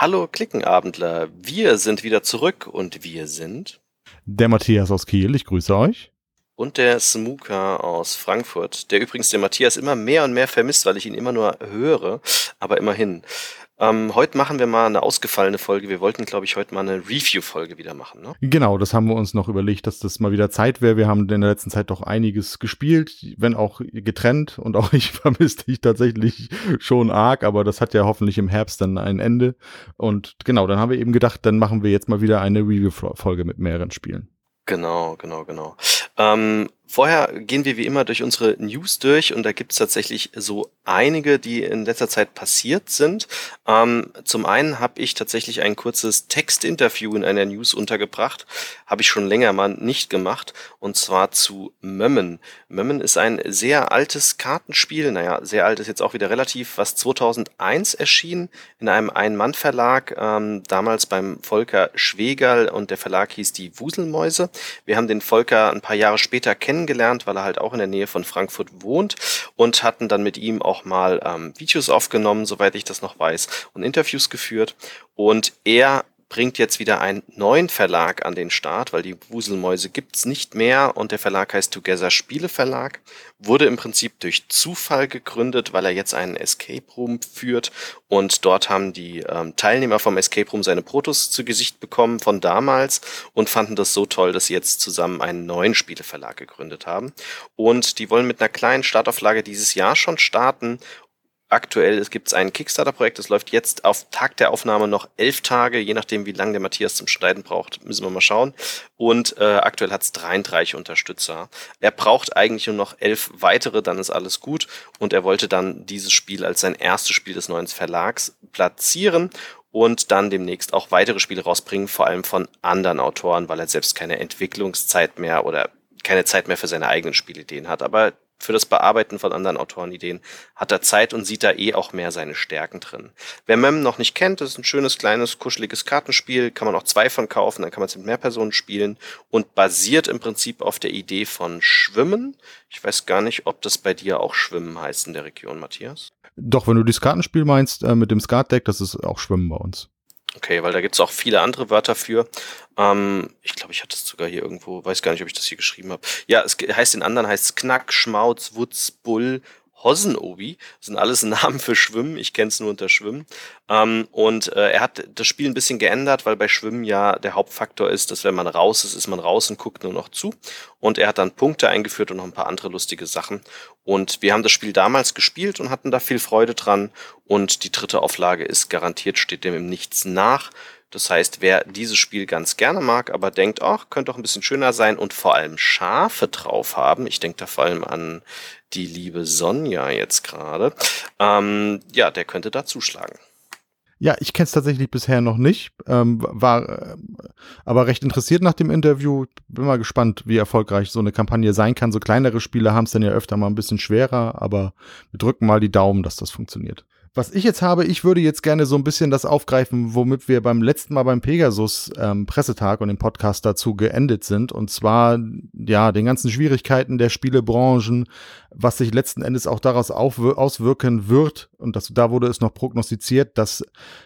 Hallo Klickenabendler, wir sind wieder zurück und wir sind der Matthias aus Kiel, ich grüße euch. Und der Smuka aus Frankfurt, der übrigens den Matthias immer mehr und mehr vermisst, weil ich ihn immer nur höre, aber immerhin. Ähm, heute machen wir mal eine ausgefallene Folge. Wir wollten, glaube ich, heute mal eine Review-Folge wieder machen. Ne? Genau, das haben wir uns noch überlegt, dass das mal wieder Zeit wäre. Wir haben in der letzten Zeit doch einiges gespielt, wenn auch getrennt. Und auch ich vermisse dich tatsächlich schon arg, aber das hat ja hoffentlich im Herbst dann ein Ende. Und genau, dann haben wir eben gedacht, dann machen wir jetzt mal wieder eine Review-Folge mit mehreren Spielen. Genau, genau, genau. Ähm, Vorher gehen wir wie immer durch unsere News durch und da gibt es tatsächlich so einige, die in letzter Zeit passiert sind. Ähm, zum einen habe ich tatsächlich ein kurzes Textinterview in einer News untergebracht, habe ich schon länger mal nicht gemacht und zwar zu Mömmen. Mömmen ist ein sehr altes Kartenspiel, naja, sehr alt ist jetzt auch wieder relativ, was 2001 erschien in einem Ein-Mann-Verlag, ähm, damals beim Volker Schwegerl und der Verlag hieß die Wuselmäuse. Wir haben den Volker ein paar Jahre später kennengelernt kennengelernt, weil er halt auch in der Nähe von Frankfurt wohnt und hatten dann mit ihm auch mal ähm, Videos aufgenommen, soweit ich das noch weiß, und Interviews geführt. Und er bringt jetzt wieder einen neuen Verlag an den Start, weil die Wuselmäuse gibt's nicht mehr und der Verlag heißt Together Spiele Verlag. Wurde im Prinzip durch Zufall gegründet, weil er jetzt einen Escape Room führt und dort haben die ähm, Teilnehmer vom Escape Room seine Protos zu Gesicht bekommen von damals und fanden das so toll, dass sie jetzt zusammen einen neuen Spieleverlag gegründet haben. Und die wollen mit einer kleinen Startauflage dieses Jahr schon starten aktuell es gibt ein Kickstarter-Projekt, das läuft jetzt auf Tag der Aufnahme noch elf Tage, je nachdem, wie lange der Matthias zum Schneiden braucht, müssen wir mal schauen. Und äh, aktuell hat es 33 Unterstützer. Er braucht eigentlich nur noch elf weitere, dann ist alles gut. Und er wollte dann dieses Spiel als sein erstes Spiel des neuen Verlags platzieren und dann demnächst auch weitere Spiele rausbringen, vor allem von anderen Autoren, weil er selbst keine Entwicklungszeit mehr oder keine Zeit mehr für seine eigenen Spielideen hat. Aber für das Bearbeiten von anderen Autorenideen hat er Zeit und sieht da eh auch mehr seine Stärken drin. Wer Mem noch nicht kennt, ist ein schönes, kleines, kuscheliges Kartenspiel, kann man auch zwei von kaufen, dann kann man es mit mehr Personen spielen und basiert im Prinzip auf der Idee von Schwimmen. Ich weiß gar nicht, ob das bei dir auch Schwimmen heißt in der Region, Matthias. Doch, wenn du das Kartenspiel meinst, äh, mit dem Skatdeck, das ist auch Schwimmen bei uns. Okay, weil da gibt's auch viele andere Wörter für. Ähm, ich glaube, ich hatte es sogar hier irgendwo, weiß gar nicht, ob ich das hier geschrieben habe. Ja, es heißt in anderen heißt es Knack, Schmauz, Wutz, Bull, Hossenobi. Das sind alles Namen für Schwimmen. Ich kenne es nur unter Schwimmen. Ähm, und äh, er hat das Spiel ein bisschen geändert, weil bei Schwimmen ja der Hauptfaktor ist, dass wenn man raus ist, ist man raus und guckt nur noch zu. Und er hat dann Punkte eingeführt und noch ein paar andere lustige Sachen. Und wir haben das Spiel damals gespielt und hatten da viel Freude dran. Und die dritte Auflage ist garantiert, steht dem im Nichts nach. Das heißt, wer dieses Spiel ganz gerne mag, aber denkt, ach, könnte auch ein bisschen schöner sein und vor allem Schafe drauf haben, ich denke da vor allem an die liebe Sonja jetzt gerade, ähm, ja, der könnte da zuschlagen. Ja, ich kenne es tatsächlich bisher noch nicht, ähm, war äh, aber recht interessiert nach dem Interview. Bin mal gespannt, wie erfolgreich so eine Kampagne sein kann. So kleinere Spiele haben es dann ja öfter mal ein bisschen schwerer, aber wir drücken mal die Daumen, dass das funktioniert. Was ich jetzt habe, ich würde jetzt gerne so ein bisschen das aufgreifen, womit wir beim letzten Mal beim Pegasus ähm, Pressetag und dem Podcast dazu geendet sind. Und zwar, ja, den ganzen Schwierigkeiten der Spielebranchen, was sich letzten Endes auch daraus auswirken wird. Und das, da wurde es noch prognostiziert, dass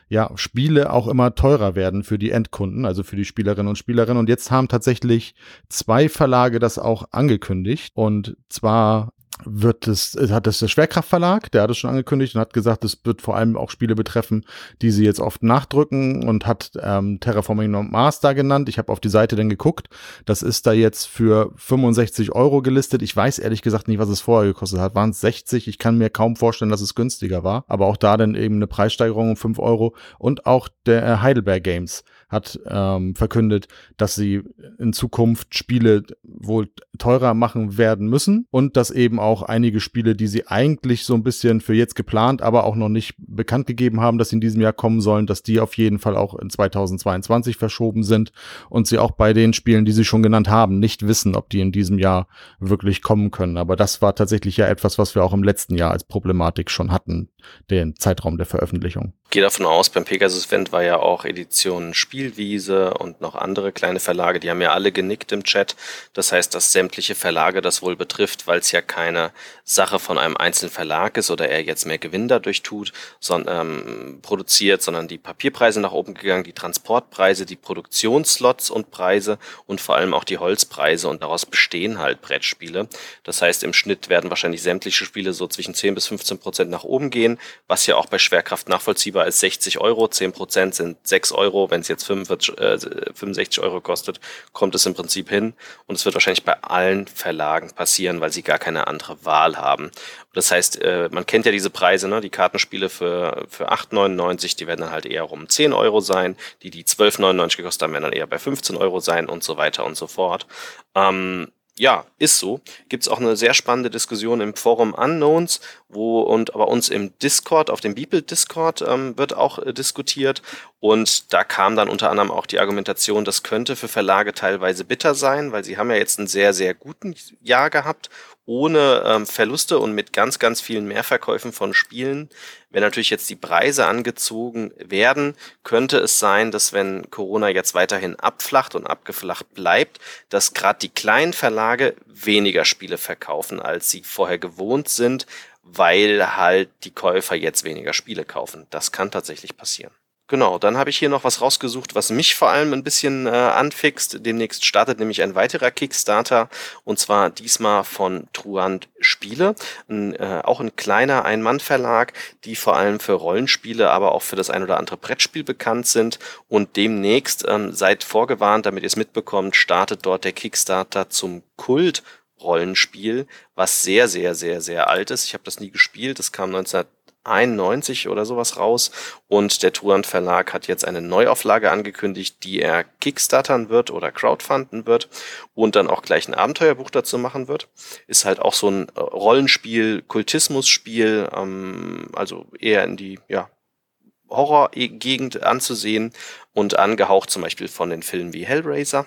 ja Spiele auch immer teurer werden für die Endkunden, also für die Spielerinnen und Spielerinnen. Und jetzt haben tatsächlich zwei Verlage das auch angekündigt. Und zwar wird es, hat es der Schwerkraftverlag, der hat es schon angekündigt und hat gesagt, es wird vor allem auch Spiele betreffen, die sie jetzt oft nachdrücken und hat ähm, Terraforming Mars da genannt. Ich habe auf die Seite dann geguckt. Das ist da jetzt für 65 Euro gelistet. Ich weiß ehrlich gesagt nicht, was es vorher gekostet hat. Waren es 60? Ich kann mir kaum vorstellen, dass es günstiger war. Aber auch da dann eben eine Preissteigerung um 5 Euro. Und auch der Heidelberg Games hat ähm, verkündet, dass sie in Zukunft Spiele wohl teurer machen werden müssen und dass eben auch einige Spiele, die sie eigentlich so ein bisschen für jetzt geplant, aber auch noch nicht bekannt gegeben haben, dass sie in diesem Jahr kommen sollen, dass die auf jeden Fall auch in 2022 verschoben sind und sie auch bei den Spielen, die sie schon genannt haben, nicht wissen, ob die in diesem Jahr wirklich kommen können. Aber das war tatsächlich ja etwas, was wir auch im letzten Jahr als Problematik schon hatten, den Zeitraum der Veröffentlichung. Ich gehe davon aus, beim Pegasus Event war ja auch Edition Spielwiese und noch andere kleine Verlage, die haben ja alle genickt im Chat. Das heißt, dass sämtliche Verlage das wohl betrifft, weil es ja kein keine Sache von einem einzelnen Verlag ist oder er jetzt mehr Gewinn dadurch tut, sondern ähm, produziert, sondern die Papierpreise nach oben gegangen, die Transportpreise, die Produktionsslots und Preise und vor allem auch die Holzpreise und daraus bestehen halt Brettspiele. Das heißt, im Schnitt werden wahrscheinlich sämtliche Spiele so zwischen 10 bis 15 Prozent nach oben gehen, was ja auch bei Schwerkraft nachvollziehbar ist. 60 Euro, 10 Prozent sind 6 Euro. Wenn es jetzt 45, äh, 65 Euro kostet, kommt es im Prinzip hin. Und es wird wahrscheinlich bei allen Verlagen passieren, weil sie gar keine andere Wahl haben. Das heißt, äh, man kennt ja diese Preise, ne? die Kartenspiele für, für 8,99, die werden dann halt eher um 10 Euro sein. Die, die 12,99 gekostet haben, werden dann eher bei 15 Euro sein und so weiter und so fort. Ähm, ja, ist so. Gibt's auch eine sehr spannende Diskussion im Forum Unknowns, wo und aber uns im Discord, auf dem Beeple Discord ähm, wird auch äh, diskutiert. Und da kam dann unter anderem auch die Argumentation, das könnte für Verlage teilweise bitter sein, weil sie haben ja jetzt einen sehr, sehr guten Jahr gehabt ohne ähm, Verluste und mit ganz, ganz vielen Mehrverkäufen von Spielen. Wenn natürlich jetzt die Preise angezogen werden, könnte es sein, dass wenn Corona jetzt weiterhin abflacht und abgeflacht bleibt, dass gerade die kleinen Verlage weniger Spiele verkaufen, als sie vorher gewohnt sind, weil halt die Käufer jetzt weniger Spiele kaufen. Das kann tatsächlich passieren. Genau, dann habe ich hier noch was rausgesucht, was mich vor allem ein bisschen äh, anfixt. Demnächst startet nämlich ein weiterer Kickstarter und zwar diesmal von Truand Spiele, ein, äh, auch ein kleiner Ein-Mann-Verlag, die vor allem für Rollenspiele, aber auch für das ein oder andere Brettspiel bekannt sind und demnächst ähm, seid vorgewarnt, damit ihr es mitbekommt, startet dort der Kickstarter zum Kult Rollenspiel, was sehr, sehr, sehr, sehr alt ist. Ich habe das nie gespielt. Das kam 19 91 oder sowas raus und der Turand Verlag hat jetzt eine Neuauflage angekündigt, die er Kickstartern wird oder crowdfunden wird und dann auch gleich ein Abenteuerbuch dazu machen wird. Ist halt auch so ein äh, Rollenspiel, Kultismusspiel, ähm, also eher in die ja, Horrorgegend anzusehen und angehaucht zum Beispiel von den Filmen wie Hellraiser.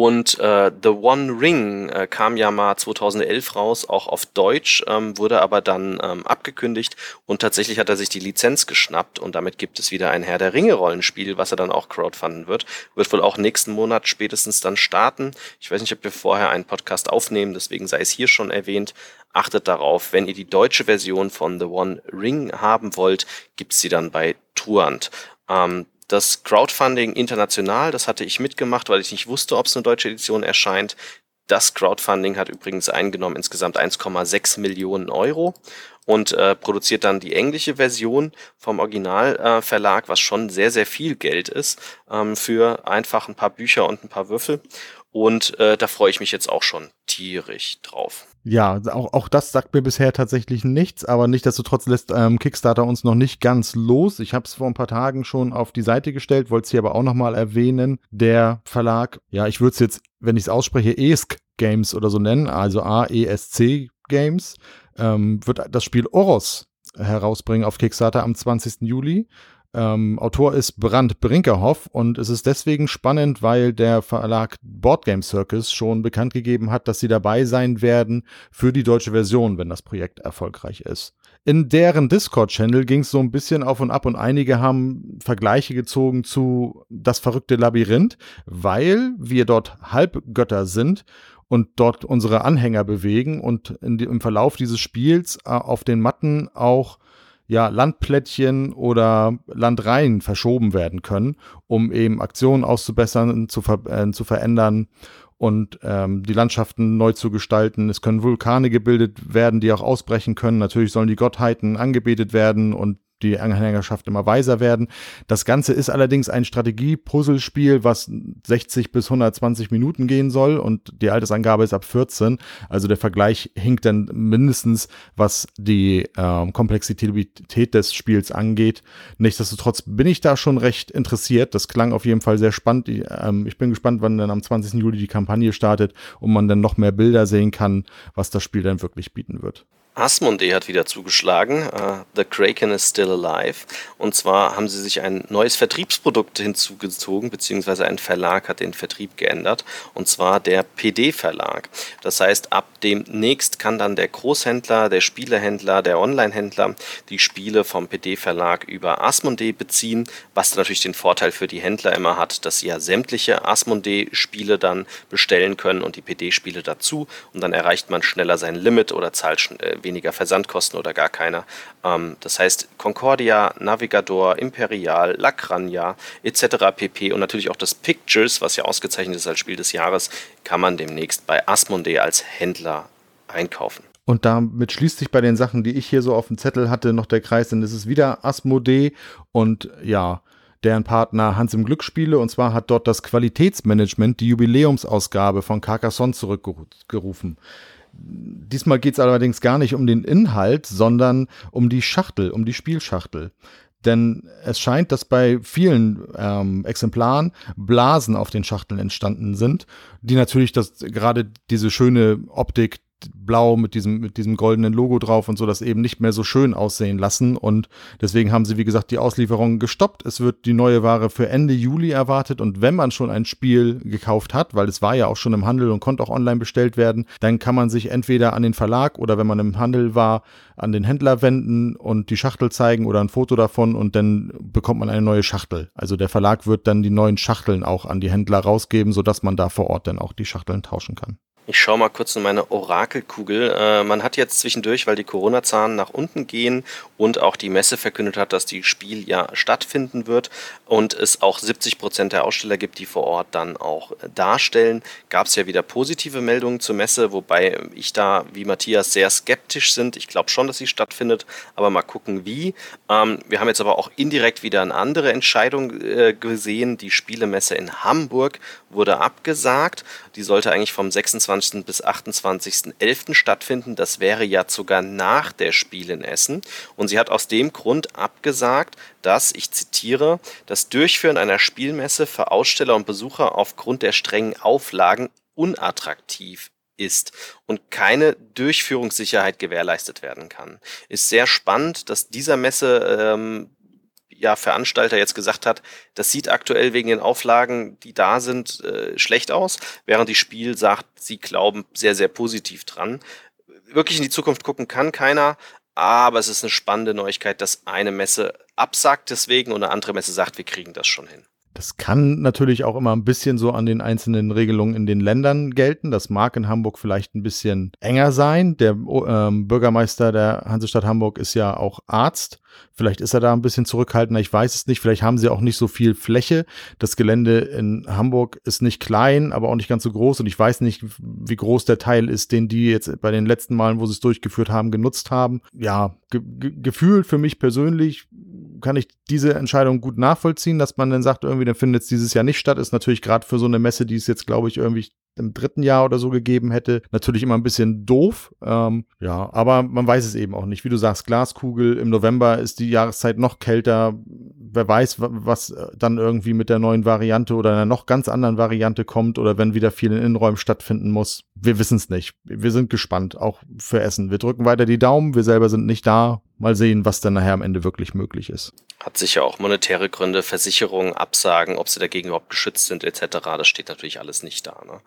Und äh, The One Ring äh, kam ja mal 2011 raus, auch auf Deutsch, ähm, wurde aber dann ähm, abgekündigt und tatsächlich hat er sich die Lizenz geschnappt und damit gibt es wieder ein Herr der Ringe Rollenspiel, was er dann auch crowdfunden wird. Wird wohl auch nächsten Monat spätestens dann starten. Ich weiß nicht, ob wir vorher einen Podcast aufnehmen, deswegen sei es hier schon erwähnt. Achtet darauf, wenn ihr die deutsche Version von The One Ring haben wollt, gibt's sie dann bei Truant. Ähm, das Crowdfunding international, das hatte ich mitgemacht, weil ich nicht wusste, ob es eine deutsche Edition erscheint. Das Crowdfunding hat übrigens eingenommen insgesamt 1,6 Millionen Euro und äh, produziert dann die englische Version vom Originalverlag, äh, was schon sehr, sehr viel Geld ist ähm, für einfach ein paar Bücher und ein paar Würfel. Und äh, da freue ich mich jetzt auch schon tierisch drauf. Ja, auch, auch das sagt mir bisher tatsächlich nichts, aber nichtsdestotrotz lässt ähm, Kickstarter uns noch nicht ganz los. Ich habe es vor ein paar Tagen schon auf die Seite gestellt, wollte es hier aber auch nochmal erwähnen. Der Verlag, ja, ich würde es jetzt, wenn ich es ausspreche, ESC Games oder so nennen, also A-E-S-C Games, ähm, wird das Spiel Oros herausbringen auf Kickstarter am 20. Juli. Ähm, Autor ist Brand Brinkerhoff und es ist deswegen spannend, weil der Verlag Boardgame Circus schon bekannt gegeben hat, dass sie dabei sein werden für die deutsche Version, wenn das Projekt erfolgreich ist. In deren Discord-Channel ging es so ein bisschen auf und ab und einige haben Vergleiche gezogen zu Das verrückte Labyrinth, weil wir dort Halbgötter sind und dort unsere Anhänger bewegen und in, im Verlauf dieses Spiels äh, auf den Matten auch ja, Landplättchen oder Landreihen verschoben werden können, um eben Aktionen auszubessern, zu, ver äh, zu verändern und ähm, die Landschaften neu zu gestalten. Es können Vulkane gebildet werden, die auch ausbrechen können. Natürlich sollen die Gottheiten angebetet werden und die Anhängerschaft immer weiser werden. Das Ganze ist allerdings ein Strategie-Puzzlespiel, was 60 bis 120 Minuten gehen soll und die Altersangabe ist ab 14. Also der Vergleich hinkt dann mindestens, was die ähm, Komplexität des Spiels angeht. Nichtsdestotrotz bin ich da schon recht interessiert. Das klang auf jeden Fall sehr spannend. Ich, ähm, ich bin gespannt, wann dann am 20. Juli die Kampagne startet und man dann noch mehr Bilder sehen kann, was das Spiel dann wirklich bieten wird. Asmodee hat wieder zugeschlagen. Uh, The Kraken is still alive. Und zwar haben sie sich ein neues Vertriebsprodukt hinzugezogen, beziehungsweise ein Verlag hat den Vertrieb geändert. Und zwar der PD-Verlag. Das heißt, ab demnächst kann dann der Großhändler, der Spielehändler, der Onlinehändler die Spiele vom PD-Verlag über Asmodee beziehen, was natürlich den Vorteil für die Händler immer hat, dass sie ja sämtliche Asmodee-Spiele dann bestellen können und die PD-Spiele dazu. Und dann erreicht man schneller sein Limit oder zahlt äh, weniger Versandkosten oder gar keiner. Ähm, das heißt, Concordia, Navigador, Imperial, Lacrania etc. pp. und natürlich auch das Pictures, was ja ausgezeichnet ist als Spiel des Jahres, kann man demnächst bei Asmodee als Händler einkaufen. Und damit schließt sich bei den Sachen, die ich hier so auf dem Zettel hatte, noch der Kreis, denn es ist wieder Asmodee und ja, deren Partner Hans im Glücksspiele und zwar hat dort das Qualitätsmanagement die Jubiläumsausgabe von Carcassonne zurückgerufen. Diesmal geht es allerdings gar nicht um den Inhalt, sondern um die Schachtel, um die Spielschachtel. Denn es scheint, dass bei vielen ähm, Exemplaren Blasen auf den Schachteln entstanden sind, die natürlich das gerade diese schöne Optik blau mit diesem, mit diesem goldenen Logo drauf und so das eben nicht mehr so schön aussehen lassen. Und deswegen haben sie, wie gesagt, die Auslieferung gestoppt. Es wird die neue Ware für Ende Juli erwartet. Und wenn man schon ein Spiel gekauft hat, weil es war ja auch schon im Handel und konnte auch online bestellt werden, dann kann man sich entweder an den Verlag oder wenn man im Handel war, an den Händler wenden und die Schachtel zeigen oder ein Foto davon und dann bekommt man eine neue Schachtel. Also der Verlag wird dann die neuen Schachteln auch an die Händler rausgeben, sodass man da vor Ort dann auch die Schachteln tauschen kann. Ich schaue mal kurz in meine Orakelkugel. Äh, man hat jetzt zwischendurch, weil die Corona-Zahlen nach unten gehen und auch die Messe verkündet hat, dass die Spiel ja stattfinden wird und es auch 70 Prozent der Aussteller gibt, die vor Ort dann auch darstellen, gab es ja wieder positive Meldungen zur Messe, wobei ich da wie Matthias sehr skeptisch sind. Ich glaube schon, dass sie stattfindet, aber mal gucken wie. Ähm, wir haben jetzt aber auch indirekt wieder eine andere Entscheidung äh, gesehen. Die Spielemesse in Hamburg wurde abgesagt. Die sollte eigentlich vom 26. bis 28.11. stattfinden. Das wäre ja sogar nach der Spiel in Essen. Und sie hat aus dem Grund abgesagt, dass, ich zitiere, das Durchführen einer Spielmesse für Aussteller und Besucher aufgrund der strengen Auflagen unattraktiv ist und keine Durchführungssicherheit gewährleistet werden kann. Ist sehr spannend, dass dieser Messe ähm, ja, Veranstalter jetzt gesagt hat, das sieht aktuell wegen den Auflagen, die da sind, äh, schlecht aus, während die Spiel sagt, sie glauben sehr, sehr positiv dran. Wirklich in die Zukunft gucken kann keiner, aber es ist eine spannende Neuigkeit, dass eine Messe absagt deswegen und eine andere Messe sagt, wir kriegen das schon hin. Das kann natürlich auch immer ein bisschen so an den einzelnen Regelungen in den Ländern gelten. Das mag in Hamburg vielleicht ein bisschen enger sein. Der ähm, Bürgermeister der Hansestadt Hamburg ist ja auch Arzt. Vielleicht ist er da ein bisschen zurückhaltender, ich weiß es nicht. Vielleicht haben sie auch nicht so viel Fläche. Das Gelände in Hamburg ist nicht klein, aber auch nicht ganz so groß. Und ich weiß nicht, wie groß der Teil ist, den die jetzt bei den letzten Malen, wo sie es durchgeführt haben, genutzt haben. Ja, ge gefühlt für mich persönlich kann ich diese Entscheidung gut nachvollziehen, dass man dann sagt, irgendwie, dann findet es dieses Jahr nicht statt, ist natürlich gerade für so eine Messe, die es jetzt, glaube ich, irgendwie im dritten Jahr oder so gegeben hätte, natürlich immer ein bisschen doof. Ähm, ja, aber man weiß es eben auch nicht. Wie du sagst, Glaskugel, im November ist die Jahreszeit noch kälter. Wer weiß, was dann irgendwie mit der neuen Variante oder einer noch ganz anderen Variante kommt oder wenn wieder viel in Innenräumen stattfinden muss. Wir wissen es nicht. Wir sind gespannt, auch für Essen. Wir drücken weiter die Daumen. Wir selber sind nicht da. Mal sehen, was dann nachher am Ende wirklich möglich ist. Hat sicher auch monetäre Gründe, Versicherungen, Absagen, ob sie dagegen überhaupt geschützt sind etc. Das steht natürlich alles nicht da. Ne?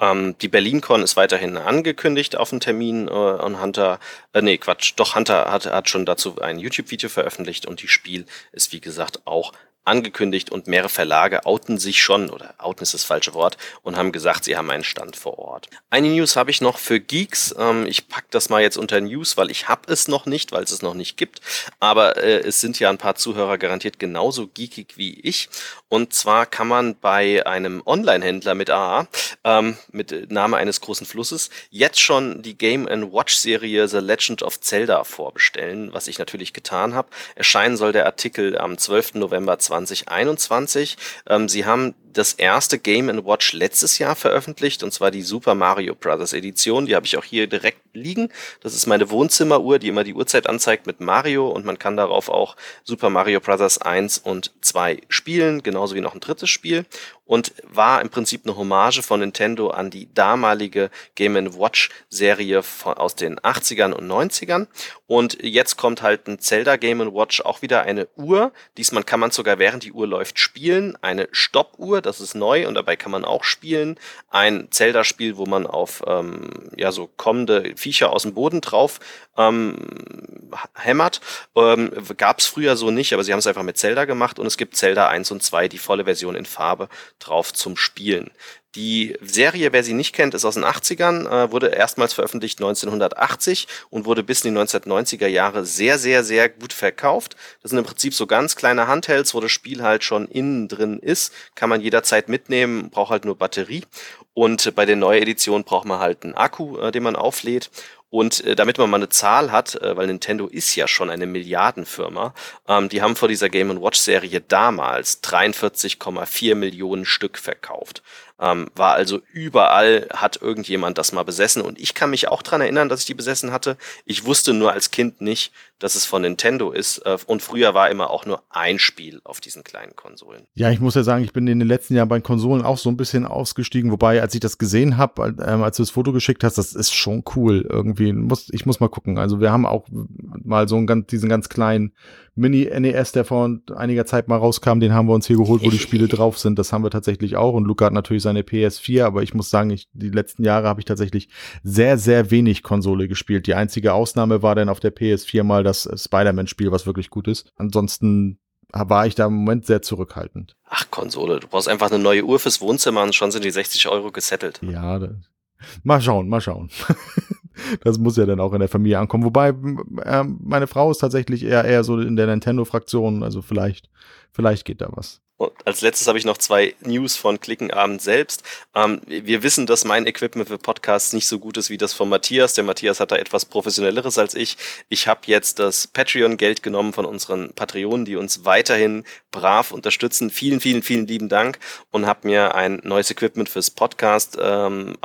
Ähm, die BerlinCon ist weiterhin angekündigt auf den Termin äh, und Hunter, äh, nee, Quatsch, doch Hunter hat, hat schon dazu ein YouTube-Video veröffentlicht und die Spiel ist wie gesagt auch angekündigt und mehrere Verlage outen sich schon, oder outen ist das falsche Wort, und haben gesagt, sie haben einen Stand vor Ort. Eine News habe ich noch für Geeks. Ähm, ich packe das mal jetzt unter News, weil ich habe es noch nicht, weil es es noch nicht gibt. Aber äh, es sind ja ein paar Zuhörer garantiert genauso geekig wie ich. Und zwar kann man bei einem Online-Händler mit AA, ähm, mit Name eines großen Flusses, jetzt schon die Game Watch-Serie The Legend of Zelda vorbestellen, was ich natürlich getan habe. Erscheinen soll der Artikel am 12. November 20 2021. Ähm, sie haben das erste Game Watch letztes Jahr veröffentlicht, und zwar die Super Mario Bros. Edition. Die habe ich auch hier direkt liegen. Das ist meine Wohnzimmeruhr, die immer die Uhrzeit anzeigt mit Mario und man kann darauf auch Super Mario Bros. 1 und 2 spielen, genauso wie noch ein drittes Spiel und war im Prinzip eine Hommage von Nintendo an die damalige Game Watch Serie von, aus den 80ern und 90ern. Und jetzt kommt halt ein Zelda Game Watch, auch wieder eine Uhr. Diesmal kann man sogar während die Uhr läuft spielen. Eine Stoppuhr, das ist neu und dabei kann man auch spielen. Ein Zelda-Spiel, wo man auf ähm, ja so kommende Viecher aus dem Boden drauf ähm, hämmert. Ähm, Gab es früher so nicht, aber sie haben es einfach mit Zelda gemacht und es gibt Zelda 1 und 2, die volle Version in Farbe drauf zum Spielen. Die Serie, wer sie nicht kennt, ist aus den 80ern, äh, wurde erstmals veröffentlicht 1980 und wurde bis in die 1990er Jahre sehr, sehr, sehr gut verkauft. Das sind im Prinzip so ganz kleine Handhelds, wo das Spiel halt schon innen drin ist. Kann man jederzeit mitnehmen, braucht halt nur Batterie. Und bei der neuen Edition braucht man halt einen Akku, äh, den man auflädt. Und äh, damit man mal eine Zahl hat, äh, weil Nintendo ist ja schon eine Milliardenfirma, ähm, die haben vor dieser Game Watch Serie damals 43,4 Millionen Stück verkauft. Ähm, war also überall, hat irgendjemand das mal besessen. Und ich kann mich auch dran erinnern, dass ich die besessen hatte. Ich wusste nur als Kind nicht, dass es von Nintendo ist. Äh, und früher war immer auch nur ein Spiel auf diesen kleinen Konsolen. Ja, ich muss ja sagen, ich bin in den letzten Jahren bei Konsolen auch so ein bisschen ausgestiegen. Wobei, als ich das gesehen habe, ähm, als du das Foto geschickt hast, das ist schon cool irgendwie. Muss, ich muss mal gucken. Also wir haben auch mal so einen ganz, diesen ganz kleinen Mini-NES, der vor einiger Zeit mal rauskam, den haben wir uns hier geholt, wo die Spiele drauf sind. Das haben wir tatsächlich auch. Und Luca hat natürlich seine PS4, aber ich muss sagen, ich, die letzten Jahre habe ich tatsächlich sehr, sehr wenig Konsole gespielt. Die einzige Ausnahme war dann auf der PS4 mal das Spider-Man-Spiel, was wirklich gut ist. Ansonsten war ich da im Moment sehr zurückhaltend. Ach, Konsole, du brauchst einfach eine neue Uhr fürs Wohnzimmer und schon sind die 60 Euro gesettelt. Ja, das, mal schauen, mal schauen. das muss ja dann auch in der Familie ankommen. Wobei äh, meine Frau ist tatsächlich eher eher so in der Nintendo-Fraktion, also vielleicht, vielleicht geht da was. Und als letztes habe ich noch zwei News von Klickenabend selbst. Ähm, wir wissen, dass mein Equipment für Podcasts nicht so gut ist wie das von Matthias. Der Matthias hat da etwas professionelleres als ich. Ich habe jetzt das Patreon-Geld genommen von unseren Patreonen, die uns weiterhin brav unterstützen. Vielen, vielen, vielen lieben Dank und habe mir ein neues Equipment fürs Podcast ähm,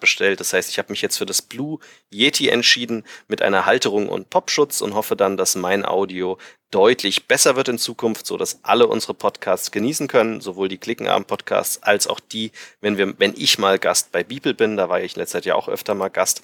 bestellt. Das heißt, ich habe mich jetzt für das Blue Yeti entschieden mit einer Halterung und Popschutz und hoffe dann, dass mein Audio deutlich besser wird in Zukunft, so dass alle unsere Podcasts genießen können, sowohl die Klickenabend-Podcasts als auch die, wenn wir, wenn ich mal Gast bei Bibel bin, da war ich letztes Jahr auch öfter mal Gast.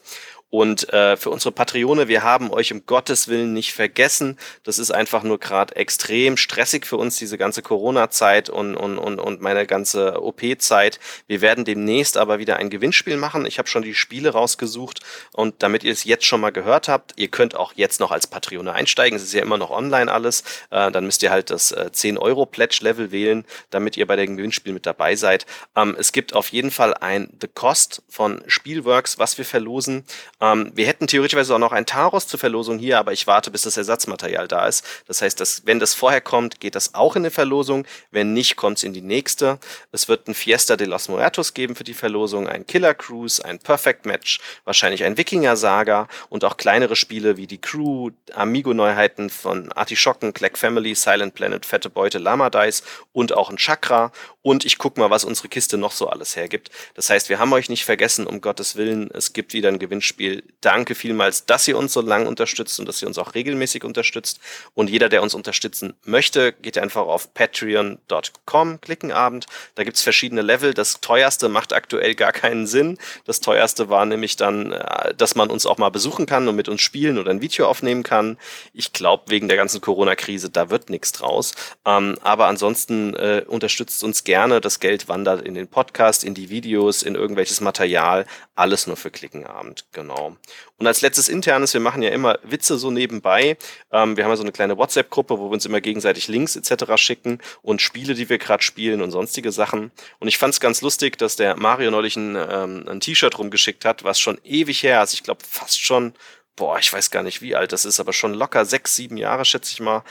Und äh, für unsere Patrone, wir haben euch um Gottes Willen nicht vergessen. Das ist einfach nur gerade extrem stressig für uns, diese ganze Corona-Zeit und, und, und, und meine ganze OP-Zeit. Wir werden demnächst aber wieder ein Gewinnspiel machen. Ich habe schon die Spiele rausgesucht und damit ihr es jetzt schon mal gehört habt, ihr könnt auch jetzt noch als Patrone einsteigen. Es ist ja immer noch online alles. Äh, dann müsst ihr halt das äh, 10-Euro-Pledge-Level wählen, damit ihr bei dem Gewinnspiel mit dabei seid. Ähm, es gibt auf jeden Fall ein The Cost von Spielworks, was wir verlosen. Ähm, wir hätten theoretisch auch noch ein Taros zur Verlosung hier, aber ich warte, bis das Ersatzmaterial da ist. Das heißt, dass, wenn das vorher kommt, geht das auch in eine Verlosung. Wenn nicht, kommt es in die nächste. Es wird ein Fiesta de los Muertos geben für die Verlosung, ein Killer Cruise, ein Perfect Match, wahrscheinlich ein Wikinger Saga und auch kleinere Spiele wie die Crew, Amigo-Neuheiten von Artischocken, Clack Family, Silent Planet, Fette Beute, Lama Dice und auch ein Chakra. Und ich guck mal, was unsere Kiste noch so alles hergibt. Das heißt, wir haben euch nicht vergessen, um Gottes Willen. Es gibt wieder ein Gewinnspiel danke vielmals, dass ihr uns so lange unterstützt und dass ihr uns auch regelmäßig unterstützt. Und jeder, der uns unterstützen möchte, geht einfach auf patreon.com, klicken Abend. Da gibt's verschiedene Level. Das teuerste macht aktuell gar keinen Sinn. Das teuerste war nämlich dann, äh, dass man uns auch mal besuchen kann und mit uns spielen oder ein Video aufnehmen kann. Ich glaube, wegen der ganzen Corona-Krise, da wird nichts draus. Ähm, aber ansonsten äh, unterstützt uns gerne. Das Geld wandert in den Podcast, in die Videos, in irgendwelches Material. Alles nur für Klickenabend. Genau. Genau. Und als letztes internes, wir machen ja immer Witze so nebenbei. Ähm, wir haben ja so eine kleine WhatsApp-Gruppe, wo wir uns immer gegenseitig Links etc. schicken und Spiele, die wir gerade spielen und sonstige Sachen. Und ich fand es ganz lustig, dass der Mario neulich ein, ähm, ein T-Shirt rumgeschickt hat, was schon ewig her ist. Ich glaube fast schon boah, ich weiß gar nicht, wie alt das ist, aber schon locker sechs, sieben Jahre, schätze ich mal,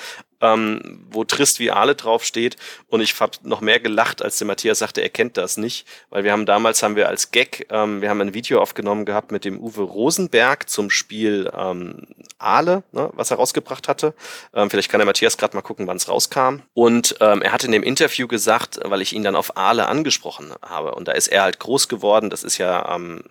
ähm, wo Trist wie Ale draufsteht. Und ich habe noch mehr gelacht, als der Matthias sagte, er kennt das nicht. Weil wir haben damals, haben wir als Gag, ähm, wir haben ein Video aufgenommen gehabt mit dem Uwe Rosenberg zum Spiel ähm, Ale, ne, was er rausgebracht hatte. Ähm, vielleicht kann der Matthias gerade mal gucken, wann es rauskam. Und ähm, er hat in dem Interview gesagt, weil ich ihn dann auf Ale angesprochen habe. Und da ist er halt groß geworden. Das ist ja ähm,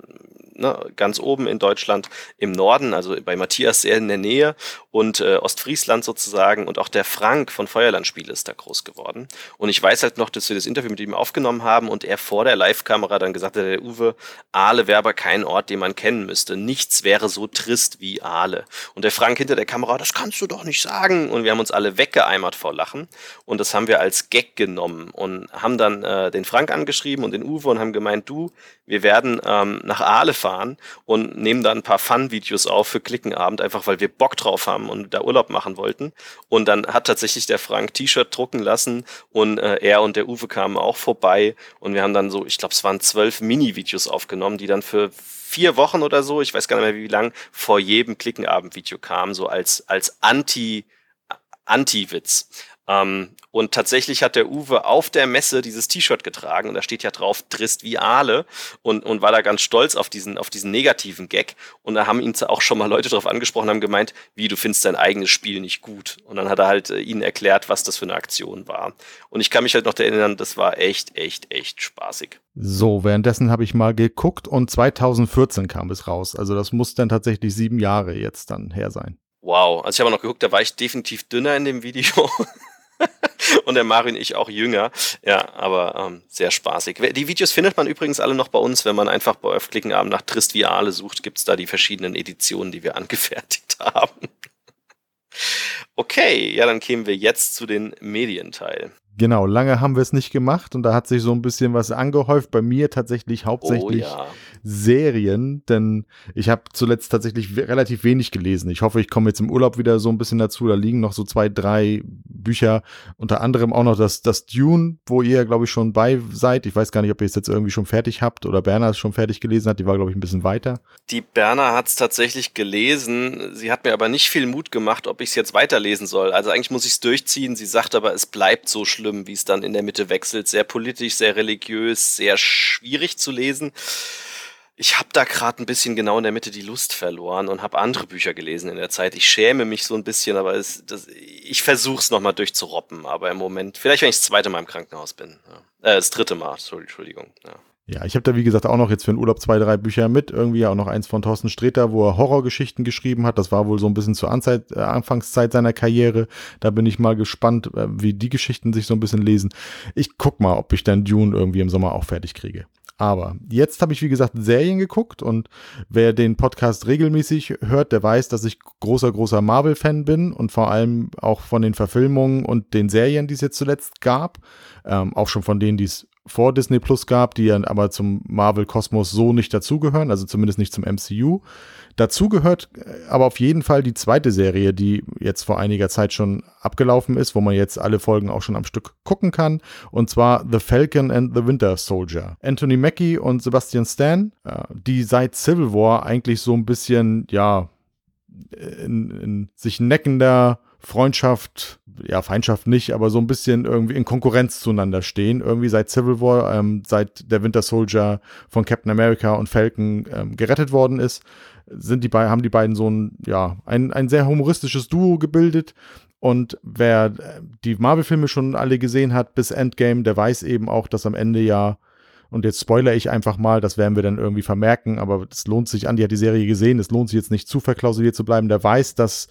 ne, ganz oben in Deutschland im Norden, also bei Matthias sehr in der Nähe und äh, Ostfriesland sozusagen und auch der Frank von Feuerlandspiele ist da groß geworden. Und ich weiß halt noch, dass wir das Interview mit ihm aufgenommen haben und er vor der Live-Kamera dann gesagt hat, der Uwe, Aale wäre aber kein Ort, den man kennen müsste. Nichts wäre so trist wie Aale. Und der Frank hinter der Kamera, das kannst du doch nicht sagen. Und wir haben uns alle weggeeimert vor Lachen. Und das haben wir als Gag genommen und haben dann äh, den Frank angeschrieben und den Uwe und haben gemeint, du, wir werden ähm, nach Aale fahren und nehmen da ein paar Fun-Videos auf für Klickenabend, einfach weil wir Bock drauf haben und da Urlaub machen wollten. Und dann hat tatsächlich der Frank T-Shirt drucken lassen und äh, er und der Uwe kamen auch vorbei und wir haben dann so, ich glaube, es waren zwölf Mini-Videos aufgenommen, die dann für vier Wochen oder so, ich weiß gar nicht mehr wie lang, vor jedem Klickenabend-Video kamen, so als, als Anti- Anti-Witz. Ähm, und tatsächlich hat der Uwe auf der Messe dieses T-Shirt getragen und da steht ja drauf Trist wie Aale und, und war da ganz stolz auf diesen, auf diesen negativen Gag. Und da haben ihn auch schon mal Leute darauf angesprochen, haben gemeint, wie du findest dein eigenes Spiel nicht gut. Und dann hat er halt äh, ihnen erklärt, was das für eine Aktion war. Und ich kann mich halt noch erinnern, das war echt, echt, echt spaßig. So, währenddessen habe ich mal geguckt und 2014 kam es raus. Also das muss dann tatsächlich sieben Jahre jetzt dann her sein. Wow, also ich habe noch geguckt, da war ich definitiv dünner in dem Video. und der Mario ich auch jünger. Ja, aber ähm, sehr spaßig. Die Videos findet man übrigens alle noch bei uns, wenn man einfach bei Öffklickenabend nach Tristviale sucht, gibt's da die verschiedenen Editionen, die wir angefertigt haben. Okay, ja, dann kämen wir jetzt zu den Medienteil. Genau, lange haben wir es nicht gemacht und da hat sich so ein bisschen was angehäuft. Bei mir tatsächlich hauptsächlich oh, ja. Serien, denn ich habe zuletzt tatsächlich relativ wenig gelesen. Ich hoffe, ich komme jetzt im Urlaub wieder so ein bisschen dazu. Da liegen noch so zwei, drei Bücher, unter anderem auch noch das, das Dune, wo ihr, glaube ich, schon bei seid. Ich weiß gar nicht, ob ihr es jetzt irgendwie schon fertig habt oder Berner es schon fertig gelesen hat. Die war, glaube ich, ein bisschen weiter. Die Berner hat es tatsächlich gelesen. Sie hat mir aber nicht viel Mut gemacht, ob ich es jetzt weiterlesen soll. Also eigentlich muss ich es durchziehen. Sie sagt aber, es bleibt so schlimm schlimm, wie es dann in der Mitte wechselt. Sehr politisch, sehr religiös, sehr schwierig zu lesen. Ich habe da gerade ein bisschen genau in der Mitte die Lust verloren und habe andere Bücher gelesen in der Zeit. Ich schäme mich so ein bisschen, aber es, das, ich versuche es nochmal durchzuroppen. Aber im Moment, vielleicht wenn ich das zweite Mal im Krankenhaus bin. Ja. Äh, das dritte Mal, Entschuldigung. Ja. Ja, ich habe da wie gesagt auch noch jetzt für den Urlaub zwei, drei Bücher mit. Irgendwie auch noch eins von Thorsten Sträter, wo er Horrorgeschichten geschrieben hat. Das war wohl so ein bisschen zur Anzeit, äh, Anfangszeit seiner Karriere. Da bin ich mal gespannt, äh, wie die Geschichten sich so ein bisschen lesen. Ich guck mal, ob ich dann Dune irgendwie im Sommer auch fertig kriege. Aber jetzt habe ich, wie gesagt, Serien geguckt und wer den Podcast regelmäßig hört, der weiß, dass ich großer, großer Marvel-Fan bin und vor allem auch von den Verfilmungen und den Serien, die es jetzt zuletzt gab. Ähm, auch schon von denen, die es vor Disney Plus gab, die ja aber zum Marvel-Kosmos so nicht dazugehören, also zumindest nicht zum MCU. Dazu gehört äh, aber auf jeden Fall die zweite Serie, die jetzt vor einiger Zeit schon abgelaufen ist, wo man jetzt alle Folgen auch schon am Stück gucken kann, und zwar The Falcon and the Winter Soldier. Anthony Mackie und Sebastian Stan, äh, die seit Civil War eigentlich so ein bisschen, ja, in, in sich neckender Freundschaft, ja, Feindschaft nicht, aber so ein bisschen irgendwie in Konkurrenz zueinander stehen. Irgendwie seit Civil War, ähm, seit der Winter Soldier von Captain America und Falcon ähm, gerettet worden ist, sind die haben die beiden so ein, ja, ein, ein sehr humoristisches Duo gebildet. Und wer äh, die Marvel-Filme schon alle gesehen hat bis Endgame, der weiß eben auch, dass am Ende ja und jetzt spoiler ich einfach mal, das werden wir dann irgendwie vermerken, aber es lohnt sich, Andy hat die Serie gesehen, es lohnt sich jetzt nicht zu verklausuliert zu bleiben. Der weiß, dass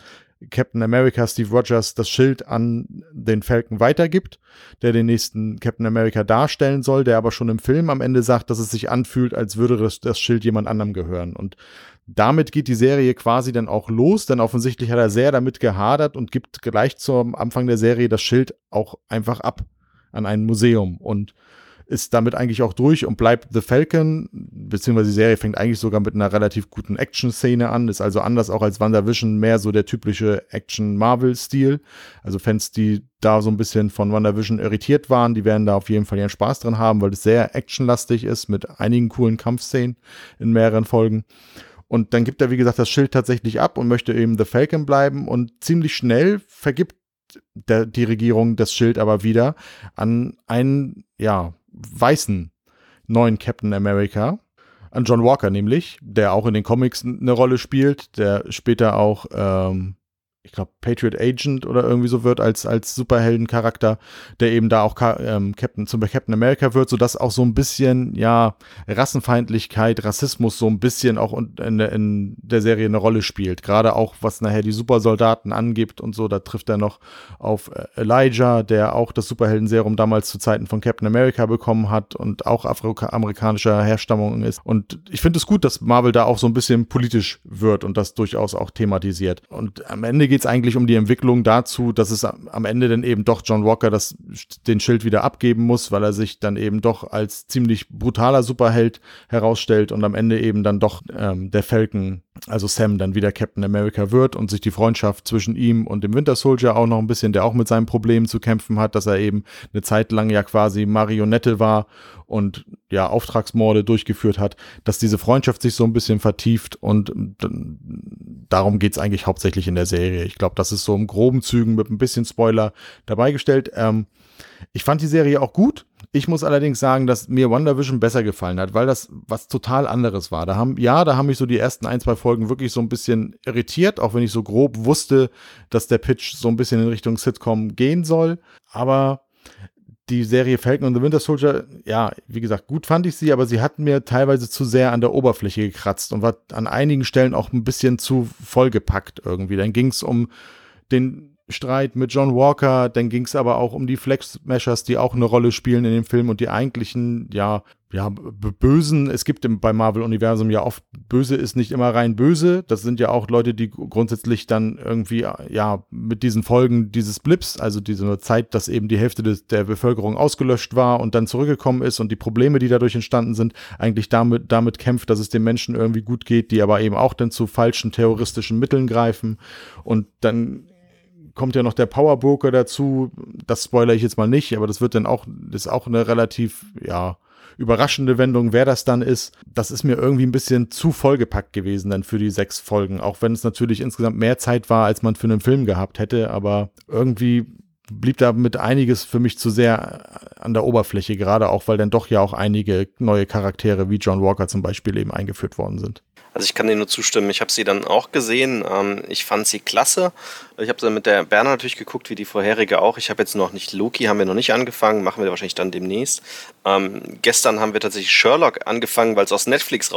Captain America Steve Rogers das Schild an den Falcon weitergibt, der den nächsten Captain America darstellen soll, der aber schon im Film am Ende sagt, dass es sich anfühlt, als würde das, das Schild jemand anderem gehören. Und damit geht die Serie quasi dann auch los, denn offensichtlich hat er sehr damit gehadert und gibt gleich zum Anfang der Serie das Schild auch einfach ab an ein Museum. Und ist damit eigentlich auch durch und bleibt The Falcon, beziehungsweise die Serie fängt eigentlich sogar mit einer relativ guten Action-Szene an, ist also anders auch als WandaVision mehr so der typische Action-Marvel-Stil. Also Fans, die da so ein bisschen von WandaVision irritiert waren, die werden da auf jeden Fall ihren Spaß dran haben, weil es sehr actionlastig ist mit einigen coolen Kampfszenen in mehreren Folgen. Und dann gibt er, wie gesagt, das Schild tatsächlich ab und möchte eben The Falcon bleiben und ziemlich schnell vergibt der, die Regierung das Schild aber wieder an einen, ja, weißen neuen Captain America, an John Walker nämlich, der auch in den Comics eine Rolle spielt, der später auch ähm, ich glaube, Patriot Agent oder irgendwie so wird als, als Superheldencharakter, der eben da auch ähm, Captain, zum Captain America wird, sodass auch so ein bisschen, ja, Rassenfeindlichkeit, Rassismus so ein bisschen auch in, in der Serie eine Rolle spielt. Gerade auch, was nachher die Supersoldaten angibt und so, da trifft er noch auf äh, Elijah, der auch das Superheldenserum damals zu Zeiten von Captain America bekommen hat und auch afroamerikanischer Herstammung ist. Und ich finde es gut, dass Marvel da auch so ein bisschen politisch wird und das durchaus auch thematisiert. Und am Ende geht geht es eigentlich um die Entwicklung dazu, dass es am Ende dann eben doch John Walker das, den Schild wieder abgeben muss, weil er sich dann eben doch als ziemlich brutaler Superheld herausstellt und am Ende eben dann doch ähm, der Falcon, also Sam, dann wieder Captain America wird und sich die Freundschaft zwischen ihm und dem Winter Soldier auch noch ein bisschen, der auch mit seinen Problemen zu kämpfen hat, dass er eben eine Zeit lang ja quasi Marionette war und ja Auftragsmorde durchgeführt hat, dass diese Freundschaft sich so ein bisschen vertieft und darum geht's eigentlich hauptsächlich in der Serie. Ich glaube, das ist so im groben Zügen mit ein bisschen Spoiler dabei gestellt. Ähm, ich fand die Serie auch gut. Ich muss allerdings sagen, dass mir WandaVision besser gefallen hat, weil das was total anderes war. Da haben, ja, da haben mich so die ersten ein, zwei Folgen wirklich so ein bisschen irritiert, auch wenn ich so grob wusste, dass der Pitch so ein bisschen in Richtung Sitcom gehen soll. Aber die Serie Falcon und the Winter Soldier, ja, wie gesagt, gut fand ich sie, aber sie hat mir teilweise zu sehr an der Oberfläche gekratzt und war an einigen Stellen auch ein bisschen zu vollgepackt irgendwie. Dann ging es um den Streit mit John Walker, dann ging es aber auch um die Flex Meshers, die auch eine Rolle spielen in dem Film und die eigentlichen, ja, ja, Bösen. Es gibt im, beim Marvel-Universum ja oft, Böse ist nicht immer rein böse. Das sind ja auch Leute, die grundsätzlich dann irgendwie, ja, mit diesen Folgen dieses Blips, also diese Zeit, dass eben die Hälfte des, der Bevölkerung ausgelöscht war und dann zurückgekommen ist und die Probleme, die dadurch entstanden sind, eigentlich damit, damit kämpft, dass es den Menschen irgendwie gut geht, die aber eben auch dann zu falschen terroristischen Mitteln greifen. Und dann kommt ja noch der Powerbroker dazu. Das spoiler ich jetzt mal nicht, aber das wird dann auch, das ist auch eine relativ, ja, überraschende Wendung, wer das dann ist. Das ist mir irgendwie ein bisschen zu vollgepackt gewesen dann für die sechs Folgen. Auch wenn es natürlich insgesamt mehr Zeit war, als man für einen Film gehabt hätte, aber irgendwie blieb damit einiges für mich zu sehr an der Oberfläche, gerade auch, weil dann doch ja auch einige neue Charaktere wie John Walker zum Beispiel eben eingeführt worden sind. Also ich kann dir nur zustimmen. Ich habe sie dann auch gesehen. Ähm, ich fand sie klasse. Ich habe sie mit der Berner natürlich geguckt, wie die vorherige auch. Ich habe jetzt noch nicht Loki, haben wir noch nicht angefangen, machen wir wahrscheinlich dann demnächst. Ähm, gestern haben wir tatsächlich Sherlock angefangen, weil es aus Netflix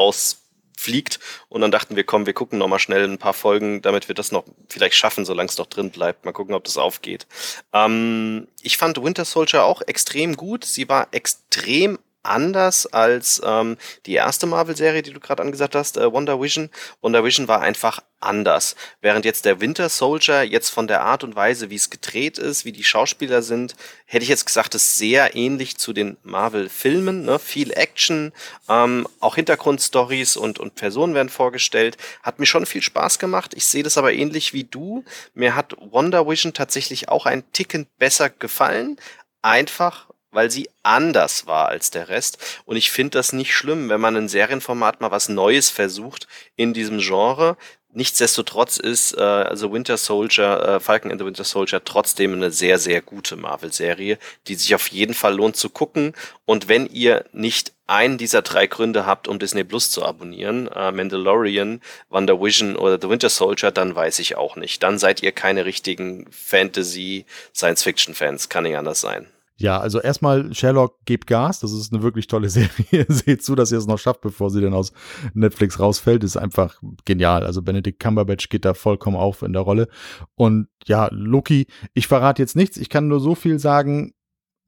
rausfliegt. Und dann dachten wir, komm, wir gucken noch mal schnell ein paar Folgen, damit wir das noch vielleicht schaffen, solange es noch drin bleibt. Mal gucken, ob das aufgeht. Ähm, ich fand Winter Soldier auch extrem gut. Sie war extrem anders als ähm, die erste Marvel-Serie, die du gerade angesagt hast, äh, Wonder Vision. Wonder Vision war einfach anders. Während jetzt der Winter Soldier jetzt von der Art und Weise, wie es gedreht ist, wie die Schauspieler sind, hätte ich jetzt gesagt, ist sehr ähnlich zu den Marvel-Filmen. Ne? Viel Action, ähm, auch Hintergrundstories und, und Personen werden vorgestellt. Hat mir schon viel Spaß gemacht. Ich sehe das aber ähnlich wie du. Mir hat Wonder Vision tatsächlich auch ein Ticken besser gefallen. Einfach weil sie anders war als der Rest. Und ich finde das nicht schlimm, wenn man ein Serienformat mal was Neues versucht in diesem Genre. Nichtsdestotrotz ist äh, also Winter Soldier, äh, Falcon and the Winter Soldier trotzdem eine sehr, sehr gute Marvel-Serie, die sich auf jeden Fall lohnt zu gucken. Und wenn ihr nicht einen dieser drei Gründe habt, um Disney Plus zu abonnieren, äh, Mandalorian, Wonder Vision oder The Winter Soldier, dann weiß ich auch nicht. Dann seid ihr keine richtigen Fantasy, Science-Fiction-Fans. Kann nicht anders sein. Ja, also erstmal Sherlock gebt Gas. Das ist eine wirklich tolle Serie. Seht zu, dass ihr es noch schafft, bevor sie dann aus Netflix rausfällt. ist einfach genial. Also Benedict Cumberbatch geht da vollkommen auf in der Rolle. Und ja, Loki, ich verrate jetzt nichts. Ich kann nur so viel sagen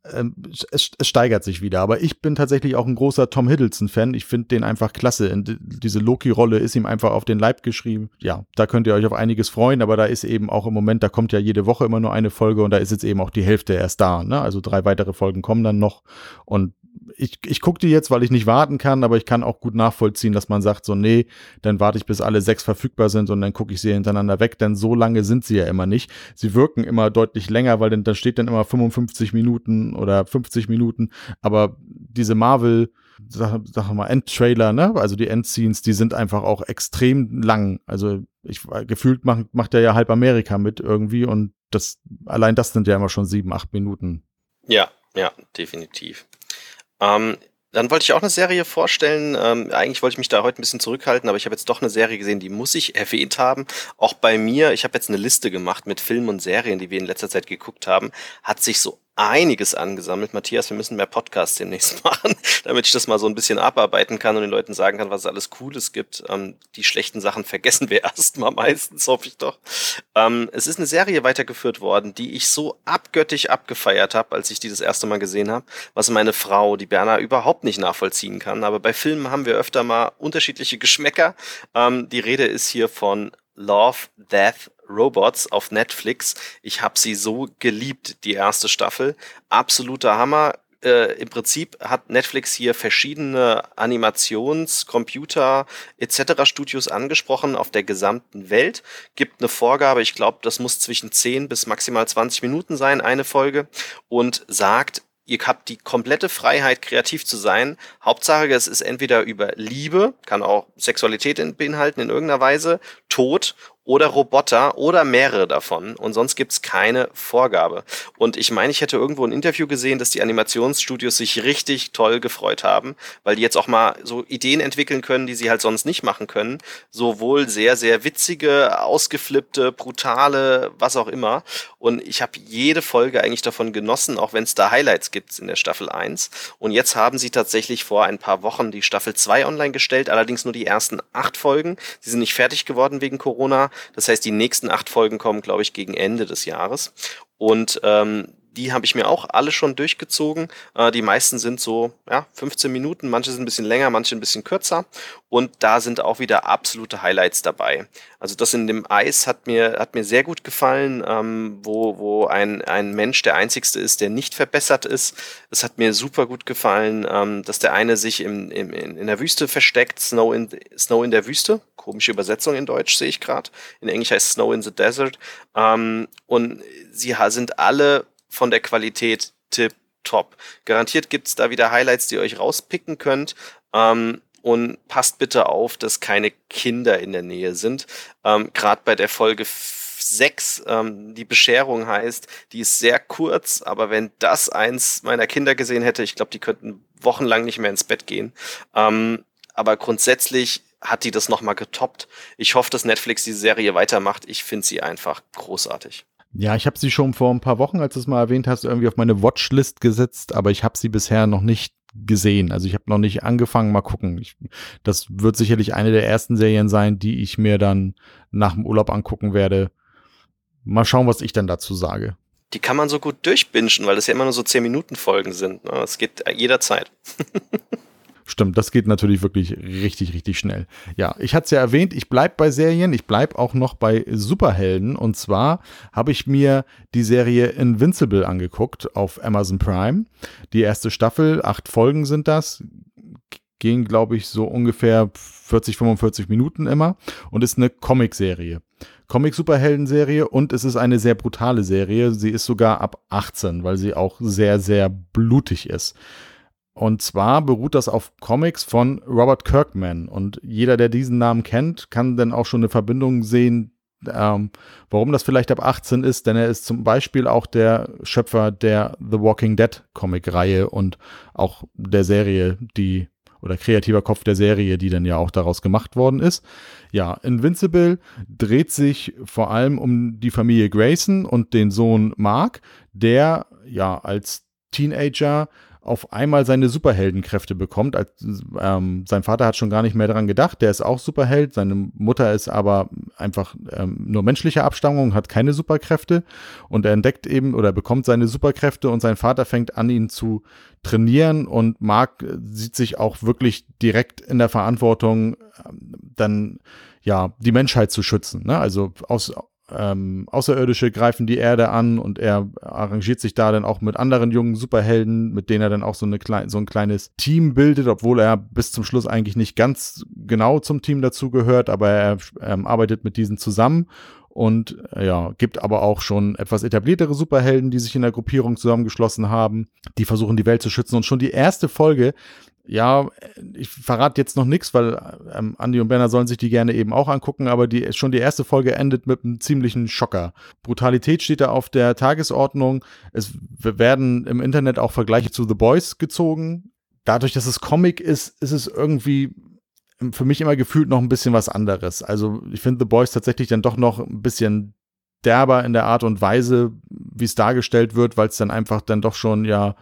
es, es, steigert sich wieder. Aber ich bin tatsächlich auch ein großer Tom Hiddleston-Fan. Ich finde den einfach klasse. diese Loki-Rolle ist ihm einfach auf den Leib geschrieben. Ja, da könnt ihr euch auf einiges freuen, aber da ist eben auch im Moment, da kommt ja jede Woche immer nur eine Folge und da ist jetzt eben auch die Hälfte erst da. Ne? Also drei weitere Folgen kommen dann noch. Und ich, ich gucke die jetzt, weil ich nicht warten kann, aber ich kann auch gut nachvollziehen, dass man sagt, so, nee, dann warte ich, bis alle sechs verfügbar sind und dann gucke ich sie hintereinander weg, denn so lange sind sie ja immer nicht. Sie wirken immer deutlich länger, weil dann, da steht dann immer 55 Minuten oder 50 Minuten, aber diese Marvel sag, sag mal, Endtrailer, ne? Also die Endscenes, die sind einfach auch extrem lang. Also ich gefühlt macht, macht er ja halb Amerika mit irgendwie und das, allein das sind ja immer schon sieben, acht Minuten. Ja, ja, definitiv. Ähm, dann wollte ich auch eine Serie vorstellen. Ähm, eigentlich wollte ich mich da heute ein bisschen zurückhalten, aber ich habe jetzt doch eine Serie gesehen, die muss ich erwähnt haben. Auch bei mir, ich habe jetzt eine Liste gemacht mit Filmen und Serien, die wir in letzter Zeit geguckt haben, hat sich so einiges angesammelt. Matthias, wir müssen mehr Podcasts demnächst machen, damit ich das mal so ein bisschen abarbeiten kann und den Leuten sagen kann, was es alles Cooles gibt. Ähm, die schlechten Sachen vergessen wir erstmal meistens, hoffe ich doch. Ähm, es ist eine Serie weitergeführt worden, die ich so abgöttisch abgefeiert habe, als ich die das erste Mal gesehen habe, was meine Frau, die Berna, überhaupt nicht nachvollziehen kann. Aber bei Filmen haben wir öfter mal unterschiedliche Geschmäcker. Ähm, die Rede ist hier von Love, Death, Robots auf Netflix. Ich habe sie so geliebt, die erste Staffel. Absoluter Hammer. Äh, Im Prinzip hat Netflix hier verschiedene Animations-, Computer- etc. Studios angesprochen auf der gesamten Welt. Gibt eine Vorgabe, ich glaube, das muss zwischen 10 bis maximal 20 Minuten sein, eine Folge. Und sagt, ihr habt die komplette Freiheit, kreativ zu sein. Hauptsache, es ist entweder über Liebe, kann auch Sexualität beinhalten in irgendeiner Weise, Tod oder Roboter oder mehrere davon und sonst gibt's keine Vorgabe. Und ich meine, ich hätte irgendwo ein Interview gesehen, dass die Animationsstudios sich richtig toll gefreut haben, weil die jetzt auch mal so Ideen entwickeln können, die sie halt sonst nicht machen können. Sowohl sehr, sehr witzige, ausgeflippte, brutale, was auch immer. Und ich habe jede Folge eigentlich davon genossen, auch wenn es da Highlights gibt in der Staffel 1. Und jetzt haben sie tatsächlich vor ein paar Wochen die Staffel 2 online gestellt, allerdings nur die ersten acht Folgen. Sie sind nicht fertig geworden wegen Corona. Das heißt, die nächsten acht Folgen kommen, glaube ich, gegen Ende des Jahres. Und ähm, die habe ich mir auch alle schon durchgezogen. Äh, die meisten sind so ja, 15 Minuten, manche sind ein bisschen länger, manche ein bisschen kürzer. Und da sind auch wieder absolute Highlights dabei. Also das in dem Eis hat mir, hat mir sehr gut gefallen, ähm, wo, wo ein, ein Mensch der einzigste ist, der nicht verbessert ist. Es hat mir super gut gefallen, ähm, dass der eine sich im, im, in der Wüste versteckt, Snow in, Snow in der Wüste. Komische Übersetzung in Deutsch sehe ich gerade. In Englisch heißt Snow in the Desert. Ähm, und sie sind alle von der Qualität tip top. Garantiert gibt's da wieder Highlights, die ihr euch rauspicken könnt. Ähm, und passt bitte auf, dass keine Kinder in der Nähe sind. Ähm, Gerade bei der Folge 6, ähm, die Bescherung heißt, die ist sehr kurz, aber wenn das eins meiner Kinder gesehen hätte, ich glaube, die könnten wochenlang nicht mehr ins Bett gehen. Ähm, aber grundsätzlich hat die das nochmal getoppt. Ich hoffe, dass Netflix die Serie weitermacht. Ich finde sie einfach großartig. Ja, ich habe sie schon vor ein paar Wochen, als du es mal erwähnt hast, irgendwie auf meine Watchlist gesetzt, aber ich habe sie bisher noch nicht gesehen. Also ich habe noch nicht angefangen, mal gucken. Ich, das wird sicherlich eine der ersten Serien sein, die ich mir dann nach dem Urlaub angucken werde. Mal schauen, was ich dann dazu sage. Die kann man so gut durchbingen, weil das ja immer nur so 10 Minuten Folgen sind. Es geht jederzeit. Stimmt, das geht natürlich wirklich richtig, richtig schnell. Ja, ich hatte es ja erwähnt, ich bleibe bei Serien, ich bleibe auch noch bei Superhelden. Und zwar habe ich mir die Serie Invincible angeguckt auf Amazon Prime. Die erste Staffel, acht Folgen sind das, gehen, glaube ich, so ungefähr 40, 45 Minuten immer und ist eine Comicserie. Comic-Superhelden-Serie und es ist eine sehr brutale Serie. Sie ist sogar ab 18, weil sie auch sehr, sehr blutig ist. Und zwar beruht das auf Comics von Robert Kirkman. Und jeder, der diesen Namen kennt, kann dann auch schon eine Verbindung sehen, ähm, warum das vielleicht ab 18 ist, denn er ist zum Beispiel auch der Schöpfer der The Walking Dead Comic-Reihe und auch der Serie, die oder kreativer Kopf der Serie, die dann ja auch daraus gemacht worden ist. Ja, Invincible dreht sich vor allem um die Familie Grayson und den Sohn Mark, der ja als Teenager auf einmal seine Superheldenkräfte bekommt. Als, ähm, sein Vater hat schon gar nicht mehr daran gedacht, der ist auch Superheld. Seine Mutter ist aber einfach ähm, nur menschlicher Abstammung, hat keine Superkräfte. Und er entdeckt eben oder bekommt seine Superkräfte und sein Vater fängt an, ihn zu trainieren. Und Mark sieht sich auch wirklich direkt in der Verantwortung, ähm, dann ja, die Menschheit zu schützen. Ne? Also aus, ähm, Außerirdische greifen die Erde an und er arrangiert sich da dann auch mit anderen jungen Superhelden, mit denen er dann auch so, eine klein, so ein kleines Team bildet, obwohl er bis zum Schluss eigentlich nicht ganz genau zum Team dazugehört, aber er ähm, arbeitet mit diesen zusammen und äh, ja, gibt aber auch schon etwas etabliertere Superhelden, die sich in der Gruppierung zusammengeschlossen haben, die versuchen die Welt zu schützen und schon die erste Folge ja, ich verrate jetzt noch nichts, weil ähm, Andy und Benner sollen sich die gerne eben auch angucken, aber die, schon die erste Folge endet mit einem ziemlichen Schocker. Brutalität steht da auf der Tagesordnung. Es werden im Internet auch Vergleiche zu The Boys gezogen. Dadurch, dass es Comic ist, ist es irgendwie für mich immer gefühlt noch ein bisschen was anderes. Also ich finde The Boys tatsächlich dann doch noch ein bisschen derber in der Art und Weise, wie es dargestellt wird, weil es dann einfach dann doch schon ja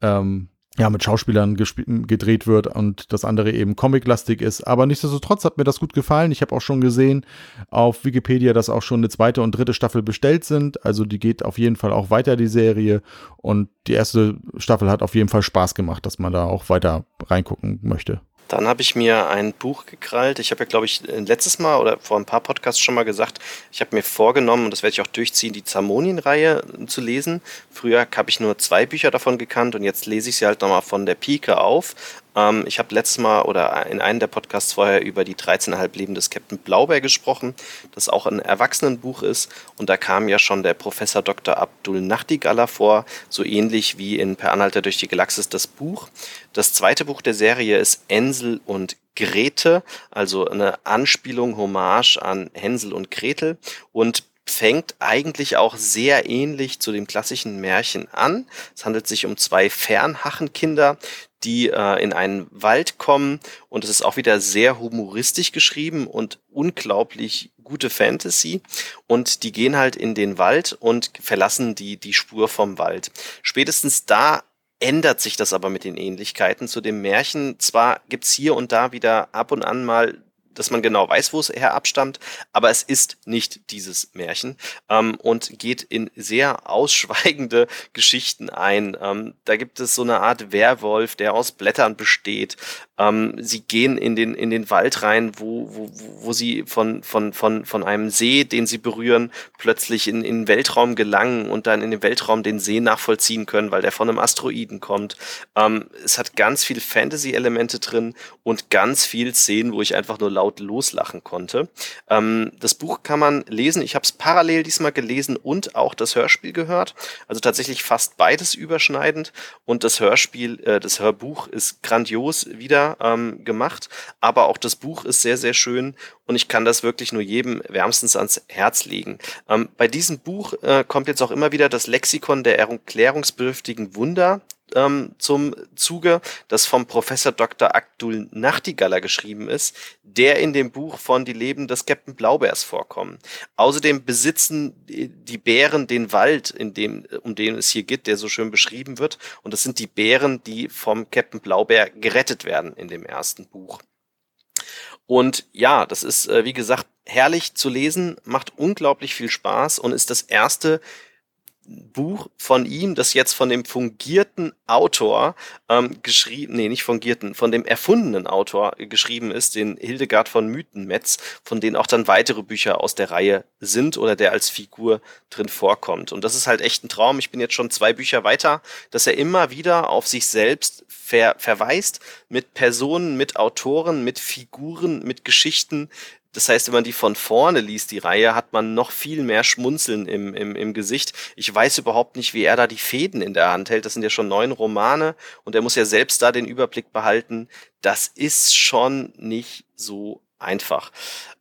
ähm, ja, mit Schauspielern gedreht wird und das andere eben comiclastig ist. Aber nichtsdestotrotz hat mir das gut gefallen. Ich habe auch schon gesehen auf Wikipedia, dass auch schon eine zweite und dritte Staffel bestellt sind. Also die geht auf jeden Fall auch weiter, die Serie. Und die erste Staffel hat auf jeden Fall Spaß gemacht, dass man da auch weiter reingucken möchte. Dann habe ich mir ein Buch gekrallt. Ich habe ja, glaube ich, letztes Mal oder vor ein paar Podcasts schon mal gesagt, ich habe mir vorgenommen, und das werde ich auch durchziehen, die Zamonien-Reihe zu lesen. Früher habe ich nur zwei Bücher davon gekannt und jetzt lese ich sie halt nochmal von der Pike auf. Ähm, ich habe letztes Mal oder in einem der Podcasts vorher über die 13,5 Leben des Captain Blaubeer gesprochen, das auch ein Erwachsenenbuch ist. Und da kam ja schon der Professor Dr. Abdul Nachtigaller vor, so ähnlich wie in Per Anhalter durch die Galaxis das Buch. Das zweite Buch der Serie ist Ensel und Grete, also eine Anspielung, Hommage an Hänsel und Gretel. Und fängt eigentlich auch sehr ähnlich zu dem klassischen Märchen an. Es handelt sich um zwei Fernhachenkinder, die äh, in einen Wald kommen und es ist auch wieder sehr humoristisch geschrieben und unglaublich gute Fantasy und die gehen halt in den Wald und verlassen die die Spur vom Wald. Spätestens da ändert sich das aber mit den Ähnlichkeiten zu dem Märchen. Zwar gibt's hier und da wieder ab und an mal dass man genau weiß, wo es her abstammt, aber es ist nicht dieses Märchen ähm, und geht in sehr ausschweigende Geschichten ein. Ähm, da gibt es so eine Art Werwolf, der aus Blättern besteht. Ähm, sie gehen in den, in den Wald rein, wo, wo, wo sie von, von, von, von einem See, den sie berühren, plötzlich in, in den Weltraum gelangen und dann in dem Weltraum den See nachvollziehen können, weil der von einem Asteroiden kommt. Ähm, es hat ganz viel Fantasy-Elemente drin und ganz viel Szenen, wo ich einfach nur laut loslachen konnte. Ähm, das Buch kann man lesen. Ich habe es parallel diesmal gelesen und auch das Hörspiel gehört. Also tatsächlich fast beides überschneidend. Und das Hörspiel, äh, das Hörbuch ist grandios wieder ähm, gemacht, aber auch das Buch ist sehr, sehr schön und ich kann das wirklich nur jedem wärmstens ans Herz legen. Ähm, bei diesem Buch äh, kommt jetzt auch immer wieder das Lexikon der erklärungsbedürftigen Wunder ähm, zum Zuge, das vom Professor Dr. Abdul Nachtigaller geschrieben ist, der in dem Buch von Die Leben des Captain Blaubeers vorkommen. Außerdem besitzen die Bären den Wald, in dem, um den es hier geht, der so schön beschrieben wird. Und das sind die Bären, die vom Captain Blaubeer gerettet werden in dem ersten Buch. Und ja, das ist, äh, wie gesagt, herrlich zu lesen, macht unglaublich viel Spaß und ist das erste Buch von ihm, das jetzt von dem fungierten Autor ähm, geschrieben, nee, nicht fungierten, von dem erfundenen Autor geschrieben ist, den Hildegard von Mythenmetz, von denen auch dann weitere Bücher aus der Reihe sind oder der als Figur drin vorkommt. Und das ist halt echt ein Traum. Ich bin jetzt schon zwei Bücher weiter, dass er immer wieder auf sich selbst ver verweist, mit Personen, mit Autoren, mit Figuren, mit Geschichten, das heißt, wenn man die von vorne liest, die Reihe, hat man noch viel mehr Schmunzeln im, im, im Gesicht. Ich weiß überhaupt nicht, wie er da die Fäden in der Hand hält. Das sind ja schon neun Romane und er muss ja selbst da den Überblick behalten. Das ist schon nicht so einfach.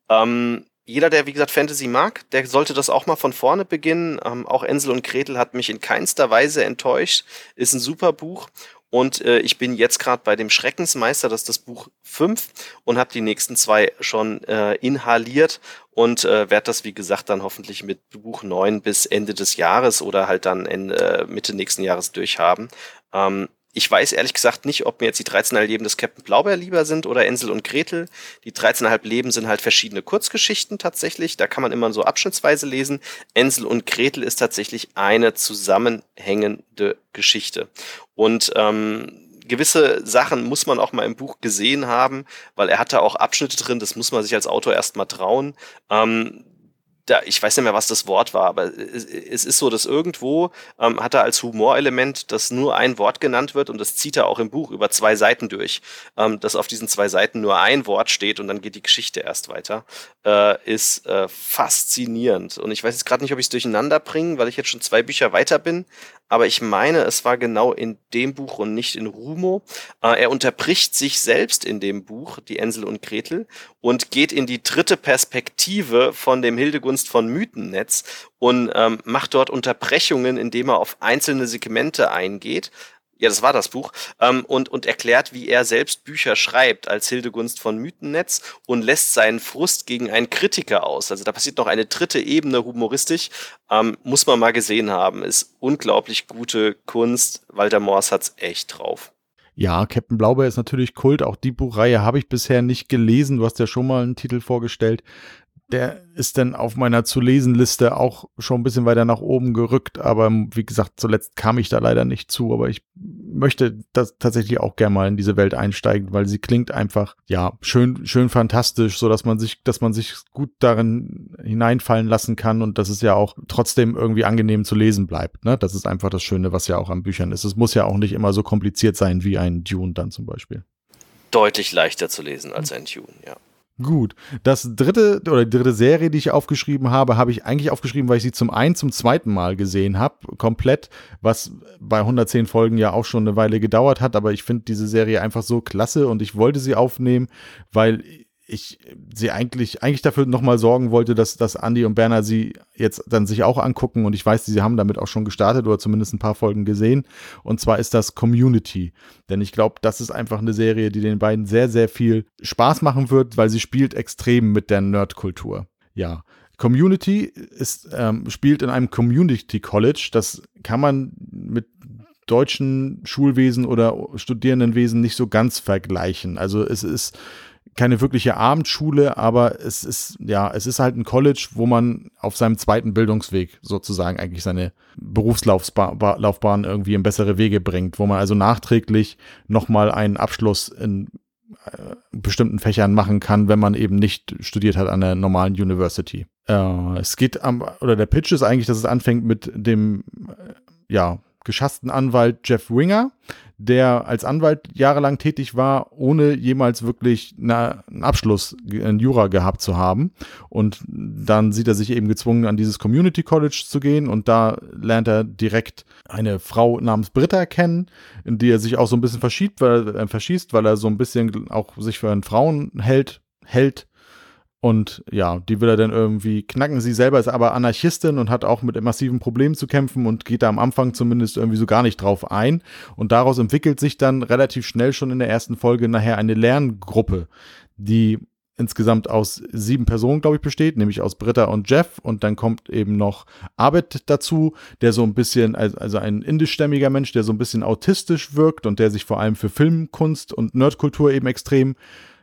Ähm, jeder, der wie gesagt Fantasy mag, der sollte das auch mal von vorne beginnen. Ähm, auch Ensel und Gretel hat mich in keinster Weise enttäuscht. Ist ein super Buch und äh, ich bin jetzt gerade bei dem Schreckensmeister, das ist das Buch 5 und habe die nächsten zwei schon äh, inhaliert und äh, werde das, wie gesagt, dann hoffentlich mit Buch 9 bis Ende des Jahres oder halt dann Ende, äh, Mitte nächsten Jahres durchhaben. Ähm, ich weiß ehrlich gesagt nicht, ob mir jetzt die 13,5 Leben des Captain Blaubeer lieber sind oder Ensel und Gretel. Die 13,5 Leben sind halt verschiedene Kurzgeschichten tatsächlich. Da kann man immer so abschnittsweise lesen. Ensel und Gretel ist tatsächlich eine zusammenhängende Geschichte. Und ähm, gewisse Sachen muss man auch mal im Buch gesehen haben, weil er hatte auch Abschnitte drin, das muss man sich als Autor erstmal trauen. Ähm, da, ich weiß nicht mehr, was das Wort war, aber es, es ist so, dass irgendwo ähm, hat er als Humorelement, dass nur ein Wort genannt wird und das zieht er auch im Buch über zwei Seiten durch, ähm, dass auf diesen zwei Seiten nur ein Wort steht und dann geht die Geschichte erst weiter, äh, ist äh, faszinierend. Und ich weiß jetzt gerade nicht, ob ich es durcheinander bringe, weil ich jetzt schon zwei Bücher weiter bin, aber ich meine, es war genau in dem Buch und nicht in Rumo. Äh, er unterbricht sich selbst in dem Buch, die Ensel und Gretel, und geht in die dritte Perspektive von dem Hildegunst von Mythennetz und ähm, macht dort Unterbrechungen, indem er auf einzelne Segmente eingeht. Ja, das war das Buch. Ähm, und, und erklärt, wie er selbst Bücher schreibt als Hildegunst von Mythennetz und lässt seinen Frust gegen einen Kritiker aus. Also da passiert noch eine dritte Ebene humoristisch. Ähm, muss man mal gesehen haben. Ist unglaublich gute Kunst. Walter Moors hat's echt drauf. Ja, Captain Blaubeer ist natürlich Kult. Auch die Buchreihe habe ich bisher nicht gelesen. Du hast ja schon mal einen Titel vorgestellt der ist dann auf meiner zu lesen Liste auch schon ein bisschen weiter nach oben gerückt, aber wie gesagt, zuletzt kam ich da leider nicht zu, aber ich möchte das tatsächlich auch gerne mal in diese Welt einsteigen, weil sie klingt einfach ja schön schön fantastisch, so dass man sich dass man sich gut darin hineinfallen lassen kann und dass es ja auch trotzdem irgendwie angenehm zu lesen bleibt, ne? Das ist einfach das Schöne, was ja auch an Büchern ist. Es muss ja auch nicht immer so kompliziert sein wie ein Dune dann zum Beispiel. Deutlich leichter zu lesen als ein Dune, ja. Gut. Das dritte oder die dritte Serie, die ich aufgeschrieben habe, habe ich eigentlich aufgeschrieben, weil ich sie zum einen zum zweiten Mal gesehen habe, komplett, was bei 110 Folgen ja auch schon eine Weile gedauert hat, aber ich finde diese Serie einfach so klasse und ich wollte sie aufnehmen, weil ich sie eigentlich, eigentlich dafür nochmal sorgen wollte, dass, dass Andy und Berner sie jetzt dann sich auch angucken und ich weiß, sie haben damit auch schon gestartet oder zumindest ein paar Folgen gesehen. Und zwar ist das Community. Denn ich glaube, das ist einfach eine Serie, die den beiden sehr, sehr viel Spaß machen wird, weil sie spielt extrem mit der Nerdkultur. Ja. Community ist, ähm, spielt in einem Community College. Das kann man mit deutschen Schulwesen oder Studierendenwesen nicht so ganz vergleichen. Also es ist keine wirkliche Abendschule, aber es ist, ja, es ist halt ein College, wo man auf seinem zweiten Bildungsweg sozusagen eigentlich seine Berufslaufbahn irgendwie in bessere Wege bringt, wo man also nachträglich nochmal einen Abschluss in äh, bestimmten Fächern machen kann, wenn man eben nicht studiert hat an der normalen University. Äh, es geht am, oder der Pitch ist eigentlich, dass es anfängt mit dem, äh, ja, geschassten Anwalt Jeff Winger, der als Anwalt jahrelang tätig war, ohne jemals wirklich eine, einen Abschluss in Jura gehabt zu haben. Und dann sieht er sich eben gezwungen, an dieses Community College zu gehen und da lernt er direkt eine Frau namens Britta kennen, in die er sich auch so ein bisschen verschiebt, weil, äh, verschießt, weil er so ein bisschen auch sich für einen Frauenheld hält und ja, die will er dann irgendwie knacken. Sie selber ist aber Anarchistin und hat auch mit massiven Problemen zu kämpfen und geht da am Anfang zumindest irgendwie so gar nicht drauf ein. Und daraus entwickelt sich dann relativ schnell schon in der ersten Folge nachher eine Lerngruppe, die insgesamt aus sieben Personen, glaube ich, besteht, nämlich aus Britta und Jeff. Und dann kommt eben noch Abed dazu, der so ein bisschen, also ein indischstämmiger Mensch, der so ein bisschen autistisch wirkt und der sich vor allem für Filmkunst und Nerdkultur eben extrem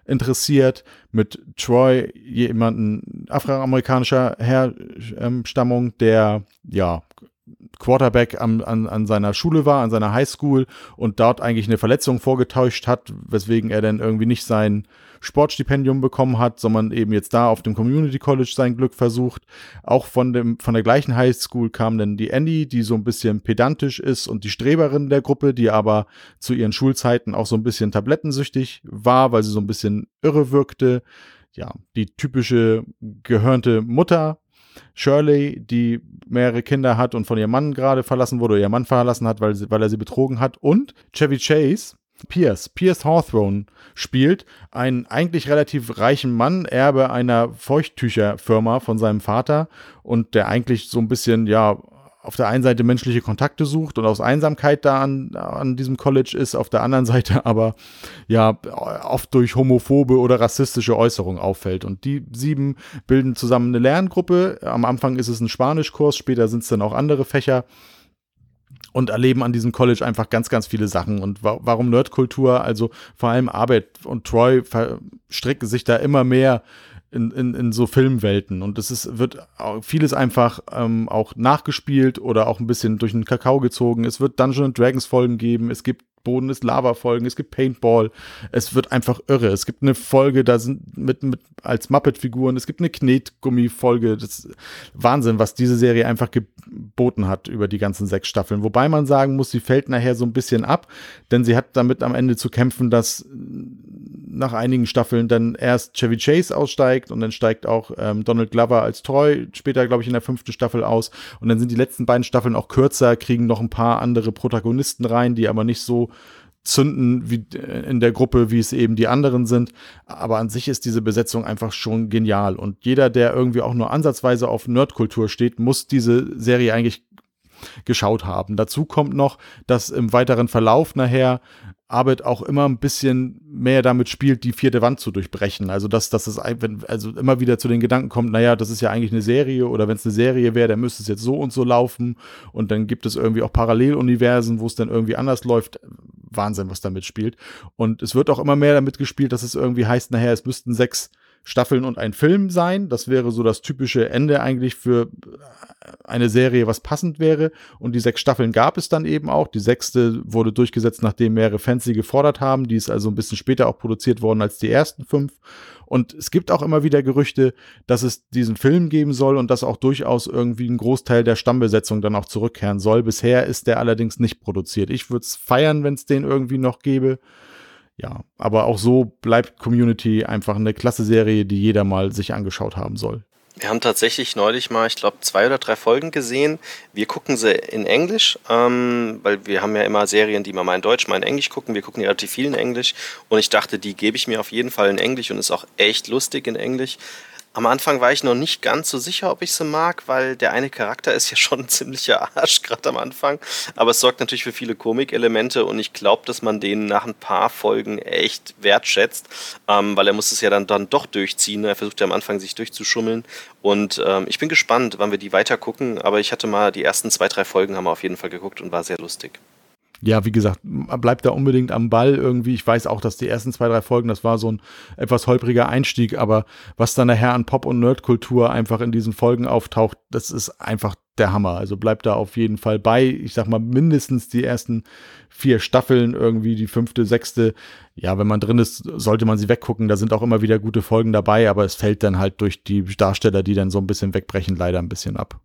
interessiert, mit Troy, jemanden afroamerikanischer Herstammung, der ja Quarterback an, an, an seiner Schule war, an seiner Highschool und dort eigentlich eine Verletzung vorgetäuscht hat, weswegen er dann irgendwie nicht sein Sportstipendium bekommen hat, sondern eben jetzt da auf dem Community College sein Glück versucht. Auch von dem, von der gleichen Highschool kam dann die Andy, die so ein bisschen pedantisch ist und die Streberin der Gruppe, die aber zu ihren Schulzeiten auch so ein bisschen tablettensüchtig war, weil sie so ein bisschen irre wirkte. Ja, die typische gehörnte Mutter, Shirley, die mehrere Kinder hat und von ihrem Mann gerade verlassen wurde, oder ihr Mann verlassen hat, weil, sie, weil er sie betrogen hat. Und Chevy Chase, Pierce, Pierce Hawthorne spielt einen eigentlich relativ reichen Mann, Erbe einer Feuchttücherfirma von seinem Vater und der eigentlich so ein bisschen, ja, auf der einen Seite menschliche Kontakte sucht und aus Einsamkeit da an, an diesem College ist, auf der anderen Seite aber ja oft durch homophobe oder rassistische Äußerungen auffällt. Und die sieben bilden zusammen eine Lerngruppe. Am Anfang ist es ein Spanischkurs, später sind es dann auch andere Fächer und erleben an diesem College einfach ganz, ganz viele Sachen. Und wa warum Nerdkultur? Also vor allem Arbeit und Troy verstricken sich da immer mehr in, in, in so Filmwelten. Und es ist, wird vieles einfach ähm, auch nachgespielt oder auch ein bisschen durch den Kakao gezogen. Es wird Dungeon Dragons Folgen geben. Es gibt Boden ist Lava-Folgen, es gibt Paintball, es wird einfach irre. Es gibt eine Folge, da sind mit, mit als Muppet-Figuren, es gibt eine Knetgummi-Folge. Das ist Wahnsinn, was diese Serie einfach geboten hat über die ganzen sechs Staffeln. Wobei man sagen muss, sie fällt nachher so ein bisschen ab, denn sie hat damit am Ende zu kämpfen, dass nach einigen Staffeln dann erst Chevy Chase aussteigt und dann steigt auch ähm, Donald Glover als Troy später, glaube ich, in der fünften Staffel aus. Und dann sind die letzten beiden Staffeln auch kürzer, kriegen noch ein paar andere Protagonisten rein, die aber nicht so zünden wie äh, in der Gruppe, wie es eben die anderen sind. Aber an sich ist diese Besetzung einfach schon genial. Und jeder, der irgendwie auch nur ansatzweise auf Nerdkultur steht, muss diese Serie eigentlich geschaut haben. Dazu kommt noch, dass im weiteren Verlauf nachher Arbeit auch immer ein bisschen mehr damit spielt, die vierte Wand zu durchbrechen. Also, dass, dass es also immer wieder zu den Gedanken kommt, naja, das ist ja eigentlich eine Serie oder wenn es eine Serie wäre, dann müsste es jetzt so und so laufen und dann gibt es irgendwie auch Paralleluniversen, wo es dann irgendwie anders läuft. Wahnsinn, was damit spielt. Und es wird auch immer mehr damit gespielt, dass es irgendwie heißt, nachher, es müssten sechs Staffeln und ein Film sein. Das wäre so das typische Ende eigentlich für eine Serie, was passend wäre. Und die sechs Staffeln gab es dann eben auch. Die sechste wurde durchgesetzt, nachdem mehrere Fans sie gefordert haben. Die ist also ein bisschen später auch produziert worden als die ersten fünf. Und es gibt auch immer wieder Gerüchte, dass es diesen Film geben soll und dass auch durchaus irgendwie ein Großteil der Stammbesetzung dann auch zurückkehren soll. Bisher ist der allerdings nicht produziert. Ich würde es feiern, wenn es den irgendwie noch gäbe ja, aber auch so bleibt Community einfach eine klasse Serie, die jeder mal sich angeschaut haben soll. Wir haben tatsächlich neulich mal, ich glaube, zwei oder drei Folgen gesehen. Wir gucken sie in Englisch, ähm, weil wir haben ja immer Serien, die wir mal in Deutsch, mal in Englisch gucken. Wir gucken ja relativ viel in Englisch. Und ich dachte, die gebe ich mir auf jeden Fall in Englisch und ist auch echt lustig in Englisch. Am Anfang war ich noch nicht ganz so sicher, ob ich sie mag, weil der eine Charakter ist ja schon ein ziemlicher Arsch, gerade am Anfang. Aber es sorgt natürlich für viele Komikelemente und ich glaube, dass man den nach ein paar Folgen echt wertschätzt, ähm, weil er muss es ja dann, dann doch durchziehen. Er versucht ja am Anfang sich durchzuschummeln und ähm, ich bin gespannt, wann wir die weiter gucken. Aber ich hatte mal die ersten zwei, drei Folgen haben wir auf jeden Fall geguckt und war sehr lustig ja, wie gesagt, bleibt da unbedingt am Ball irgendwie. Ich weiß auch, dass die ersten zwei, drei Folgen, das war so ein etwas holpriger Einstieg, aber was dann nachher an Pop- und Nerdkultur einfach in diesen Folgen auftaucht, das ist einfach der Hammer. Also bleibt da auf jeden Fall bei. Ich sag mal, mindestens die ersten vier Staffeln, irgendwie die fünfte, sechste. Ja, wenn man drin ist, sollte man sie weggucken. Da sind auch immer wieder gute Folgen dabei, aber es fällt dann halt durch die Darsteller, die dann so ein bisschen wegbrechen, leider ein bisschen ab.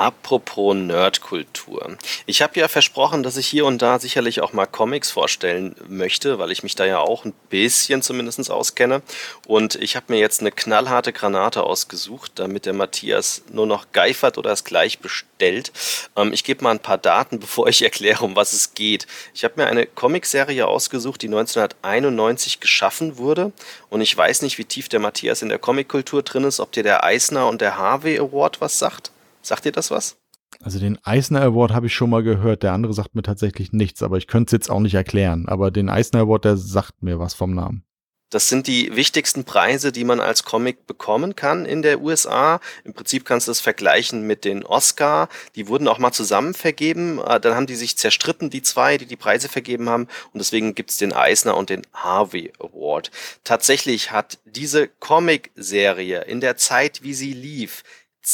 Apropos Nerdkultur. Ich habe ja versprochen, dass ich hier und da sicherlich auch mal Comics vorstellen möchte, weil ich mich da ja auch ein bisschen zumindest auskenne. Und ich habe mir jetzt eine knallharte Granate ausgesucht, damit der Matthias nur noch geifert oder es gleich bestellt. Ähm, ich gebe mal ein paar Daten, bevor ich erkläre, um was es geht. Ich habe mir eine Comicserie ausgesucht, die 1991 geschaffen wurde. Und ich weiß nicht, wie tief der Matthias in der Comickultur drin ist, ob dir der Eisner und der Harvey Award was sagt. Sagt dir das was? Also den Eisner Award habe ich schon mal gehört, der andere sagt mir tatsächlich nichts, aber ich könnte es jetzt auch nicht erklären. Aber den Eisner Award, der sagt mir was vom Namen. Das sind die wichtigsten Preise, die man als Comic bekommen kann in der USA. Im Prinzip kannst du das vergleichen mit den Oscar. Die wurden auch mal zusammen vergeben. Äh, dann haben die sich zerstritten, die zwei, die die Preise vergeben haben. Und deswegen gibt es den Eisner und den Harvey Award. Tatsächlich hat diese Comic-Serie in der Zeit, wie sie lief,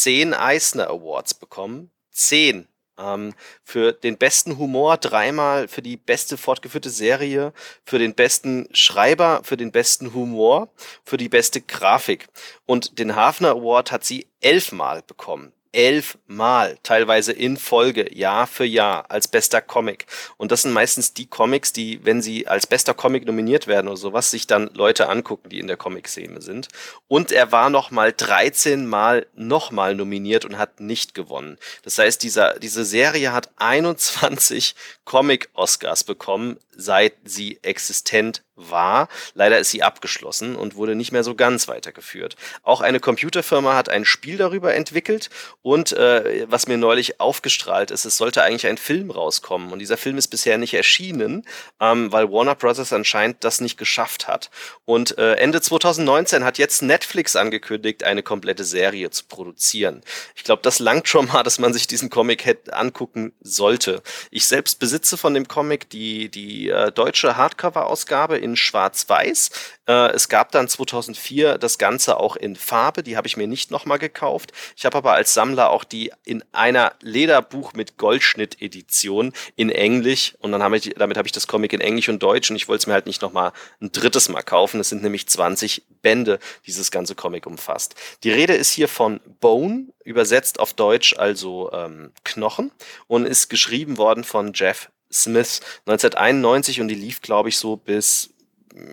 zehn Eisner Awards bekommen. Zehn. Ähm, für den besten Humor dreimal, für die beste fortgeführte Serie, für den besten Schreiber, für den besten Humor, für die beste Grafik. Und den Hafner Award hat sie elfmal bekommen elfmal, teilweise in Folge, Jahr für Jahr, als bester Comic. Und das sind meistens die Comics, die, wenn sie als bester Comic nominiert werden oder sowas, sich dann Leute angucken, die in der Comic-Szene sind. Und er war noch mal 13 Mal nochmal nominiert und hat nicht gewonnen. Das heißt, dieser, diese Serie hat 21 Comic-Oscars bekommen, seit sie existent war. Leider ist sie abgeschlossen und wurde nicht mehr so ganz weitergeführt. Auch eine Computerfirma hat ein Spiel darüber entwickelt und äh, was mir neulich aufgestrahlt ist, es sollte eigentlich ein Film rauskommen und dieser Film ist bisher nicht erschienen, ähm, weil Warner Bros. anscheinend das nicht geschafft hat. Und äh, Ende 2019 hat jetzt Netflix angekündigt, eine komplette Serie zu produzieren. Ich glaube, das langt schon mal, dass man sich diesen Comic angucken sollte. Ich selbst besitze von dem Comic die, die äh, deutsche Hardcover-Ausgabe in Schwarz-Weiß. Äh, es gab dann 2004 das Ganze auch in Farbe, die habe ich mir nicht nochmal gekauft. Ich habe aber als Sammler auch die in einer Lederbuch mit Goldschnitt-Edition in Englisch und dann habe ich, damit habe ich das Comic in Englisch und Deutsch und ich wollte es mir halt nicht nochmal ein drittes Mal kaufen. Es sind nämlich 20 Bände, dieses ganze Comic umfasst. Die Rede ist hier von Bone, übersetzt auf Deutsch also ähm, Knochen und ist geschrieben worden von Jeff Smith 1991 und die lief, glaube ich, so bis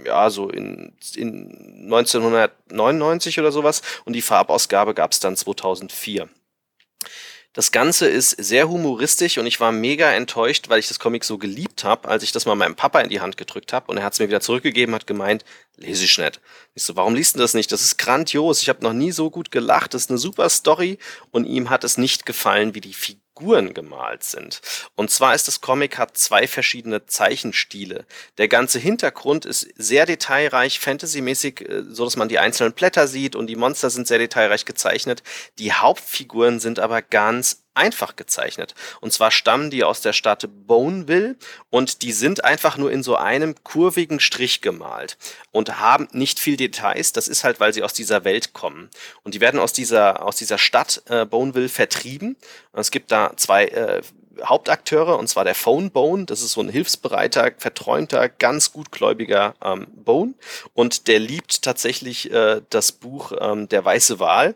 ja, so in, in 1999 oder sowas und die Farbausgabe gab es dann 2004. Das Ganze ist sehr humoristisch und ich war mega enttäuscht, weil ich das Comic so geliebt habe, als ich das mal meinem Papa in die Hand gedrückt habe und er hat es mir wieder zurückgegeben, hat gemeint, lese ich nicht. Ich so, warum liest du das nicht? Das ist grandios. Ich habe noch nie so gut gelacht. Das ist eine super Story und ihm hat es nicht gefallen, wie die Figuren gemalt sind. Und zwar ist das Comic hat zwei verschiedene Zeichenstile. Der ganze Hintergrund ist sehr detailreich, fantasymäßig, äh, so dass man die einzelnen Blätter sieht und die Monster sind sehr detailreich gezeichnet. Die Hauptfiguren sind aber ganz einfach gezeichnet. Und zwar stammen die aus der Stadt Boneville und die sind einfach nur in so einem kurvigen Strich gemalt und haben nicht viel Details. Das ist halt, weil sie aus dieser Welt kommen. Und die werden aus dieser, aus dieser Stadt äh, Boneville vertrieben. Und es gibt da zwei äh, Hauptakteure, und zwar der Phone Bone. Das ist so ein hilfsbereiter, verträumter, ganz gutgläubiger ähm, Bone. Und der liebt tatsächlich äh, das Buch ähm, Der Weiße Wal.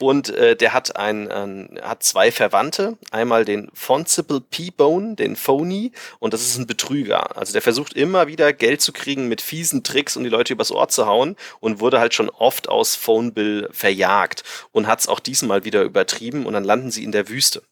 Und äh, der hat, ein, äh, hat zwei Verwandte. Einmal den Foncible P-Bone, den Phony. Und das ist ein Betrüger. Also der versucht immer wieder Geld zu kriegen mit fiesen Tricks, um die Leute übers Ohr zu hauen. Und wurde halt schon oft aus Phonebill verjagt. Und hat es auch diesmal wieder übertrieben. Und dann landen sie in der Wüste.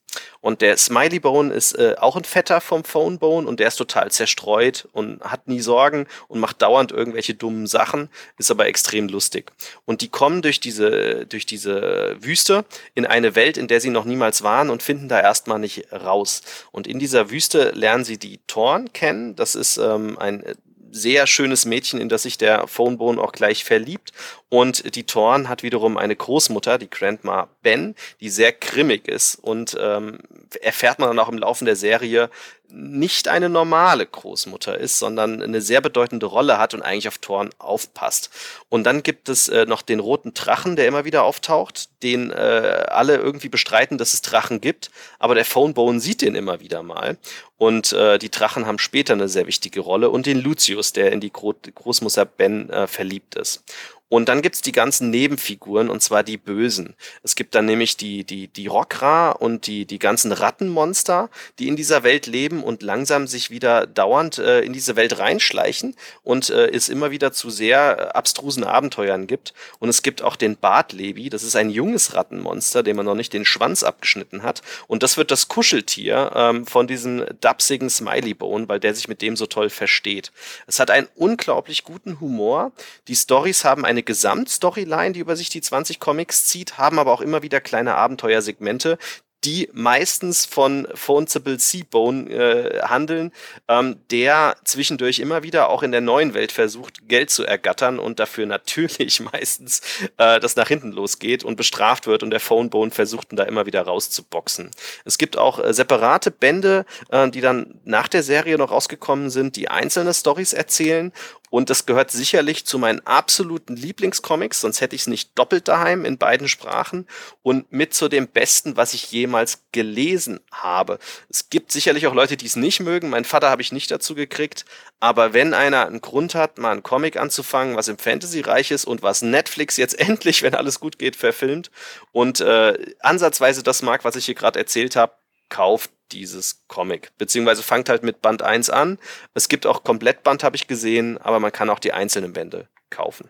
Und der Smiley Bone ist äh, auch ein Vetter vom Phone Bone und der ist total zerstreut und hat nie Sorgen und macht dauernd irgendwelche dummen Sachen, ist aber extrem lustig. Und die kommen durch diese, durch diese Wüste in eine Welt, in der sie noch niemals waren und finden da erstmal nicht raus. Und in dieser Wüste lernen sie die Thorn kennen. Das ist ähm, ein sehr schönes Mädchen, in das sich der Phonebone auch gleich verliebt. Und die Thorn hat wiederum eine Großmutter, die Grandma Ben, die sehr grimmig ist. Und ähm, erfährt man dann auch im Laufe der Serie, nicht eine normale Großmutter ist, sondern eine sehr bedeutende Rolle hat und eigentlich auf Thorn aufpasst. Und dann gibt es äh, noch den roten Drachen, der immer wieder auftaucht, den äh, alle irgendwie bestreiten, dass es Drachen gibt, aber der Phonebone sieht den immer wieder mal. Und äh, die Drachen haben später eine sehr wichtige Rolle und den Lucius, der in die Gro Großmutter Ben äh, verliebt ist. Und dann gibt's die ganzen Nebenfiguren, und zwar die Bösen. Es gibt dann nämlich die, die, die Rockra und die, die ganzen Rattenmonster, die in dieser Welt leben und langsam sich wieder dauernd äh, in diese Welt reinschleichen und äh, es immer wieder zu sehr äh, abstrusen Abenteuern gibt. Und es gibt auch den Bartlevi, das ist ein junges Rattenmonster, dem man noch nicht den Schwanz abgeschnitten hat. Und das wird das Kuscheltier ähm, von diesem dapsigen Smileybone, weil der sich mit dem so toll versteht. Es hat einen unglaublich guten Humor. Die Stories haben ein eine Gesamtstoryline, die über sich die 20 Comics zieht, haben aber auch immer wieder kleine Abenteuersegmente, die meistens von Phonesible Seabone äh, handeln, ähm, der zwischendurch immer wieder auch in der neuen Welt versucht, Geld zu ergattern und dafür natürlich meistens äh, das nach hinten losgeht und bestraft wird und der Phonebone versucht, ihn da immer wieder rauszuboxen. Es gibt auch äh, separate Bände, äh, die dann nach der Serie noch rausgekommen sind, die einzelne Stories erzählen und das gehört sicherlich zu meinen absoluten Lieblingscomics, sonst hätte ich es nicht doppelt daheim in beiden Sprachen und mit zu dem Besten, was ich jemals gelesen habe. Es gibt sicherlich auch Leute, die es nicht mögen. Mein Vater habe ich nicht dazu gekriegt. Aber wenn einer einen Grund hat, mal einen Comic anzufangen, was im Fantasy-Reich ist und was Netflix jetzt endlich, wenn alles gut geht, verfilmt und äh, ansatzweise das mag, was ich hier gerade erzählt habe, kauft dieses Comic. Beziehungsweise fangt halt mit Band 1 an. Es gibt auch Komplettband, habe ich gesehen, aber man kann auch die einzelnen Bände kaufen.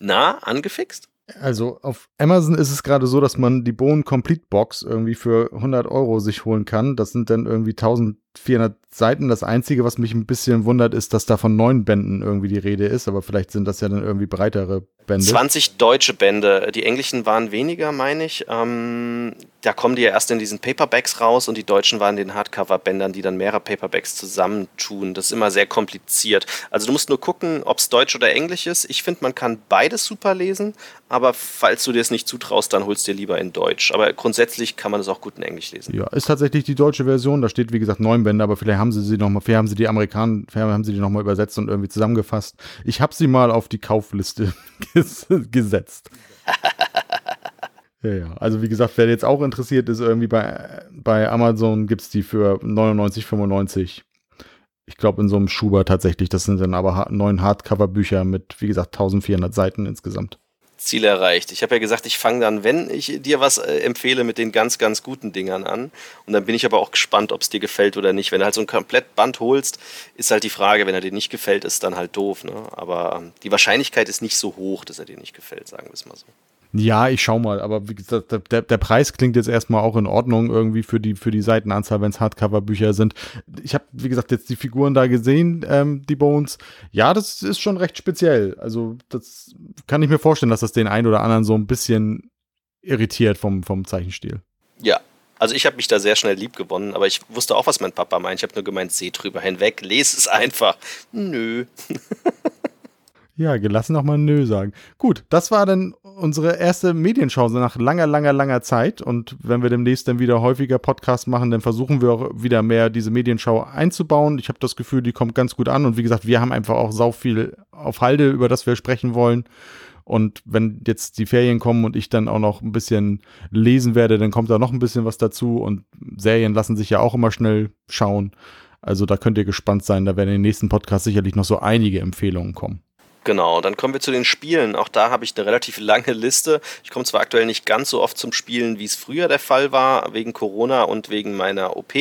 Na, angefixt? Also auf Amazon ist es gerade so, dass man die Bone Complete Box irgendwie für 100 Euro sich holen kann. Das sind dann irgendwie 1400 Seiten. Das Einzige, was mich ein bisschen wundert, ist, dass da von neun Bänden irgendwie die Rede ist. Aber vielleicht sind das ja dann irgendwie breitere Bände. 20 deutsche Bände. Die englischen waren weniger, meine ich. Ähm, da kommen die ja erst in diesen Paperbacks raus und die deutschen waren in den Hardcover-Bändern, die dann mehrere Paperbacks zusammentun. Das ist immer sehr kompliziert. Also du musst nur gucken, ob es Deutsch oder Englisch ist. Ich finde, man kann beides super lesen, aber falls du dir es nicht zutraust, dann holst du dir lieber in Deutsch. Aber grundsätzlich kann man es auch gut in Englisch lesen. Ja, ist tatsächlich die deutsche Version. Da steht, wie gesagt, neun Bände, aber vielleicht haben sie sie nochmal, vielleicht haben sie die Amerikaner, vielleicht haben sie die nochmal übersetzt und irgendwie zusammengefasst. Ich habe sie mal auf die Kaufliste gesetzt. Ja, ja. Also wie gesagt, wer jetzt auch interessiert ist, irgendwie bei, bei Amazon gibt es die für 99,95. Ich glaube in so einem Schuber tatsächlich. Das sind dann aber neun Hardcover-Bücher mit, wie gesagt, 1400 Seiten insgesamt. Ziel erreicht. Ich habe ja gesagt, ich fange dann, wenn ich dir was äh, empfehle, mit den ganz, ganz guten Dingern an. Und dann bin ich aber auch gespannt, ob es dir gefällt oder nicht. Wenn du halt so ein komplett Band holst, ist halt die Frage, wenn er dir nicht gefällt, ist dann halt doof. Ne? Aber ähm, die Wahrscheinlichkeit ist nicht so hoch, dass er dir nicht gefällt, sagen wir es mal so. Ja, ich schau mal, aber wie gesagt, der, der Preis klingt jetzt erstmal auch in Ordnung irgendwie für die, für die Seitenanzahl, wenn es Hardcover-Bücher sind. Ich habe, wie gesagt, jetzt die Figuren da gesehen, ähm, die Bones. Ja, das ist schon recht speziell. Also, das kann ich mir vorstellen, dass das den einen oder anderen so ein bisschen irritiert vom, vom Zeichenstil. Ja, also ich habe mich da sehr schnell lieb gewonnen, aber ich wusste auch, was mein Papa meint. Ich habe nur gemeint, seh drüber hinweg, lese es einfach. Nö. Ja, gelassen auch mal Nö sagen. Gut, das war dann unsere erste Medienschau nach langer, langer, langer Zeit. Und wenn wir demnächst dann wieder häufiger Podcasts machen, dann versuchen wir auch wieder mehr diese Medienschau einzubauen. Ich habe das Gefühl, die kommt ganz gut an. Und wie gesagt, wir haben einfach auch sau viel auf Halde, über das wir sprechen wollen. Und wenn jetzt die Ferien kommen und ich dann auch noch ein bisschen lesen werde, dann kommt da noch ein bisschen was dazu. Und Serien lassen sich ja auch immer schnell schauen. Also da könnt ihr gespannt sein. Da werden in den nächsten Podcasts sicherlich noch so einige Empfehlungen kommen. Genau, dann kommen wir zu den Spielen. Auch da habe ich eine relativ lange Liste. Ich komme zwar aktuell nicht ganz so oft zum Spielen, wie es früher der Fall war, wegen Corona und wegen meiner OP,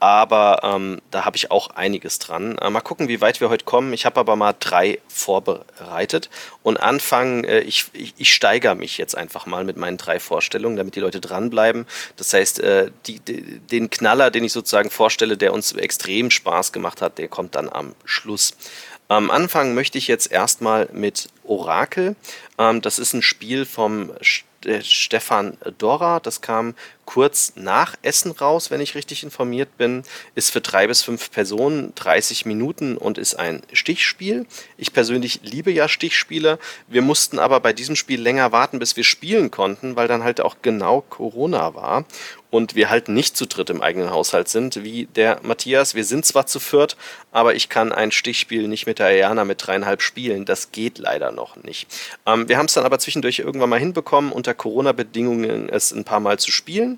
aber ähm, da habe ich auch einiges dran. Äh, mal gucken, wie weit wir heute kommen. Ich habe aber mal drei vorbereitet und anfangen, äh, ich, ich, ich steigere mich jetzt einfach mal mit meinen drei Vorstellungen, damit die Leute dranbleiben. Das heißt, äh, die, die, den Knaller, den ich sozusagen vorstelle, der uns extrem Spaß gemacht hat, der kommt dann am Schluss. Am Anfang möchte ich jetzt erstmal mit Orakel. Ähm, das ist ein Spiel vom äh, Stefan Dorra. Das kam kurz nach Essen raus, wenn ich richtig informiert bin. Ist für drei bis fünf Personen 30 Minuten und ist ein Stichspiel. Ich persönlich liebe ja Stichspiele. Wir mussten aber bei diesem Spiel länger warten, bis wir spielen konnten, weil dann halt auch genau Corona war und wir halt nicht zu dritt im eigenen Haushalt sind, wie der Matthias. Wir sind zwar zu viert, aber ich kann ein Stichspiel nicht mit der Ayana mit dreieinhalb spielen. Das geht leider noch nicht. Ähm, wir haben es dann aber zwischendurch irgendwann mal hinbekommen, unter Corona-Bedingungen es ein paar Mal zu spielen.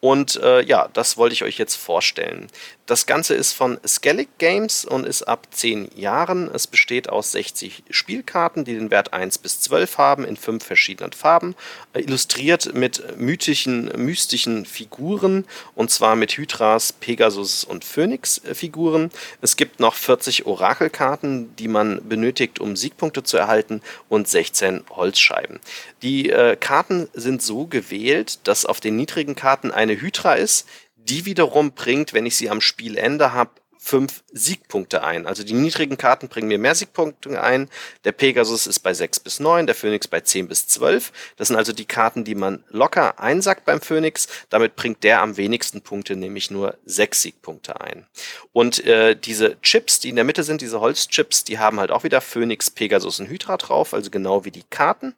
Und äh, ja, das wollte ich euch jetzt vorstellen. Das Ganze ist von Skellig Games und ist ab 10 Jahren. Es besteht aus 60 Spielkarten, die den Wert 1 bis 12 haben, in fünf verschiedenen Farben. Äh, illustriert mit mythischen, mystischen Figuren, und zwar mit Hydras, Pegasus und Phönix-Figuren. Es gibt noch 40 Orakelkarten, die man benötigt, um Siegpunkte zu erhalten, und 16 Holzscheiben. Die äh, Karten sind so gewählt, dass auf den niedrigen Karten eine Hydra ist, die wiederum bringt, wenn ich sie am Spielende habe, fünf Siegpunkte ein. Also die niedrigen Karten bringen mir mehr Siegpunkte ein. Der Pegasus ist bei sechs bis neun, der Phoenix bei zehn bis zwölf. Das sind also die Karten, die man locker einsackt beim Phoenix. Damit bringt der am wenigsten Punkte, nämlich nur sechs Siegpunkte ein. Und äh, diese Chips, die in der Mitte sind, diese Holzchips, die haben halt auch wieder Phoenix, Pegasus und Hydra drauf, also genau wie die Karten.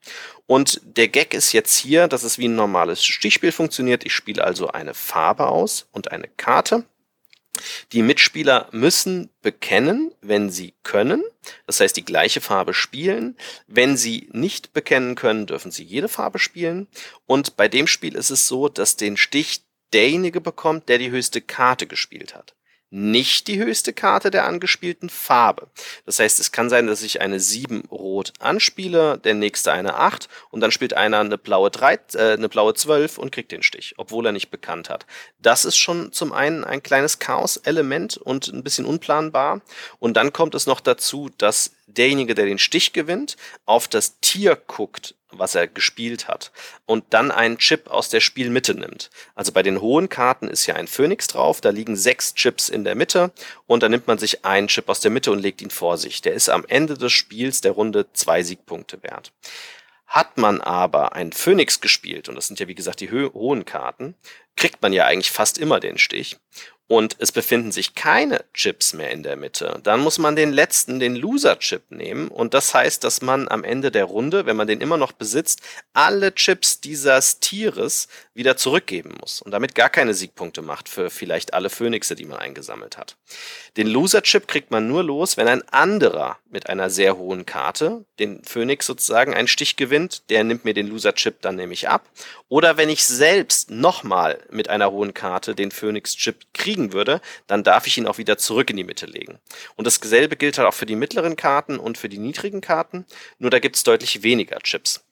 Und der Gag ist jetzt hier, dass es wie ein normales Stichspiel funktioniert. Ich spiele also eine Farbe aus und eine Karte. Die Mitspieler müssen bekennen, wenn sie können, das heißt die gleiche Farbe spielen. Wenn sie nicht bekennen können, dürfen sie jede Farbe spielen. Und bei dem Spiel ist es so, dass den Stich derjenige bekommt, der die höchste Karte gespielt hat nicht die höchste Karte der angespielten Farbe. Das heißt, es kann sein, dass ich eine 7 rot anspiele, der nächste eine 8 und dann spielt einer eine blaue 3, äh, eine blaue 12 und kriegt den Stich, obwohl er nicht bekannt hat. Das ist schon zum einen ein kleines Chaos-Element und ein bisschen unplanbar. Und dann kommt es noch dazu, dass derjenige, der den Stich gewinnt, auf das Tier guckt, was er gespielt hat und dann einen Chip aus der Spielmitte nimmt. Also bei den hohen Karten ist ja ein Phönix drauf, da liegen sechs Chips in der Mitte und dann nimmt man sich einen Chip aus der Mitte und legt ihn vor sich. Der ist am Ende des Spiels der Runde zwei Siegpunkte wert. Hat man aber einen Phönix gespielt, und das sind ja wie gesagt die hohen Karten, kriegt man ja eigentlich fast immer den Stich und es befinden sich keine Chips mehr in der Mitte, dann muss man den letzten, den Loser-Chip nehmen. Und das heißt, dass man am Ende der Runde, wenn man den immer noch besitzt, alle Chips dieses Tieres wieder zurückgeben muss und damit gar keine Siegpunkte macht für vielleicht alle Phönixe, die man eingesammelt hat. Den Loser-Chip kriegt man nur los, wenn ein anderer mit einer sehr hohen Karte den Phönix sozusagen einen Stich gewinnt. Der nimmt mir den Loser-Chip dann nämlich ab. Oder wenn ich selbst nochmal mit einer hohen Karte den Phönix-Chip kriegen würde, dann darf ich ihn auch wieder zurück in die Mitte legen. Und dasselbe gilt halt auch für die mittleren Karten und für die niedrigen Karten, nur da gibt es deutlich weniger Chips.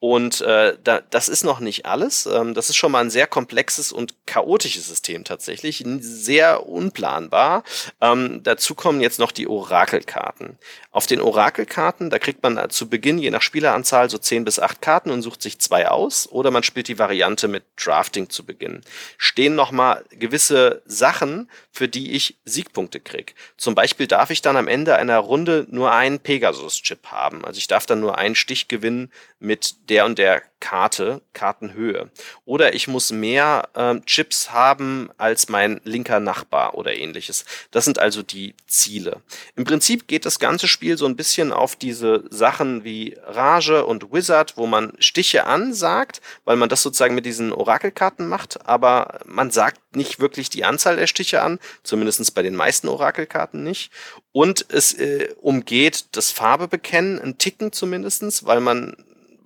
Und äh, da, das ist noch nicht alles. Ähm, das ist schon mal ein sehr komplexes und chaotisches System tatsächlich, sehr unplanbar. Ähm, dazu kommen jetzt noch die Orakelkarten. Auf den Orakelkarten, da kriegt man zu Beginn je nach Spieleranzahl so 10 bis 8 Karten und sucht sich zwei aus oder man spielt die Variante mit Drafting zu Beginn. Stehen nochmal gewisse Sachen, für die ich Siegpunkte krieg. Zum Beispiel darf ich dann am Ende einer Runde nur einen Pegasus-Chip haben. Also ich darf dann nur einen Stich gewinnen mit der und der Karte, Kartenhöhe. Oder ich muss mehr ähm, Chips haben als mein linker Nachbar oder ähnliches. Das sind also die Ziele. Im Prinzip geht das ganze Spiel so ein bisschen auf diese Sachen wie Rage und Wizard, wo man Stiche ansagt, weil man das sozusagen mit diesen Orakelkarten macht, aber man sagt nicht wirklich die Anzahl der Stiche an, zumindest bei den meisten Orakelkarten nicht. Und es äh, umgeht das Farbe bekennen, ein Ticken zumindestens, weil man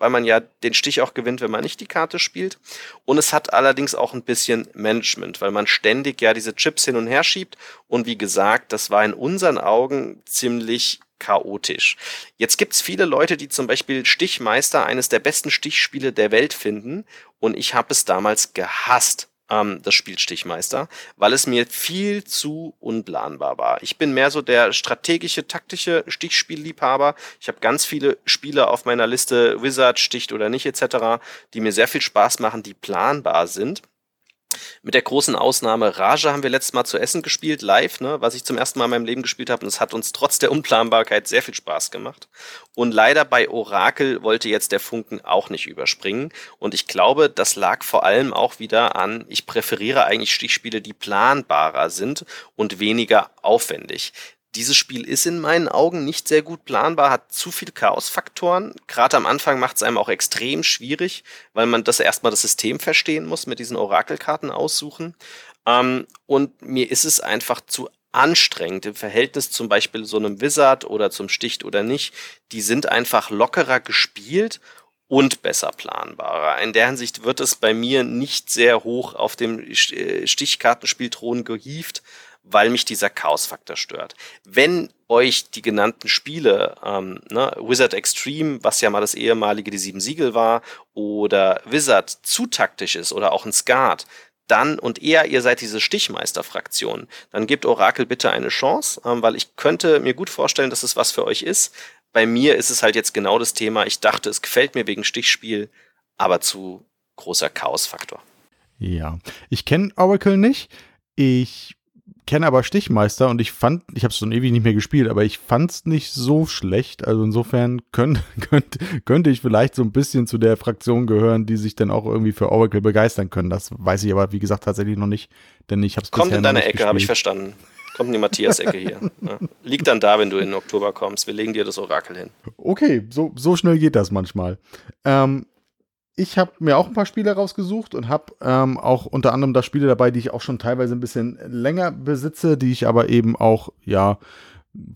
weil man ja den Stich auch gewinnt, wenn man nicht die Karte spielt. Und es hat allerdings auch ein bisschen Management, weil man ständig ja diese Chips hin und her schiebt. Und wie gesagt, das war in unseren Augen ziemlich chaotisch. Jetzt gibt's viele Leute, die zum Beispiel Stichmeister eines der besten Stichspiele der Welt finden. Und ich habe es damals gehasst ähm, das Spiel Stichmeister, weil es mir viel zu unplanbar war. Ich bin mehr so der strategische, taktische Stichspielliebhaber. Ich habe ganz viele Spiele auf meiner Liste, Wizard, Sticht oder nicht etc., die mir sehr viel Spaß machen, die planbar sind. Mit der großen Ausnahme Raja haben wir letztes Mal zu Essen gespielt, live, ne, was ich zum ersten Mal in meinem Leben gespielt habe. Und es hat uns trotz der Unplanbarkeit sehr viel Spaß gemacht. Und leider bei Orakel wollte jetzt der Funken auch nicht überspringen. Und ich glaube, das lag vor allem auch wieder an, ich präferiere eigentlich Stichspiele, die planbarer sind und weniger aufwendig. Dieses Spiel ist in meinen Augen nicht sehr gut planbar, hat zu viel Chaosfaktoren. Gerade am Anfang macht es einem auch extrem schwierig, weil man das erstmal das System verstehen muss, mit diesen Orakelkarten aussuchen. Ähm, und mir ist es einfach zu anstrengend im Verhältnis zum Beispiel so einem Wizard oder zum Sticht oder nicht. Die sind einfach lockerer gespielt und besser planbarer. In der Hinsicht wird es bei mir nicht sehr hoch auf dem äh, Stichkartenspielthron gehievt, weil mich dieser Chaos-Faktor stört. Wenn euch die genannten Spiele, ähm, ne, Wizard Extreme, was ja mal das ehemalige Die Sieben Siegel war, oder Wizard zu taktisch ist oder auch ein Skat, dann und eher ihr seid diese Stichmeister-Fraktion, dann gebt Orakel bitte eine Chance, ähm, weil ich könnte mir gut vorstellen, dass es was für euch ist. Bei mir ist es halt jetzt genau das Thema. Ich dachte, es gefällt mir wegen Stichspiel, aber zu großer Chaos-Faktor. Ja, ich kenne Oracle nicht. Ich kenne aber Stichmeister und ich fand, ich habe es schon ewig nicht mehr gespielt, aber ich fand es nicht so schlecht. Also insofern könnt, könnt, könnte ich vielleicht so ein bisschen zu der Fraktion gehören, die sich dann auch irgendwie für Oracle begeistern können. Das weiß ich aber, wie gesagt, tatsächlich noch nicht, denn ich habe es Kommt in deine Ecke, habe ich verstanden. Kommt in die Matthias-Ecke hier. Ja. Liegt dann da, wenn du in Oktober kommst. Wir legen dir das Orakel hin. Okay, so, so schnell geht das manchmal. Ähm, ich habe mir auch ein paar Spiele rausgesucht und habe ähm, auch unter anderem da Spiele dabei, die ich auch schon teilweise ein bisschen länger besitze, die ich aber eben auch, ja,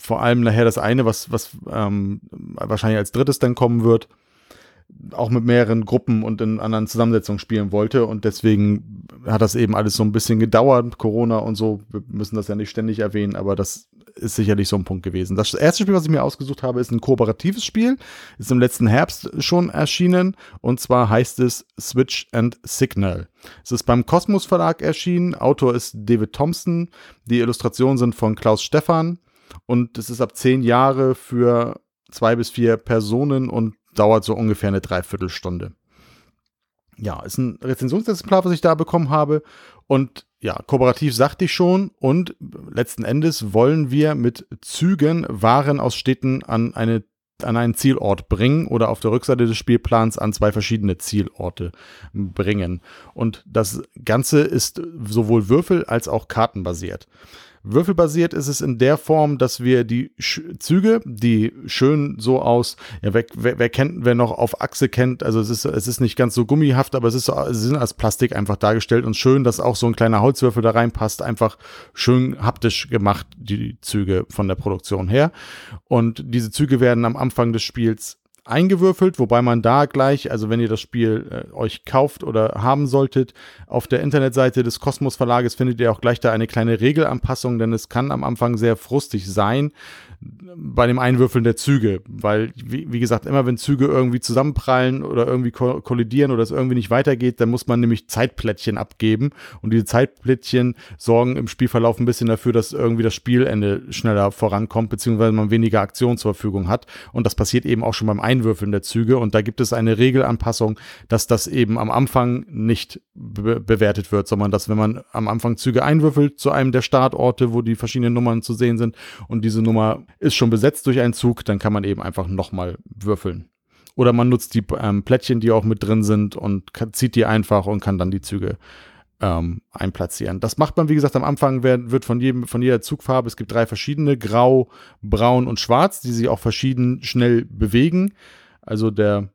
vor allem nachher das eine, was, was ähm, wahrscheinlich als drittes dann kommen wird, auch mit mehreren Gruppen und in anderen Zusammensetzungen spielen wollte. Und deswegen hat das eben alles so ein bisschen gedauert, Corona und so. Wir müssen das ja nicht ständig erwähnen, aber das ist sicherlich so ein Punkt gewesen. Das erste Spiel, was ich mir ausgesucht habe, ist ein kooperatives Spiel. Ist im letzten Herbst schon erschienen. Und zwar heißt es Switch and Signal. Es ist beim Kosmos Verlag erschienen. Autor ist David Thompson. Die Illustrationen sind von Klaus Stephan. Und es ist ab zehn Jahre für zwei bis vier Personen und dauert so ungefähr eine Dreiviertelstunde. Ja, ist ein Rezensionsexemplar, was ich da bekommen habe. Und ja, kooperativ sagte ich schon. Und letzten Endes wollen wir mit Zügen Waren aus Städten an eine an einen Zielort bringen oder auf der Rückseite des Spielplans an zwei verschiedene Zielorte bringen. Und das Ganze ist sowohl Würfel als auch kartenbasiert. Würfelbasiert ist es in der Form, dass wir die Sch Züge, die schön so aus, ja, wer, wer, wer, kennt, wer noch auf Achse kennt, also es ist, es ist nicht ganz so gummihaft, aber es ist, so, sie sind als Plastik einfach dargestellt und schön, dass auch so ein kleiner Holzwürfel da reinpasst, einfach schön haptisch gemacht, die Züge von der Produktion her. Und diese Züge werden am Anfang des Spiels eingewürfelt, wobei man da gleich, also wenn ihr das Spiel äh, euch kauft oder haben solltet, auf der Internetseite des Kosmos Verlages findet ihr auch gleich da eine kleine Regelanpassung, denn es kann am Anfang sehr frustig sein, bei dem Einwürfeln der Züge, weil, wie, wie, gesagt, immer wenn Züge irgendwie zusammenprallen oder irgendwie kollidieren oder es irgendwie nicht weitergeht, dann muss man nämlich Zeitplättchen abgeben und diese Zeitplättchen sorgen im Spielverlauf ein bisschen dafür, dass irgendwie das Spielende schneller vorankommt, beziehungsweise man weniger Aktion zur Verfügung hat und das passiert eben auch schon beim Einwürfeln der Züge und da gibt es eine Regelanpassung, dass das eben am Anfang nicht be bewertet wird, sondern dass wenn man am Anfang Züge einwürfelt zu einem der Startorte, wo die verschiedenen Nummern zu sehen sind und diese Nummer ist schon besetzt durch einen Zug, dann kann man eben einfach nochmal würfeln. Oder man nutzt die ähm, Plättchen, die auch mit drin sind und zieht die einfach und kann dann die Züge ähm, einplatzieren. Das macht man, wie gesagt, am Anfang wird, von, jedem, von jeder Zugfarbe, es gibt drei verschiedene, grau, braun und schwarz, die sich auch verschieden schnell bewegen. Also der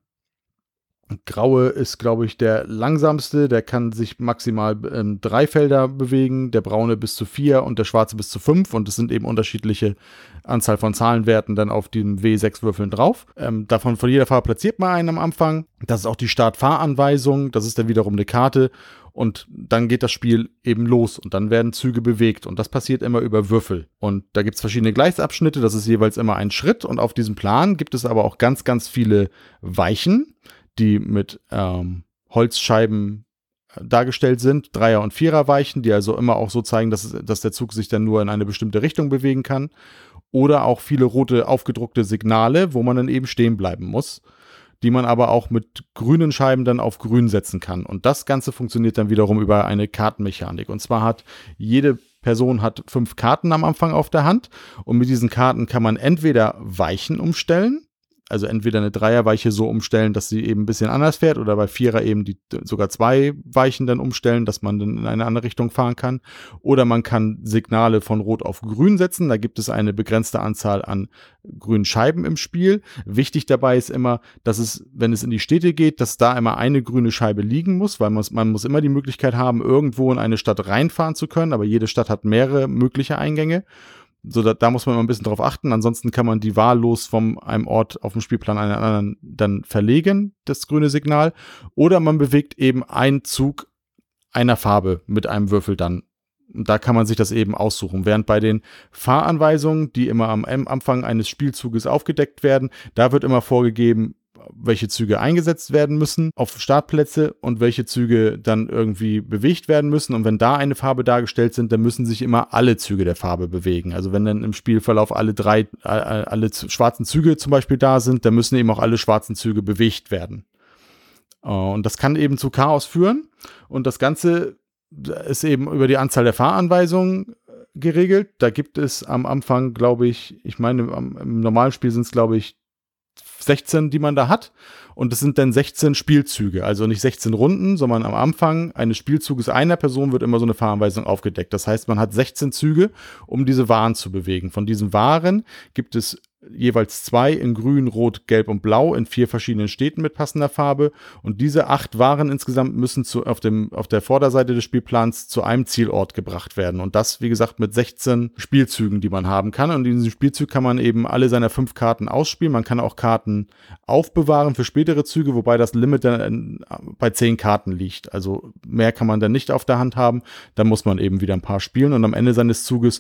Graue ist, glaube ich, der langsamste. Der kann sich maximal ähm, drei Felder bewegen, der braune bis zu vier und der schwarze bis zu fünf. Und es sind eben unterschiedliche Anzahl von Zahlenwerten dann auf dem W6-Würfeln drauf. Ähm, davon von jeder Farbe platziert man einen am Anfang. Das ist auch die Startfahranweisung. Das ist dann wiederum eine Karte. Und dann geht das Spiel eben los und dann werden Züge bewegt. Und das passiert immer über Würfel. Und da gibt es verschiedene Gleisabschnitte. Das ist jeweils immer ein Schritt. Und auf diesem Plan gibt es aber auch ganz, ganz viele Weichen die mit ähm, Holzscheiben äh, dargestellt sind, Dreier- und Viererweichen, die also immer auch so zeigen, dass, dass der Zug sich dann nur in eine bestimmte Richtung bewegen kann. Oder auch viele rote aufgedruckte Signale, wo man dann eben stehen bleiben muss, die man aber auch mit grünen Scheiben dann auf grün setzen kann. Und das Ganze funktioniert dann wiederum über eine Kartenmechanik. Und zwar hat jede Person hat fünf Karten am Anfang auf der Hand und mit diesen Karten kann man entweder Weichen umstellen, also entweder eine Dreierweiche so umstellen, dass sie eben ein bisschen anders fährt oder bei Vierer eben die sogar zwei Weichen dann umstellen, dass man dann in eine andere Richtung fahren kann. Oder man kann Signale von Rot auf Grün setzen. Da gibt es eine begrenzte Anzahl an grünen Scheiben im Spiel. Wichtig dabei ist immer, dass es, wenn es in die Städte geht, dass da immer eine grüne Scheibe liegen muss, weil man, man muss immer die Möglichkeit haben, irgendwo in eine Stadt reinfahren zu können. Aber jede Stadt hat mehrere mögliche Eingänge. So, da, da muss man immer ein bisschen drauf achten. Ansonsten kann man die wahllos von einem Ort auf dem Spielplan einen anderen dann verlegen, das grüne Signal. Oder man bewegt eben einen Zug einer Farbe mit einem Würfel dann. Da kann man sich das eben aussuchen. Während bei den Fahranweisungen, die immer am Anfang eines Spielzuges aufgedeckt werden, da wird immer vorgegeben, welche Züge eingesetzt werden müssen auf Startplätze und welche Züge dann irgendwie bewegt werden müssen. Und wenn da eine Farbe dargestellt sind, dann müssen sich immer alle Züge der Farbe bewegen. Also wenn dann im Spielverlauf alle drei, äh, alle schwarzen Züge zum Beispiel da sind, dann müssen eben auch alle schwarzen Züge bewegt werden. Äh, und das kann eben zu Chaos führen. Und das Ganze ist eben über die Anzahl der Fahranweisungen äh, geregelt. Da gibt es am Anfang, glaube ich, ich meine, im normalen Spiel sind es, glaube ich, 16, die man da hat. Und es sind dann 16 Spielzüge, also nicht 16 Runden, sondern am Anfang eines Spielzuges einer Person wird immer so eine Fahranweisung aufgedeckt. Das heißt, man hat 16 Züge, um diese Waren zu bewegen. Von diesen Waren gibt es jeweils zwei in grün, rot, gelb und blau in vier verschiedenen Städten mit passender Farbe. Und diese acht Waren insgesamt müssen zu, auf, dem, auf der Vorderseite des Spielplans zu einem Zielort gebracht werden. Und das, wie gesagt, mit 16 Spielzügen, die man haben kann. Und in diesem Spielzug kann man eben alle seiner fünf Karten ausspielen. Man kann auch Karten aufbewahren für spätere Züge, wobei das Limit dann bei zehn Karten liegt. Also mehr kann man dann nicht auf der Hand haben. Da muss man eben wieder ein paar spielen. Und am Ende seines Zuges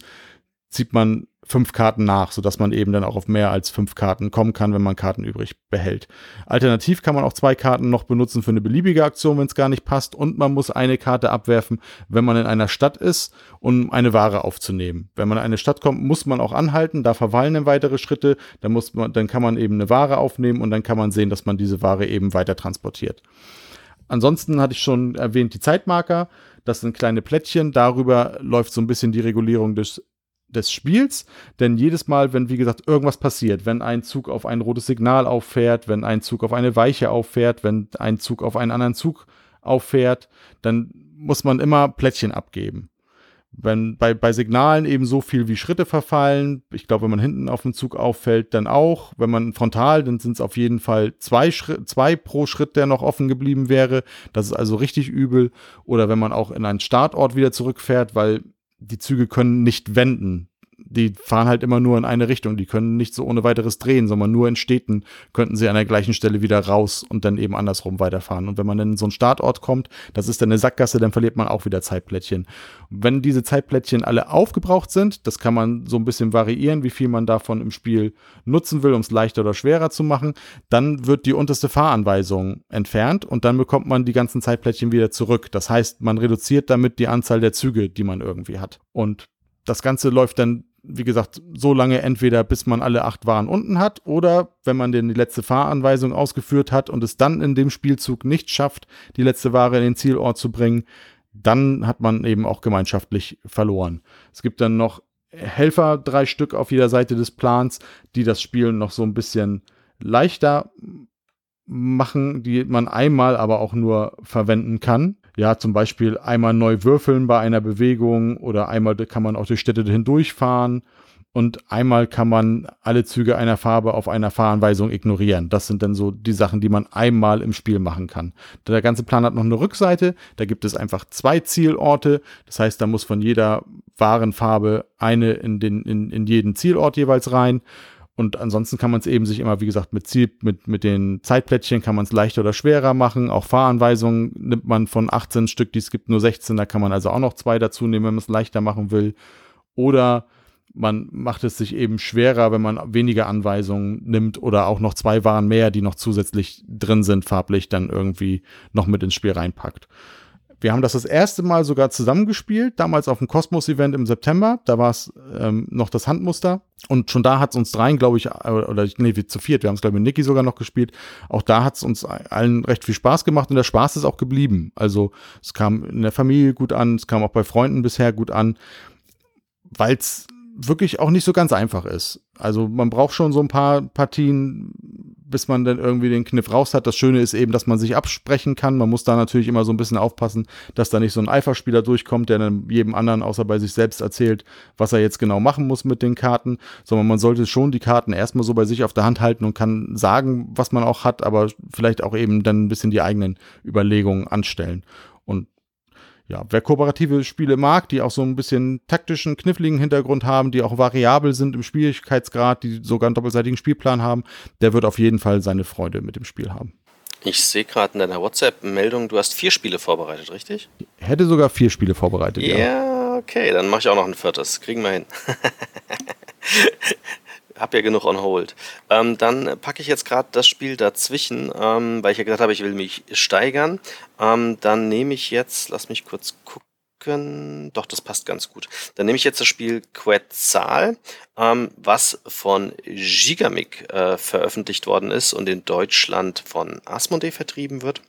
zieht man fünf Karten nach, sodass man eben dann auch auf mehr als fünf Karten kommen kann, wenn man Karten übrig behält. Alternativ kann man auch zwei Karten noch benutzen für eine beliebige Aktion, wenn es gar nicht passt. Und man muss eine Karte abwerfen, wenn man in einer Stadt ist, um eine Ware aufzunehmen. Wenn man in eine Stadt kommt, muss man auch anhalten, da verweilen dann weitere Schritte, dann, muss man, dann kann man eben eine Ware aufnehmen und dann kann man sehen, dass man diese Ware eben weiter transportiert. Ansonsten hatte ich schon erwähnt, die Zeitmarker. Das sind kleine Plättchen. Darüber läuft so ein bisschen die Regulierung des des Spiels, denn jedes Mal, wenn wie gesagt irgendwas passiert, wenn ein Zug auf ein rotes Signal auffährt, wenn ein Zug auf eine Weiche auffährt, wenn ein Zug auf einen anderen Zug auffährt, dann muss man immer Plättchen abgeben. Wenn bei, bei Signalen eben so viel wie Schritte verfallen, ich glaube, wenn man hinten auf dem Zug auffällt, dann auch. Wenn man frontal, dann sind es auf jeden Fall zwei, zwei pro Schritt, der noch offen geblieben wäre. Das ist also richtig übel. Oder wenn man auch in einen Startort wieder zurückfährt, weil die Züge können nicht wenden. Die fahren halt immer nur in eine Richtung. Die können nicht so ohne weiteres drehen, sondern nur in Städten könnten sie an der gleichen Stelle wieder raus und dann eben andersrum weiterfahren. Und wenn man dann in so einen Startort kommt, das ist dann eine Sackgasse, dann verliert man auch wieder Zeitplättchen. Wenn diese Zeitplättchen alle aufgebraucht sind, das kann man so ein bisschen variieren, wie viel man davon im Spiel nutzen will, um es leichter oder schwerer zu machen, dann wird die unterste Fahranweisung entfernt und dann bekommt man die ganzen Zeitplättchen wieder zurück. Das heißt, man reduziert damit die Anzahl der Züge, die man irgendwie hat. Und das Ganze läuft dann, wie gesagt, so lange entweder bis man alle acht Waren unten hat oder wenn man denn die letzte Fahranweisung ausgeführt hat und es dann in dem Spielzug nicht schafft, die letzte Ware in den Zielort zu bringen, dann hat man eben auch gemeinschaftlich verloren. Es gibt dann noch Helfer, drei Stück auf jeder Seite des Plans, die das Spiel noch so ein bisschen leichter machen, die man einmal aber auch nur verwenden kann ja, zum Beispiel einmal neu würfeln bei einer Bewegung oder einmal kann man auch durch Städte hindurchfahren und einmal kann man alle Züge einer Farbe auf einer Fahranweisung ignorieren. Das sind dann so die Sachen, die man einmal im Spiel machen kann. Der ganze Plan hat noch eine Rückseite, da gibt es einfach zwei Zielorte. Das heißt, da muss von jeder wahren Farbe eine in, den, in, in jeden Zielort jeweils rein. Und ansonsten kann man es eben sich immer, wie gesagt, mit, Ziel, mit, mit den Zeitplättchen kann man es leichter oder schwerer machen. Auch Fahranweisungen nimmt man von 18 Stück, die es gibt, nur 16. Da kann man also auch noch zwei dazu nehmen, wenn man es leichter machen will. Oder man macht es sich eben schwerer, wenn man weniger Anweisungen nimmt oder auch noch zwei Waren mehr, die noch zusätzlich drin sind, farblich dann irgendwie noch mit ins Spiel reinpackt. Wir haben das das erste Mal sogar zusammengespielt, damals auf dem Kosmos-Event im September. Da war es ähm, noch das Handmuster. Und schon da hat es uns dreien, glaube ich, oder nee, wir zu viert, wir haben es, glaube ich, mit Niki sogar noch gespielt. Auch da hat es uns allen recht viel Spaß gemacht und der Spaß ist auch geblieben. Also es kam in der Familie gut an, es kam auch bei Freunden bisher gut an, weil es wirklich auch nicht so ganz einfach ist. Also man braucht schon so ein paar Partien, bis man dann irgendwie den Kniff raus hat. Das Schöne ist eben, dass man sich absprechen kann. Man muss da natürlich immer so ein bisschen aufpassen, dass da nicht so ein Eiferspieler durchkommt, der dann jedem anderen außer bei sich selbst erzählt, was er jetzt genau machen muss mit den Karten, sondern man sollte schon die Karten erstmal so bei sich auf der Hand halten und kann sagen, was man auch hat, aber vielleicht auch eben dann ein bisschen die eigenen Überlegungen anstellen. Ja, wer kooperative Spiele mag, die auch so ein bisschen taktischen, kniffligen Hintergrund haben, die auch variabel sind im Schwierigkeitsgrad, die sogar einen doppelseitigen Spielplan haben, der wird auf jeden Fall seine Freude mit dem Spiel haben. Ich sehe gerade in deiner WhatsApp-Meldung, du hast vier Spiele vorbereitet, richtig? Ich hätte sogar vier Spiele vorbereitet, ja. Ja, okay, dann mache ich auch noch ein viertes. Kriegen wir hin. habe ja genug on hold. Ähm, dann packe ich jetzt gerade das Spiel dazwischen, ähm, weil ich ja gesagt habe, ich will mich steigern. Ähm, dann nehme ich jetzt, lass mich kurz gucken. Doch, das passt ganz gut. Dann nehme ich jetzt das Spiel Quetzal, ähm, was von Gigamic äh, veröffentlicht worden ist und in Deutschland von Asmodee vertrieben wird.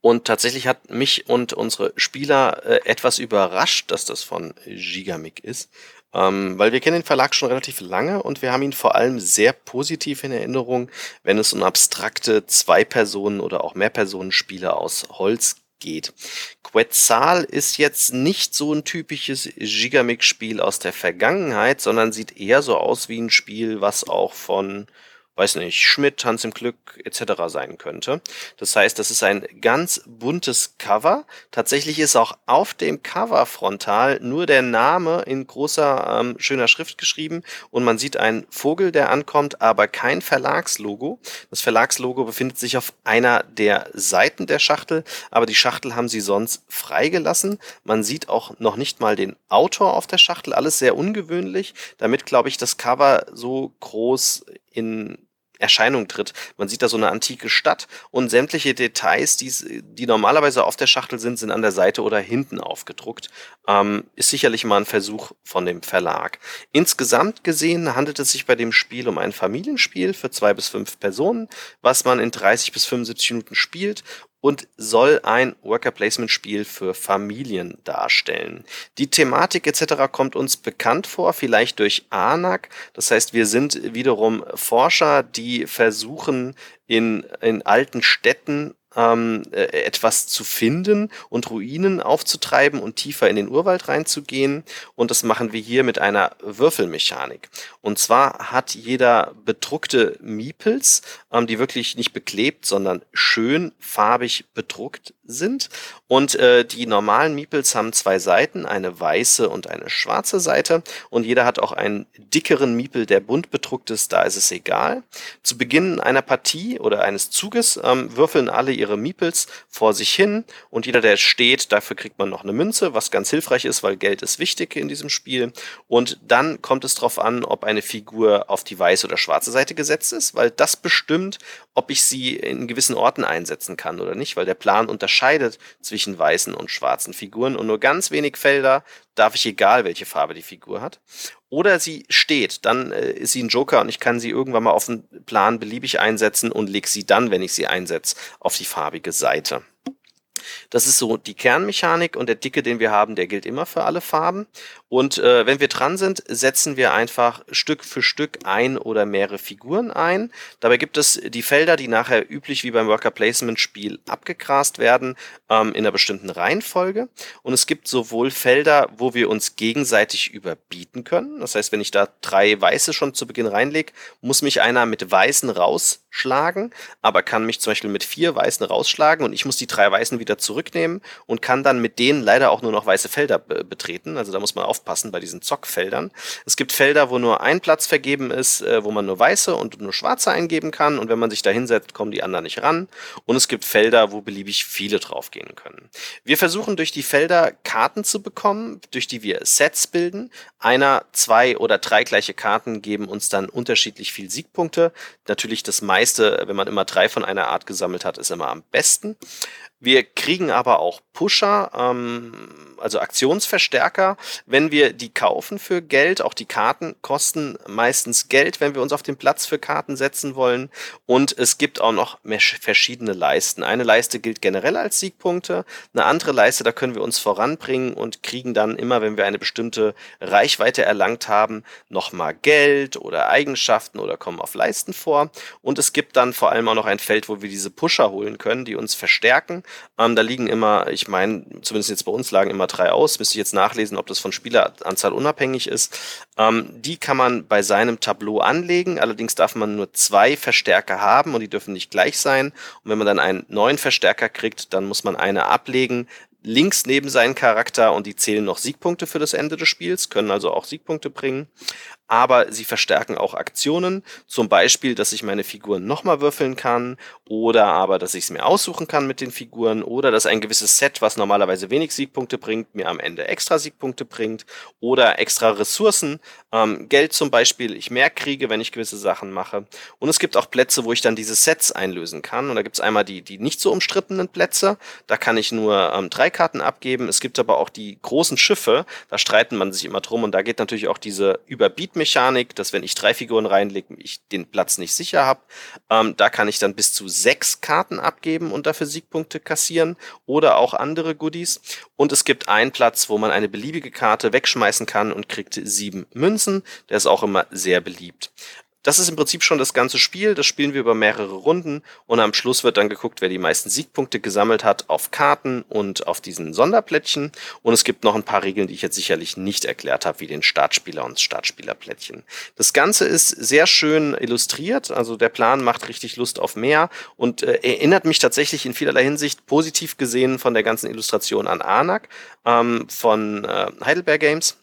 Und tatsächlich hat mich und unsere Spieler äh, etwas überrascht, dass das von Gigamic ist. Ähm, weil wir kennen den Verlag schon relativ lange und wir haben ihn vor allem sehr positiv in Erinnerung, wenn es um abstrakte Zwei-Personen- oder auch Mehr-Personen-Spiele aus Holz geht. Quetzal ist jetzt nicht so ein typisches Gigamic-Spiel aus der Vergangenheit, sondern sieht eher so aus wie ein Spiel, was auch von weiß nicht, Schmidt, Hans im Glück etc. sein könnte. Das heißt, das ist ein ganz buntes Cover. Tatsächlich ist auch auf dem Cover frontal nur der Name in großer, ähm, schöner Schrift geschrieben und man sieht einen Vogel, der ankommt, aber kein Verlagslogo. Das Verlagslogo befindet sich auf einer der Seiten der Schachtel, aber die Schachtel haben sie sonst freigelassen. Man sieht auch noch nicht mal den Autor auf der Schachtel, alles sehr ungewöhnlich, damit glaube ich das Cover so groß in Erscheinung tritt. Man sieht da so eine antike Stadt und sämtliche Details, die, die normalerweise auf der Schachtel sind, sind an der Seite oder hinten aufgedruckt. Ähm, ist sicherlich mal ein Versuch von dem Verlag. Insgesamt gesehen handelt es sich bei dem Spiel um ein Familienspiel für zwei bis fünf Personen, was man in 30 bis 75 Minuten spielt und soll ein Worker Placement Spiel für Familien darstellen. Die Thematik etc. kommt uns bekannt vor, vielleicht durch ANAC. Das heißt, wir sind wiederum Forscher, die versuchen in, in alten Städten ähm, äh, etwas zu finden und Ruinen aufzutreiben und tiefer in den Urwald reinzugehen. Und das machen wir hier mit einer Würfelmechanik. Und zwar hat jeder bedruckte Miepels, ähm, die wirklich nicht beklebt, sondern schön farbig bedruckt sind. Und äh, die normalen Miepels haben zwei Seiten, eine weiße und eine schwarze Seite. Und jeder hat auch einen dickeren Miepel, der bunt bedruckt ist, da ist es egal. Zu Beginn einer Partie oder eines Zuges ähm, würfeln alle ihre Meeples vor sich hin und jeder, der steht, dafür kriegt man noch eine Münze, was ganz hilfreich ist, weil Geld ist wichtig in diesem Spiel. Und dann kommt es darauf an, ob eine Figur auf die weiße oder schwarze Seite gesetzt ist, weil das bestimmt, ob ich sie in gewissen Orten einsetzen kann oder nicht, weil der Plan unterscheidet zwischen weißen und schwarzen Figuren und nur ganz wenig Felder darf ich egal, welche Farbe die Figur hat. Oder sie steht, dann äh, ist sie ein Joker und ich kann sie irgendwann mal auf den Plan beliebig einsetzen und leg sie dann, wenn ich sie einsetze, auf die farbige Seite. Das ist so die Kernmechanik und der Dicke, den wir haben, der gilt immer für alle Farben. Und äh, wenn wir dran sind, setzen wir einfach Stück für Stück ein oder mehrere Figuren ein. Dabei gibt es die Felder, die nachher üblich wie beim Worker Placement Spiel abgegrast werden, ähm, in einer bestimmten Reihenfolge. Und es gibt sowohl Felder, wo wir uns gegenseitig überbieten können. Das heißt, wenn ich da drei Weiße schon zu Beginn reinlege, muss mich einer mit Weißen rausschlagen, aber kann mich zum Beispiel mit vier Weißen rausschlagen und ich muss die drei Weißen wieder zurücknehmen und kann dann mit denen leider auch nur noch weiße Felder betreten. Also da muss man aufpassen bei diesen Zockfeldern. Es gibt Felder, wo nur ein Platz vergeben ist, äh, wo man nur weiße und nur schwarze eingeben kann und wenn man sich da hinsetzt, kommen die anderen nicht ran. Und es gibt Felder, wo beliebig viele draufgehen können. Wir versuchen durch die Felder Karten zu bekommen, durch die wir Sets bilden. Einer, zwei oder drei gleiche Karten geben uns dann unterschiedlich viel Siegpunkte. Natürlich das meiste, wenn man immer drei von einer Art gesammelt hat, ist immer am besten. Wir kriegen aber auch Pusher, ähm, also Aktionsverstärker, wenn wir die kaufen für Geld. Auch die Karten kosten meistens Geld, wenn wir uns auf den Platz für Karten setzen wollen. Und es gibt auch noch verschiedene Leisten. Eine Leiste gilt generell als Siegpunkte. Eine andere Leiste, da können wir uns voranbringen und kriegen dann immer, wenn wir eine bestimmte Reichweite erlangt haben, nochmal Geld oder Eigenschaften oder kommen auf Leisten vor. Und es gibt dann vor allem auch noch ein Feld, wo wir diese Pusher holen können, die uns verstärken. Ähm, da liegen immer, ich meine, zumindest jetzt bei uns lagen immer drei aus. Müsste ich jetzt nachlesen, ob das von Spieleranzahl unabhängig ist. Ähm, die kann man bei seinem Tableau anlegen. Allerdings darf man nur zwei Verstärker haben und die dürfen nicht gleich sein. Und wenn man dann einen neuen Verstärker kriegt, dann muss man eine ablegen, links neben seinen Charakter und die zählen noch Siegpunkte für das Ende des Spiels, können also auch Siegpunkte bringen aber sie verstärken auch Aktionen, zum Beispiel, dass ich meine Figuren nochmal würfeln kann oder aber, dass ich es mir aussuchen kann mit den Figuren oder dass ein gewisses Set, was normalerweise wenig Siegpunkte bringt, mir am Ende extra Siegpunkte bringt oder extra Ressourcen, ähm, Geld zum Beispiel, ich mehr kriege, wenn ich gewisse Sachen mache. Und es gibt auch Plätze, wo ich dann diese Sets einlösen kann und da gibt es einmal die, die nicht so umstrittenen Plätze, da kann ich nur ähm, drei Karten abgeben. Es gibt aber auch die großen Schiffe, da streiten man sich immer drum und da geht natürlich auch diese Überbiet Mechanik, dass wenn ich drei Figuren reinlege, ich den Platz nicht sicher habe. Ähm, da kann ich dann bis zu sechs Karten abgeben und dafür Siegpunkte kassieren oder auch andere Goodies. Und es gibt einen Platz, wo man eine beliebige Karte wegschmeißen kann und kriegt sieben Münzen. Der ist auch immer sehr beliebt das ist im Prinzip schon das ganze Spiel. Das spielen wir über mehrere Runden und am Schluss wird dann geguckt, wer die meisten Siegpunkte gesammelt hat auf Karten und auf diesen Sonderplättchen. Und es gibt noch ein paar Regeln, die ich jetzt sicherlich nicht erklärt habe, wie den Startspieler und Startspielerplättchen. Das Ganze ist sehr schön illustriert. Also der Plan macht richtig Lust auf mehr und äh, erinnert mich tatsächlich in vielerlei Hinsicht positiv gesehen von der ganzen Illustration an Anak ähm, von äh, Heidelberg Games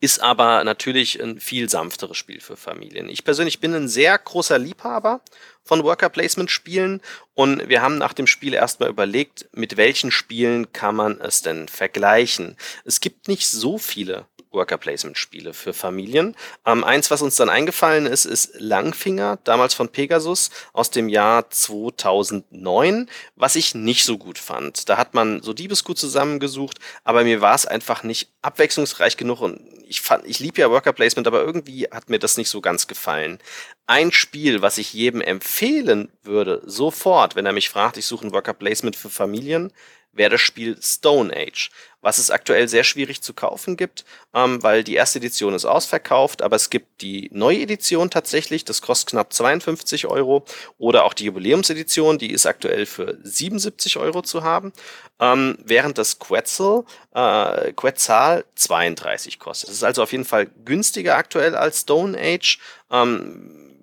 ist aber natürlich ein viel sanfteres Spiel für Familien. Ich persönlich bin ein sehr großer Liebhaber von Worker Placement Spielen und wir haben nach dem Spiel erstmal überlegt, mit welchen Spielen kann man es denn vergleichen. Es gibt nicht so viele Worker Placement Spiele für Familien. Ähm, eins, was uns dann eingefallen ist, ist Langfinger, damals von Pegasus aus dem Jahr 2009, was ich nicht so gut fand. Da hat man so Diebesgut zusammengesucht, aber mir war es einfach nicht abwechslungsreich genug und ich fand, ich liebe ja Worker Placement, aber irgendwie hat mir das nicht so ganz gefallen. Ein Spiel, was ich jedem empfehlen würde, sofort, wenn er mich fragt, ich suche ein Worker Placement für Familien, wäre das Spiel Stone Age was es aktuell sehr schwierig zu kaufen gibt, ähm, weil die erste Edition ist ausverkauft, aber es gibt die neue Edition tatsächlich, das kostet knapp 52 Euro, oder auch die Jubiläumsedition, die ist aktuell für 77 Euro zu haben, ähm, während das Quetzal, äh, Quetzal 32 kostet. Das ist also auf jeden Fall günstiger aktuell als Stone Age. Ähm,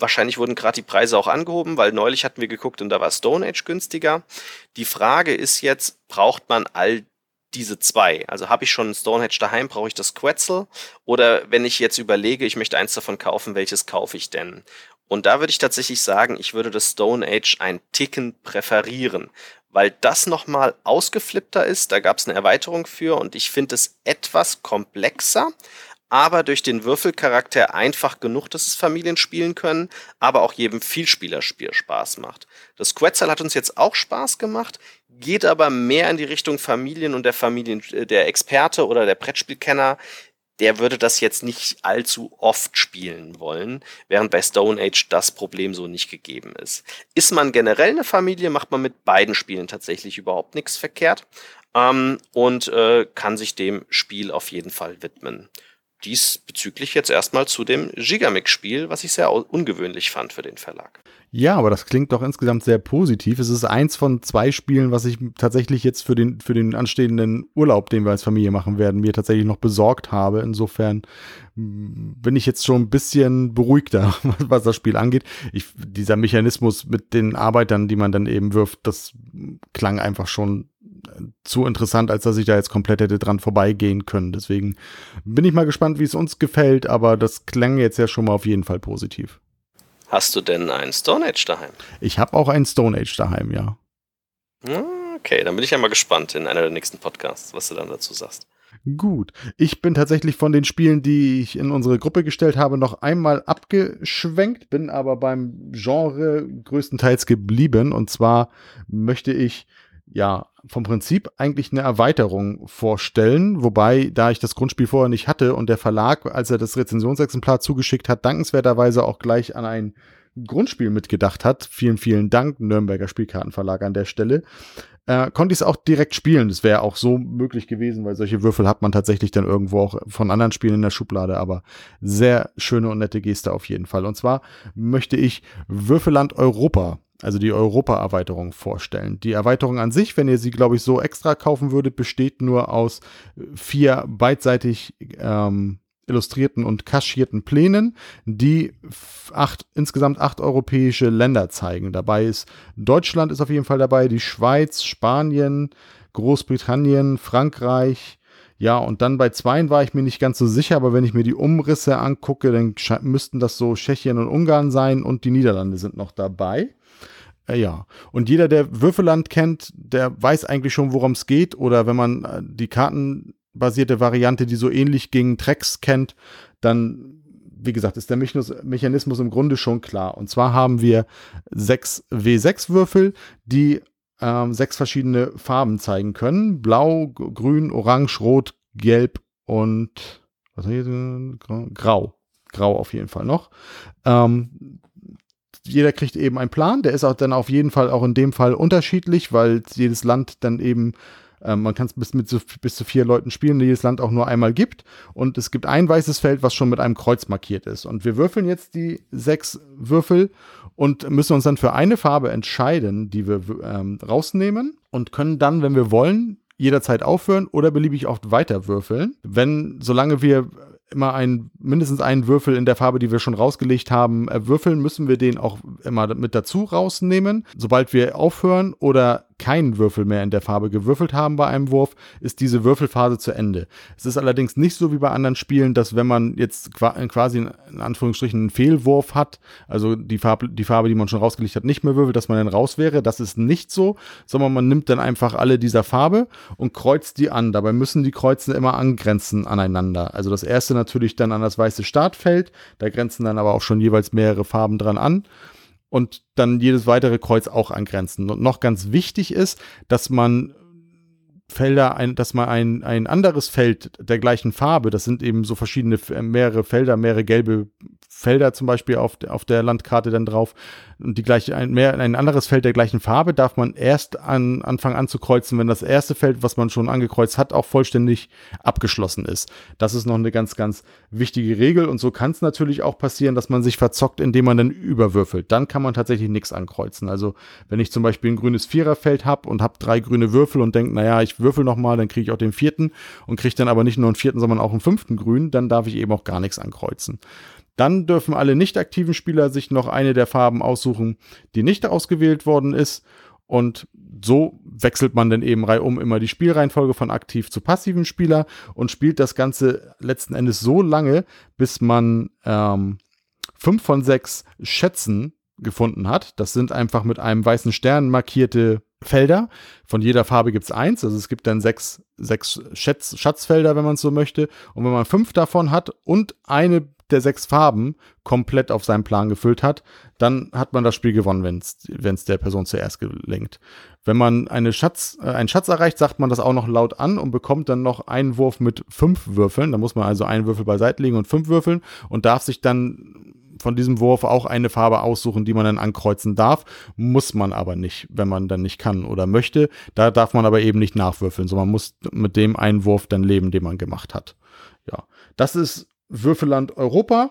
Wahrscheinlich wurden gerade die Preise auch angehoben, weil neulich hatten wir geguckt und da war Stone Age günstiger. Die Frage ist jetzt, braucht man all diese zwei. Also habe ich schon ein Stonehenge daheim, brauche ich das Quetzal? Oder wenn ich jetzt überlege, ich möchte eins davon kaufen, welches kaufe ich denn? Und da würde ich tatsächlich sagen, ich würde das Stone Age ein Ticken präferieren, weil das nochmal ausgeflippter ist. Da gab es eine Erweiterung für und ich finde es etwas komplexer, aber durch den Würfelcharakter einfach genug, dass es Familien spielen können, aber auch jedem Vielspielerspiel Spaß macht. Das Quetzal hat uns jetzt auch Spaß gemacht, geht aber mehr in die Richtung Familien und der Familien, äh, der Experte oder der Brettspielkenner, der würde das jetzt nicht allzu oft spielen wollen, während bei Stone Age das Problem so nicht gegeben ist. Ist man generell eine Familie, macht man mit beiden Spielen tatsächlich überhaupt nichts verkehrt ähm, und äh, kann sich dem Spiel auf jeden Fall widmen diesbezüglich jetzt erstmal zu dem Gigamix-Spiel, was ich sehr ungewöhnlich fand für den Verlag. Ja, aber das klingt doch insgesamt sehr positiv. Es ist eins von zwei Spielen, was ich tatsächlich jetzt für den, für den anstehenden Urlaub, den wir als Familie machen werden, mir tatsächlich noch besorgt habe. Insofern mm, bin ich jetzt schon ein bisschen beruhigter, was das Spiel angeht. Ich, dieser Mechanismus mit den Arbeitern, die man dann eben wirft, das klang einfach schon zu interessant, als dass ich da jetzt komplett hätte dran vorbeigehen können. Deswegen bin ich mal gespannt, wie es uns gefällt, aber das klang jetzt ja schon mal auf jeden Fall positiv. Hast du denn einen Stone Age daheim? Ich habe auch einen Stone Age daheim, ja. Okay, dann bin ich ja mal gespannt in einer der nächsten Podcasts, was du dann dazu sagst. Gut. Ich bin tatsächlich von den Spielen, die ich in unsere Gruppe gestellt habe, noch einmal abgeschwenkt, bin aber beim Genre größtenteils geblieben. Und zwar möchte ich ja, vom Prinzip eigentlich eine Erweiterung vorstellen, wobei, da ich das Grundspiel vorher nicht hatte und der Verlag, als er das Rezensionsexemplar zugeschickt hat, dankenswerterweise auch gleich an ein Grundspiel mitgedacht hat. Vielen, vielen Dank, Nürnberger Spielkartenverlag an der Stelle. Äh, konnte ich es auch direkt spielen. Das wäre auch so möglich gewesen, weil solche Würfel hat man tatsächlich dann irgendwo auch von anderen Spielen in der Schublade, aber sehr schöne und nette Geste auf jeden Fall. Und zwar möchte ich Würfelland Europa also die Europa-Erweiterung vorstellen. Die Erweiterung an sich, wenn ihr sie, glaube ich, so extra kaufen würdet, besteht nur aus vier beidseitig ähm, illustrierten und kaschierten Plänen, die acht, insgesamt acht europäische Länder zeigen. Dabei ist Deutschland ist auf jeden Fall dabei, die Schweiz, Spanien, Großbritannien, Frankreich, ja, und dann bei zweien war ich mir nicht ganz so sicher, aber wenn ich mir die Umrisse angucke, dann müssten das so Tschechien und Ungarn sein und die Niederlande sind noch dabei. Äh, ja, und jeder, der Würfelland kennt, der weiß eigentlich schon, worum es geht. Oder wenn man äh, die kartenbasierte Variante, die so ähnlich gegen Tracks kennt, dann, wie gesagt, ist der Mechanismus im Grunde schon klar. Und zwar haben wir sechs W6-Würfel, die ähm, sechs verschiedene Farben zeigen können. Blau, grün, orange, rot, gelb und was hier? Grau. Grau auf jeden Fall noch. Ähm, jeder kriegt eben einen Plan, der ist auch dann auf jeden Fall auch in dem Fall unterschiedlich, weil jedes Land dann eben äh, man kann es bis, mit so, bis zu vier Leuten spielen, jedes Land auch nur einmal gibt. Und es gibt ein weißes Feld, was schon mit einem Kreuz markiert ist. Und wir würfeln jetzt die sechs Würfel und müssen uns dann für eine Farbe entscheiden, die wir ähm, rausnehmen und können dann, wenn wir wollen, jederzeit aufhören oder beliebig oft weiter würfeln. Wenn, solange wir immer ein, mindestens einen Würfel in der Farbe, die wir schon rausgelegt haben, äh, würfeln, müssen wir den auch immer mit dazu rausnehmen. Sobald wir aufhören oder keinen Würfel mehr in der Farbe gewürfelt haben bei einem Wurf, ist diese Würfelphase zu Ende. Es ist allerdings nicht so wie bei anderen Spielen, dass wenn man jetzt quasi in Anführungsstrichen einen Fehlwurf hat, also die Farbe, die Farbe, die man schon rausgelegt hat, nicht mehr würfelt, dass man dann raus wäre. Das ist nicht so, sondern man nimmt dann einfach alle dieser Farbe und kreuzt die an. Dabei müssen die Kreuzen immer angrenzen aneinander. Also das erste natürlich dann an das weiße Startfeld, da grenzen dann aber auch schon jeweils mehrere Farben dran an und dann jedes weitere Kreuz auch angrenzen. Und noch ganz wichtig ist, dass man Felder, ein, dass man ein, ein anderes Feld der gleichen Farbe, das sind eben so verschiedene, mehrere Felder, mehrere gelbe Felder zum Beispiel auf, auf der Landkarte dann drauf und die gleiche, ein, mehr, ein anderes Feld der gleichen Farbe darf man erst an, anfangen anzukreuzen, wenn das erste Feld, was man schon angekreuzt hat, auch vollständig abgeschlossen ist. Das ist noch eine ganz, ganz wichtige Regel und so kann es natürlich auch passieren, dass man sich verzockt, indem man dann überwürfelt. Dann kann man tatsächlich nichts ankreuzen. Also wenn ich zum Beispiel ein grünes Viererfeld habe und habe drei grüne Würfel und denke, naja, ich würfel nochmal, dann kriege ich auch den vierten und kriege dann aber nicht nur einen vierten, sondern auch einen fünften grün, dann darf ich eben auch gar nichts ankreuzen. Dann dürfen alle nicht aktiven Spieler sich noch eine der Farben aussuchen, die nicht ausgewählt worden ist. Und so wechselt man dann eben reihum immer die Spielreihenfolge von aktiv zu passiven Spieler und spielt das Ganze letzten Endes so lange, bis man ähm, fünf von sechs Schätzen gefunden hat. Das sind einfach mit einem weißen Stern markierte Felder. Von jeder Farbe gibt es eins. Also es gibt dann sechs, sechs Schätz, Schatzfelder, wenn man es so möchte. Und wenn man fünf davon hat und eine der sechs Farben komplett auf seinen Plan gefüllt hat, dann hat man das Spiel gewonnen, wenn es der Person zuerst gelingt. Wenn man eine Schatz, äh, einen Schatz erreicht, sagt man das auch noch laut an und bekommt dann noch einen Wurf mit fünf Würfeln. Da muss man also einen Würfel beiseite legen und fünf würfeln und darf sich dann von diesem Wurf auch eine Farbe aussuchen, die man dann ankreuzen darf. Muss man aber nicht, wenn man dann nicht kann oder möchte. Da darf man aber eben nicht nachwürfeln, sondern man muss mit dem einen Wurf dann leben, den man gemacht hat. Ja, das ist Würfelland Europa.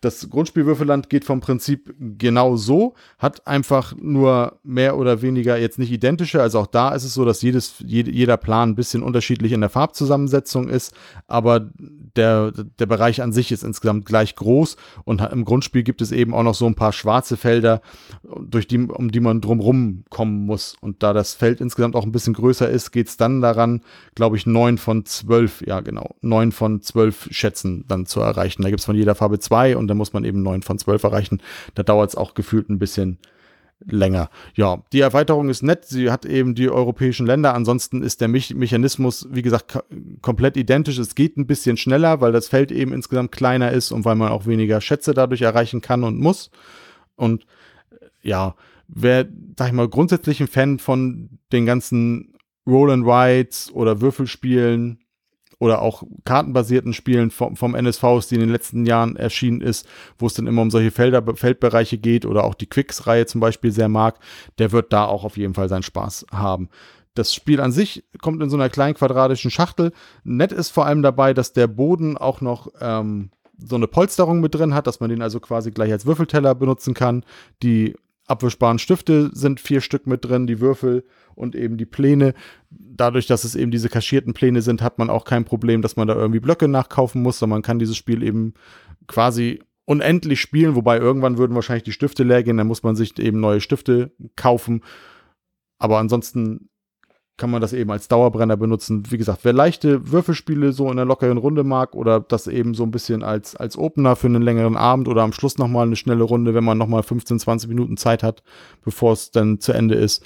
Das Grundspielwürfelland geht vom Prinzip genau so, hat einfach nur mehr oder weniger jetzt nicht identische. Also auch da ist es so, dass jedes, jeder Plan ein bisschen unterschiedlich in der Farbzusammensetzung ist, aber der, der Bereich an sich ist insgesamt gleich groß und im Grundspiel gibt es eben auch noch so ein paar schwarze Felder, durch die, um die man drumrum kommen muss. Und da das Feld insgesamt auch ein bisschen größer ist, geht es dann daran, glaube ich, neun von zwölf, ja genau, neun von zwölf Schätzen dann zu erreichen. Da gibt es von jeder Farbe zwei und dann muss man eben neun von zwölf erreichen. Da dauert es auch gefühlt ein bisschen länger. Ja, die Erweiterung ist nett. Sie hat eben die europäischen Länder. Ansonsten ist der Me Mechanismus, wie gesagt, komplett identisch. Es geht ein bisschen schneller, weil das Feld eben insgesamt kleiner ist und weil man auch weniger Schätze dadurch erreichen kann und muss. Und ja, wer, sag ich mal, grundsätzlich ein Fan von den ganzen Roll and Rides oder Würfelspielen oder auch kartenbasierten Spielen vom, vom NSV, die in den letzten Jahren erschienen ist, wo es dann immer um solche Felder, Feldbereiche geht oder auch die Quicks-Reihe zum Beispiel sehr mag, der wird da auch auf jeden Fall seinen Spaß haben. Das Spiel an sich kommt in so einer kleinen quadratischen Schachtel. Nett ist vor allem dabei, dass der Boden auch noch ähm, so eine Polsterung mit drin hat, dass man den also quasi gleich als Würfelteller benutzen kann. Die abwischbaren Stifte sind vier Stück mit drin, die Würfel und eben die Pläne. Dadurch, dass es eben diese kaschierten Pläne sind, hat man auch kein Problem, dass man da irgendwie Blöcke nachkaufen muss, sondern man kann dieses Spiel eben quasi unendlich spielen, wobei irgendwann würden wahrscheinlich die Stifte leer gehen, dann muss man sich eben neue Stifte kaufen. Aber ansonsten kann man das eben als Dauerbrenner benutzen. Wie gesagt, wer leichte Würfelspiele so in einer lockeren Runde mag oder das eben so ein bisschen als, als Opener für einen längeren Abend oder am Schluss nochmal eine schnelle Runde, wenn man nochmal 15, 20 Minuten Zeit hat, bevor es dann zu Ende ist,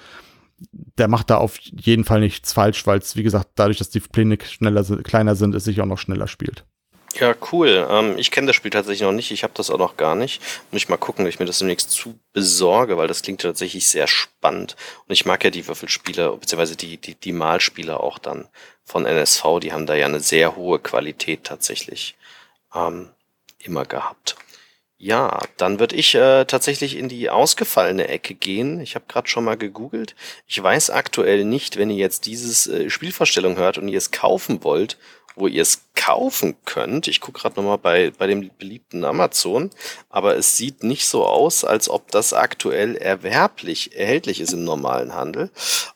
der macht da auf jeden Fall nichts falsch, weil es, wie gesagt, dadurch, dass die Pläne schneller, kleiner sind, es sich auch noch schneller spielt. Ja, cool. Ähm, ich kenne das Spiel tatsächlich noch nicht. Ich habe das auch noch gar nicht. Muss ich mal gucken, ob ich mir das demnächst zu besorge, weil das klingt tatsächlich sehr spannend. Und ich mag ja die Würfelspiele, beziehungsweise die, die, die Malspiele auch dann von NSV. Die haben da ja eine sehr hohe Qualität tatsächlich ähm, immer gehabt. Ja, dann würde ich äh, tatsächlich in die ausgefallene Ecke gehen. Ich habe gerade schon mal gegoogelt. Ich weiß aktuell nicht, wenn ihr jetzt dieses äh, Spielvorstellung hört und ihr es kaufen wollt, wo ihr es kaufen könnt. Ich gucke gerade nochmal bei, bei dem beliebten Amazon, aber es sieht nicht so aus, als ob das aktuell erwerblich erhältlich ist im normalen Handel.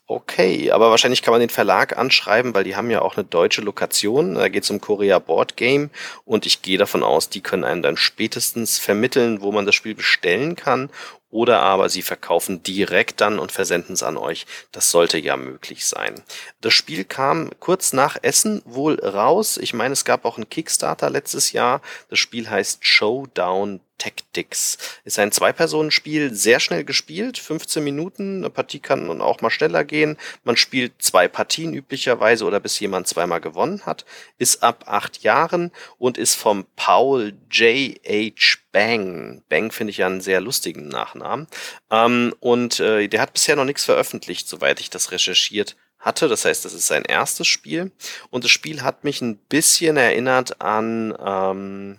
Okay, aber wahrscheinlich kann man den Verlag anschreiben, weil die haben ja auch eine deutsche Lokation. Da geht es um Korea Board Game und ich gehe davon aus, die können einem dann spätestens vermitteln, wo man das Spiel bestellen kann oder aber sie verkaufen direkt dann und versenden es an euch. Das sollte ja möglich sein. Das Spiel kam kurz nach Essen wohl raus. Ich meine, es gab auch einen Kickstarter letztes Jahr. Das Spiel heißt Showdown Tactics. Ist ein Zwei-Personen-Spiel, sehr schnell gespielt, 15 Minuten. Eine Partie kann nun auch mal schneller gehen. Man spielt zwei Partien üblicherweise oder bis jemand zweimal gewonnen hat. Ist ab acht Jahren und ist vom Paul J. H. Bang. Bang finde ich ja einen sehr lustigen Nachnamen. Ähm, und äh, der hat bisher noch nichts veröffentlicht, soweit ich das recherchiert hatte. Das heißt, das ist sein erstes Spiel. Und das Spiel hat mich ein bisschen erinnert an ähm,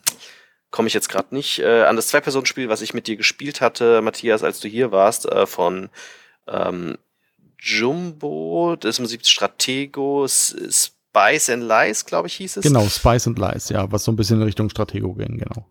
komme ich jetzt gerade nicht, äh, an das Zwei-Personen-Spiel, was ich mit dir gespielt hatte, Matthias, als du hier warst, äh, von ähm, Jumbo, das ist Stratego, Spice and Lies, glaube ich, hieß es. Genau, Spice and Lies, ja, was so ein bisschen in Richtung Stratego ging, genau.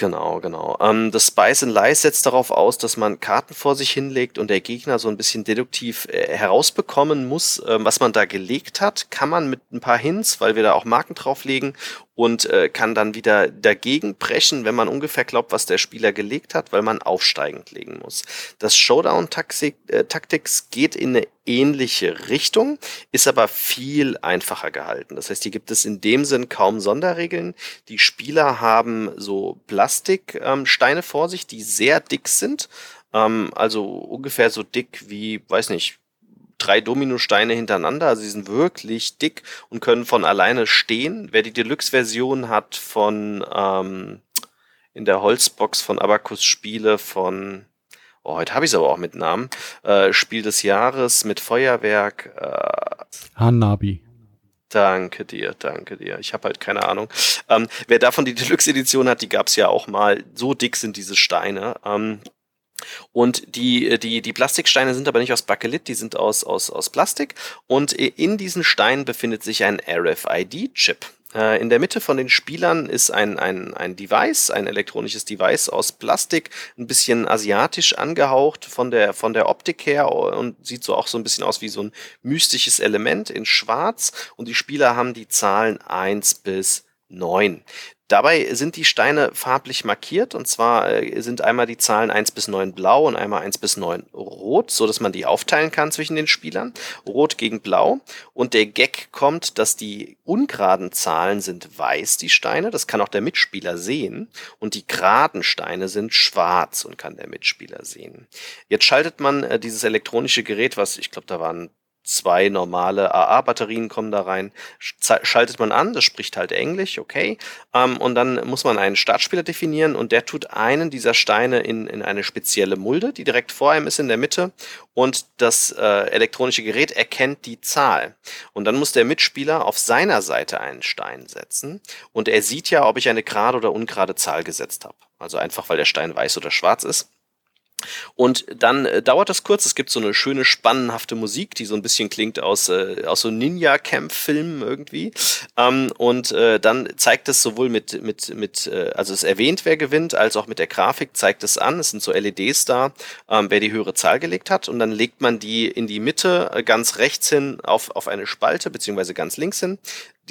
Genau, genau. Ähm, das Spice and Lies setzt darauf aus, dass man Karten vor sich hinlegt und der Gegner so ein bisschen deduktiv äh, herausbekommen muss, ähm, was man da gelegt hat. Kann man mit ein paar Hints, weil wir da auch Marken drauflegen und äh, kann dann wieder dagegen brechen, wenn man ungefähr glaubt, was der Spieler gelegt hat, weil man aufsteigend legen muss. Das Showdown-Tactics äh, geht in eine ähnliche Richtung, ist aber viel einfacher gehalten. Das heißt, hier gibt es in dem Sinn kaum Sonderregeln. Die Spieler haben so Plastiksteine ähm, vor sich, die sehr dick sind. Ähm, also ungefähr so dick wie, weiß nicht, drei Dominosteine hintereinander. Also sie sind wirklich dick und können von alleine stehen. Wer die Deluxe-Version hat von ähm, in der Holzbox von Abacus Spiele von oh, heute habe ich es aber auch mit Namen, äh, Spiel des Jahres mit Feuerwerk. Äh, Hanabi. Danke dir, danke dir. Ich habe halt keine Ahnung. Ähm, wer davon die Deluxe-Edition hat, die gab es ja auch mal. So dick sind diese Steine. Ähm, und die, äh, die, die Plastiksteine sind aber nicht aus Bakelit, die sind aus, aus, aus Plastik. Und in diesen Steinen befindet sich ein RFID-Chip. Äh, in der Mitte von den Spielern ist ein, ein, ein Device, ein elektronisches Device aus Plastik, ein bisschen asiatisch angehaucht von der, von der Optik her und sieht so auch so ein bisschen aus wie so ein mystisches Element in schwarz. Und die Spieler haben die Zahlen eins bis neun. Dabei sind die Steine farblich markiert und zwar äh, sind einmal die Zahlen 1 bis 9 blau und einmal 1 bis 9 rot, so dass man die aufteilen kann zwischen den Spielern. Rot gegen blau. Und der Gag kommt, dass die ungeraden Zahlen sind weiß, die Steine. Das kann auch der Mitspieler sehen. Und die geraden Steine sind schwarz und kann der Mitspieler sehen. Jetzt schaltet man äh, dieses elektronische Gerät, was ich glaube, da waren zwei normale AA-Batterien kommen da rein, schaltet man an, das spricht halt Englisch, okay, ähm, und dann muss man einen Startspieler definieren und der tut einen dieser Steine in, in eine spezielle Mulde, die direkt vor ihm ist in der Mitte und das äh, elektronische Gerät erkennt die Zahl. Und dann muss der Mitspieler auf seiner Seite einen Stein setzen und er sieht ja, ob ich eine gerade oder ungerade Zahl gesetzt habe. Also einfach, weil der Stein weiß oder schwarz ist. Und dann äh, dauert das kurz. Es gibt so eine schöne, spannenhafte Musik, die so ein bisschen klingt aus, äh, aus so Ninja-Camp-Filmen irgendwie. Ähm, und äh, dann zeigt es sowohl mit, mit, mit äh, also es erwähnt, wer gewinnt, als auch mit der Grafik zeigt es an. Es sind so LEDs da, ähm, wer die höhere Zahl gelegt hat. Und dann legt man die in die Mitte, äh, ganz rechts hin auf, auf eine Spalte, beziehungsweise ganz links hin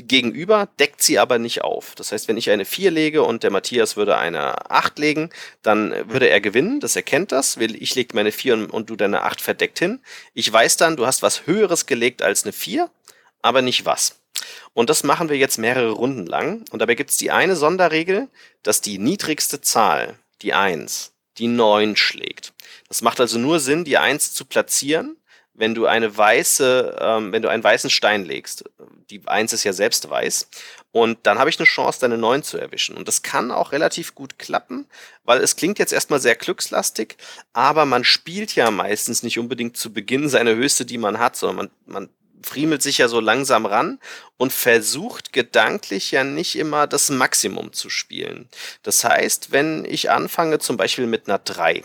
gegenüber deckt sie aber nicht auf. Das heißt, wenn ich eine 4 lege und der Matthias würde eine 8 legen, dann würde er gewinnen, das erkennt das. Ich lege meine 4 und, und du deine 8 verdeckt hin. Ich weiß dann, du hast was Höheres gelegt als eine 4, aber nicht was. Und das machen wir jetzt mehrere Runden lang. Und dabei gibt es die eine Sonderregel, dass die niedrigste Zahl, die 1, die 9 schlägt. Das macht also nur Sinn, die 1 zu platzieren wenn du eine weiße, ähm, wenn du einen weißen Stein legst, die Eins ist ja selbst weiß, und dann habe ich eine Chance, deine Neun zu erwischen. Und das kann auch relativ gut klappen, weil es klingt jetzt erstmal sehr glückslastig, aber man spielt ja meistens nicht unbedingt zu Beginn seine höchste, die man hat, sondern man, man friemelt sich ja so langsam ran und versucht gedanklich ja nicht immer das Maximum zu spielen. Das heißt, wenn ich anfange zum Beispiel mit einer 3,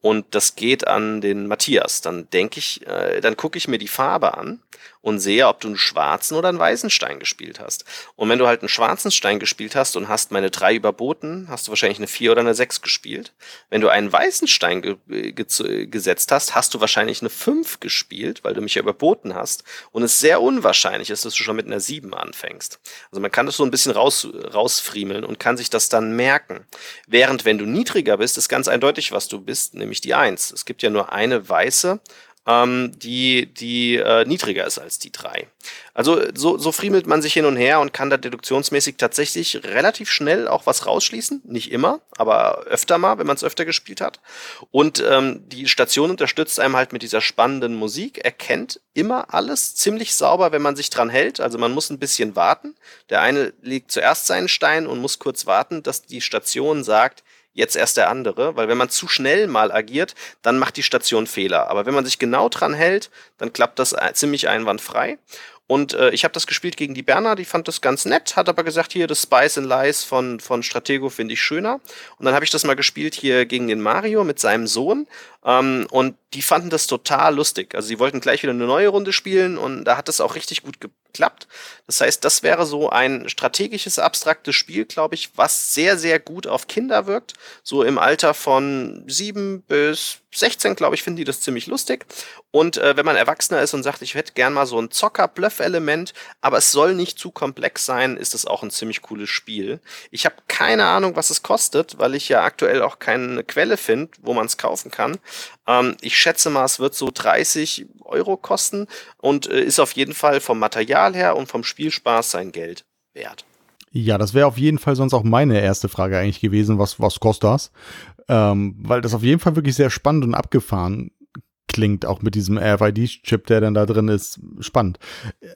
und das geht an den Matthias. Dann denke ich, äh, dann gucke ich mir die Farbe an und sehe, ob du einen schwarzen oder einen weißen Stein gespielt hast. Und wenn du halt einen schwarzen Stein gespielt hast und hast meine drei überboten, hast du wahrscheinlich eine vier oder eine sechs gespielt. Wenn du einen weißen Stein ge ge gesetzt hast, hast du wahrscheinlich eine fünf gespielt, weil du mich ja überboten hast. Und es sehr unwahrscheinlich ist, dass du schon mit einer sieben anfängst. Also man kann das so ein bisschen raus, rausfriemeln und kann sich das dann merken. Während wenn du niedriger bist, ist ganz eindeutig, was du bist, nämlich die eins. Es gibt ja nur eine weiße ähm, die, die äh, niedriger ist als die drei. Also so, so friemelt man sich hin und her und kann da deduktionsmäßig tatsächlich relativ schnell auch was rausschließen. Nicht immer, aber öfter mal, wenn man es öfter gespielt hat. Und ähm, die Station unterstützt einem halt mit dieser spannenden Musik, erkennt immer alles ziemlich sauber, wenn man sich dran hält. Also man muss ein bisschen warten. Der eine legt zuerst seinen Stein und muss kurz warten, dass die Station sagt, jetzt erst der andere, weil wenn man zu schnell mal agiert, dann macht die Station Fehler. Aber wenn man sich genau dran hält, dann klappt das ziemlich einwandfrei. Und äh, ich habe das gespielt gegen die Berner, die fand das ganz nett, hat aber gesagt, hier das Spice and Lies von, von Stratego finde ich schöner. Und dann habe ich das mal gespielt hier gegen den Mario mit seinem Sohn. Ähm, und die fanden das total lustig. Also sie wollten gleich wieder eine neue Runde spielen und da hat es auch richtig gut geklappt. Das heißt, das wäre so ein strategisches, abstraktes Spiel, glaube ich, was sehr, sehr gut auf Kinder wirkt. So im Alter von sieben bis 16, glaube ich, finden die das ziemlich lustig. Und äh, wenn man Erwachsener ist und sagt, ich hätte gern mal so ein Zocker-Bluff-Element, aber es soll nicht zu komplex sein, ist es auch ein ziemlich cooles Spiel. Ich habe keine Ahnung, was es kostet, weil ich ja aktuell auch keine Quelle finde, wo man es kaufen kann. Ähm, ich schätze mal, es wird so 30 Euro kosten und äh, ist auf jeden Fall vom Material her und vom Spielspaß sein Geld wert. Ja, das wäre auf jeden Fall sonst auch meine erste Frage eigentlich gewesen, was, was kostet das? Ähm, weil das auf jeden Fall wirklich sehr spannend und abgefahren klingt, auch mit diesem RFID-Chip, der dann da drin ist, spannend.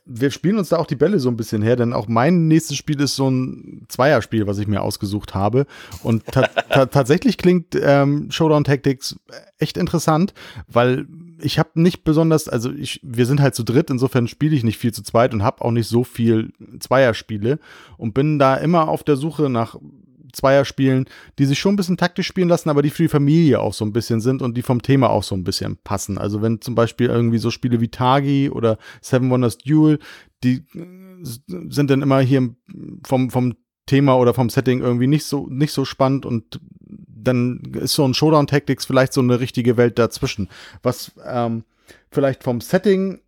Wir spielen uns da auch die Bälle so ein bisschen her, denn auch mein nächstes Spiel ist so ein Zweierspiel, was ich mir ausgesucht habe. Und ta ta tatsächlich klingt ähm, Showdown Tactics echt interessant, weil ich habe nicht besonders, also ich, wir sind halt zu dritt, insofern spiele ich nicht viel zu zweit und habe auch nicht so viel Zweierspiele und bin da immer auf der Suche nach Zweierspielen, die sich schon ein bisschen taktisch spielen lassen, aber die für die Familie auch so ein bisschen sind und die vom Thema auch so ein bisschen passen. Also wenn zum Beispiel irgendwie so Spiele wie Tagi oder Seven Wonders Duel, die sind dann immer hier vom, vom Thema oder vom Setting irgendwie nicht so, nicht so spannend und dann ist so ein Showdown Tactics vielleicht so eine richtige Welt dazwischen. Was ähm, vielleicht vom Setting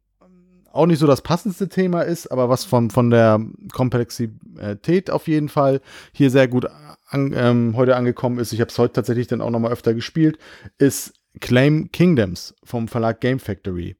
auch nicht so das passendste Thema ist, aber was von, von der Komplexität auf jeden Fall hier sehr gut an, ähm, heute angekommen ist, ich habe es heute tatsächlich dann auch nochmal öfter gespielt, ist Claim Kingdoms vom Verlag Game Factory.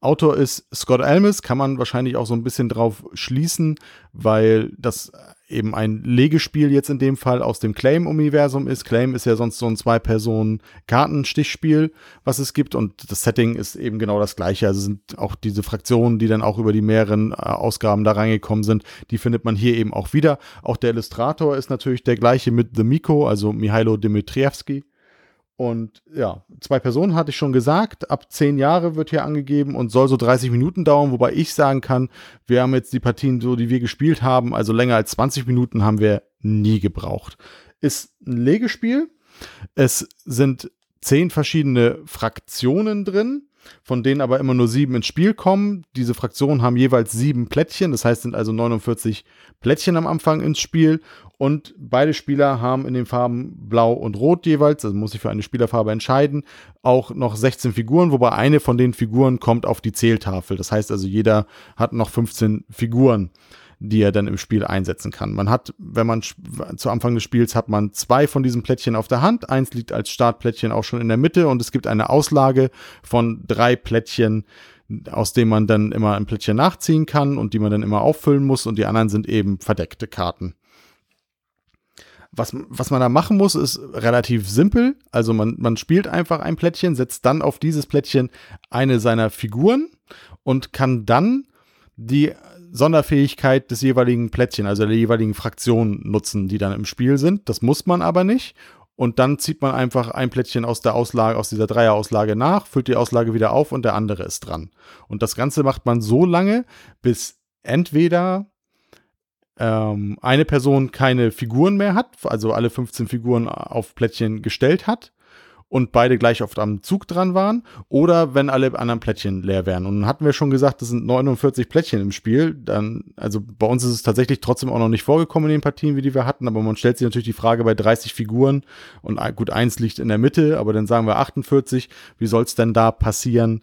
Autor ist Scott Almus, kann man wahrscheinlich auch so ein bisschen drauf schließen, weil das eben ein Legespiel jetzt in dem Fall aus dem Claim-Universum ist. Claim ist ja sonst so ein Zwei-Personen-Kartenstichspiel, was es gibt und das Setting ist eben genau das gleiche. Also sind auch diese Fraktionen, die dann auch über die mehreren äh, Ausgaben da reingekommen sind, die findet man hier eben auch wieder. Auch der Illustrator ist natürlich der gleiche mit The Miko, also Mihailo Dimitrievski. Und ja, zwei Personen hatte ich schon gesagt. Ab zehn Jahre wird hier angegeben und soll so 30 Minuten dauern, wobei ich sagen kann, wir haben jetzt die Partien so, die wir gespielt haben, also länger als 20 Minuten haben wir nie gebraucht. Ist ein Legespiel. Es sind zehn verschiedene Fraktionen drin von denen aber immer nur sieben ins Spiel kommen. Diese Fraktionen haben jeweils sieben Plättchen, das heißt, sind also 49 Plättchen am Anfang ins Spiel. Und beide Spieler haben in den Farben Blau und Rot jeweils, also muss sich für eine Spielerfarbe entscheiden, auch noch 16 Figuren, wobei eine von den Figuren kommt auf die Zähltafel. Das heißt also, jeder hat noch 15 Figuren die er dann im Spiel einsetzen kann. Man hat, wenn man zu Anfang des Spiels hat man zwei von diesen Plättchen auf der Hand. Eins liegt als Startplättchen auch schon in der Mitte und es gibt eine Auslage von drei Plättchen, aus denen man dann immer ein Plättchen nachziehen kann und die man dann immer auffüllen muss und die anderen sind eben verdeckte Karten. Was, was man da machen muss, ist relativ simpel. Also man, man spielt einfach ein Plättchen, setzt dann auf dieses Plättchen eine seiner Figuren und kann dann die Sonderfähigkeit des jeweiligen Plättchen, also der jeweiligen Fraktion nutzen, die dann im Spiel sind. Das muss man aber nicht. Und dann zieht man einfach ein Plättchen aus der Auslage, aus dieser Dreier-Auslage nach, füllt die Auslage wieder auf und der andere ist dran. Und das Ganze macht man so lange, bis entweder ähm, eine Person keine Figuren mehr hat, also alle 15 Figuren auf Plättchen gestellt hat, und beide gleich oft am Zug dran waren oder wenn alle anderen Plättchen leer wären. Und dann hatten wir schon gesagt, das sind 49 Plättchen im Spiel. Dann, also bei uns ist es tatsächlich trotzdem auch noch nicht vorgekommen in den Partien, wie die wir hatten, aber man stellt sich natürlich die Frage bei 30 Figuren und gut, eins liegt in der Mitte, aber dann sagen wir 48, wie soll es denn da passieren,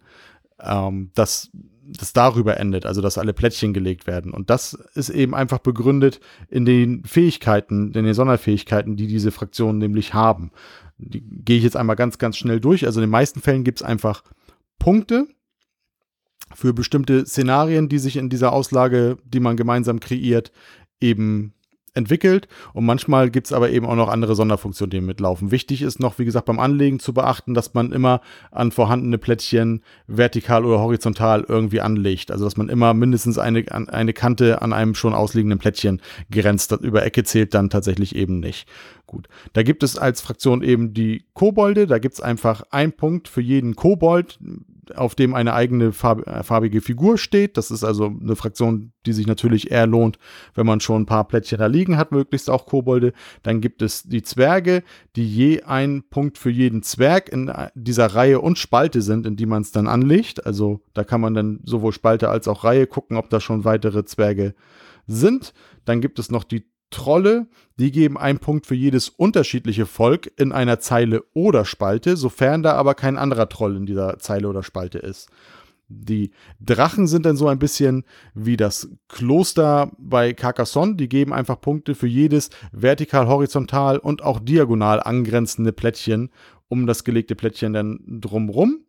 ähm, dass das darüber endet, also dass alle Plättchen gelegt werden. Und das ist eben einfach begründet in den Fähigkeiten, in den Sonderfähigkeiten, die diese Fraktionen nämlich haben. Die gehe ich jetzt einmal ganz, ganz schnell durch. Also in den meisten Fällen gibt es einfach Punkte für bestimmte Szenarien, die sich in dieser Auslage, die man gemeinsam kreiert, eben entwickelt und manchmal gibt es aber eben auch noch andere Sonderfunktionen, die mitlaufen. Wichtig ist noch, wie gesagt, beim Anlegen zu beachten, dass man immer an vorhandene Plättchen vertikal oder horizontal irgendwie anlegt. Also dass man immer mindestens eine, eine Kante an einem schon ausliegenden Plättchen grenzt. Das über Ecke zählt dann tatsächlich eben nicht. Gut. Da gibt es als Fraktion eben die Kobolde. Da gibt es einfach einen Punkt für jeden Kobold auf dem eine eigene äh, farbige Figur steht. Das ist also eine Fraktion, die sich natürlich eher lohnt, wenn man schon ein paar Plättchen da liegen hat, möglichst auch Kobolde. Dann gibt es die Zwerge, die je ein Punkt für jeden Zwerg in äh, dieser Reihe und Spalte sind, in die man es dann anlegt. Also da kann man dann sowohl Spalte als auch Reihe gucken, ob da schon weitere Zwerge sind. Dann gibt es noch die Trolle, die geben einen Punkt für jedes unterschiedliche Volk in einer Zeile oder Spalte, sofern da aber kein anderer Troll in dieser Zeile oder Spalte ist. Die Drachen sind dann so ein bisschen wie das Kloster bei Carcassonne. Die geben einfach Punkte für jedes vertikal, horizontal und auch diagonal angrenzende Plättchen um das gelegte Plättchen dann drumrum.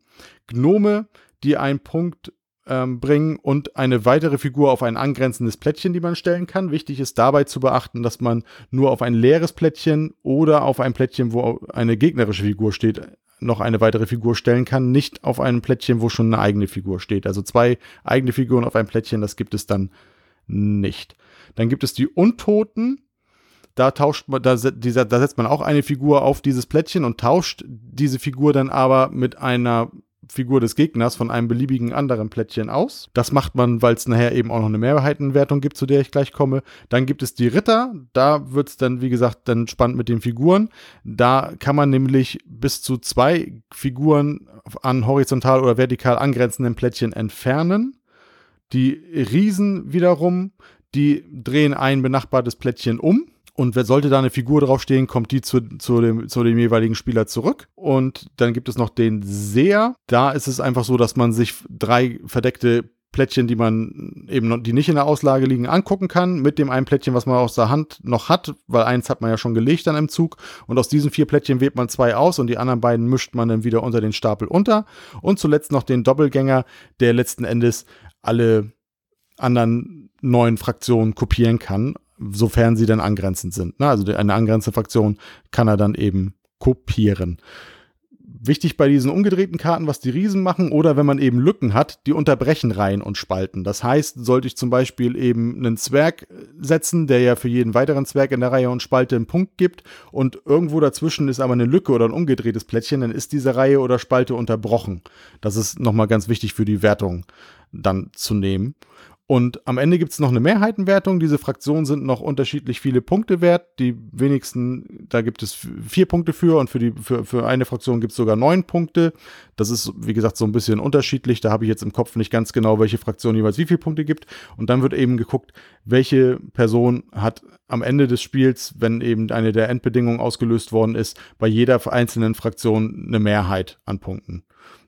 Gnome, die einen Punkt ähm, bringen und eine weitere Figur auf ein angrenzendes Plättchen, die man stellen kann. Wichtig ist dabei zu beachten, dass man nur auf ein leeres Plättchen oder auf ein Plättchen, wo eine gegnerische Figur steht, noch eine weitere Figur stellen kann, nicht auf einem Plättchen, wo schon eine eigene Figur steht. Also zwei eigene Figuren auf einem Plättchen, das gibt es dann nicht. Dann gibt es die Untoten. Da tauscht man, da, da setzt man auch eine Figur auf dieses Plättchen und tauscht diese Figur dann aber mit einer Figur des Gegners von einem beliebigen anderen Plättchen aus. Das macht man, weil es nachher eben auch noch eine Mehrheitenwertung gibt, zu der ich gleich komme. Dann gibt es die Ritter. Da wird es dann, wie gesagt, dann spannend mit den Figuren. Da kann man nämlich bis zu zwei Figuren an horizontal oder vertikal angrenzenden Plättchen entfernen. Die Riesen wiederum, die drehen ein benachbartes Plättchen um und sollte da eine Figur draufstehen, kommt die zu, zu, dem, zu dem jeweiligen Spieler zurück. Und dann gibt es noch den Seher. Da ist es einfach so, dass man sich drei verdeckte Plättchen, die man eben noch, die nicht in der Auslage liegen, angucken kann, mit dem einen Plättchen, was man aus der Hand noch hat, weil eins hat man ja schon gelegt dann im Zug. Und aus diesen vier Plättchen wählt man zwei aus und die anderen beiden mischt man dann wieder unter den Stapel unter. Und zuletzt noch den Doppelgänger, der letzten Endes alle anderen neuen Fraktionen kopieren kann sofern sie dann angrenzend sind. Ne? Also eine angrenzende Fraktion kann er dann eben kopieren. Wichtig bei diesen umgedrehten Karten, was die Riesen machen, oder wenn man eben Lücken hat, die unterbrechen Reihen und Spalten. Das heißt, sollte ich zum Beispiel eben einen Zwerg setzen, der ja für jeden weiteren Zwerg in der Reihe und Spalte einen Punkt gibt, und irgendwo dazwischen ist aber eine Lücke oder ein umgedrehtes Plättchen, dann ist diese Reihe oder Spalte unterbrochen. Das ist nochmal ganz wichtig für die Wertung dann zu nehmen. Und am Ende gibt es noch eine Mehrheitenwertung. Diese Fraktionen sind noch unterschiedlich viele Punkte wert. Die wenigsten, da gibt es vier Punkte für und für, die, für, für eine Fraktion gibt es sogar neun Punkte. Das ist, wie gesagt, so ein bisschen unterschiedlich. Da habe ich jetzt im Kopf nicht ganz genau, welche Fraktion jeweils wie viele Punkte gibt. Und dann wird eben geguckt, welche Person hat am Ende des Spiels, wenn eben eine der Endbedingungen ausgelöst worden ist, bei jeder einzelnen Fraktion eine Mehrheit an Punkten.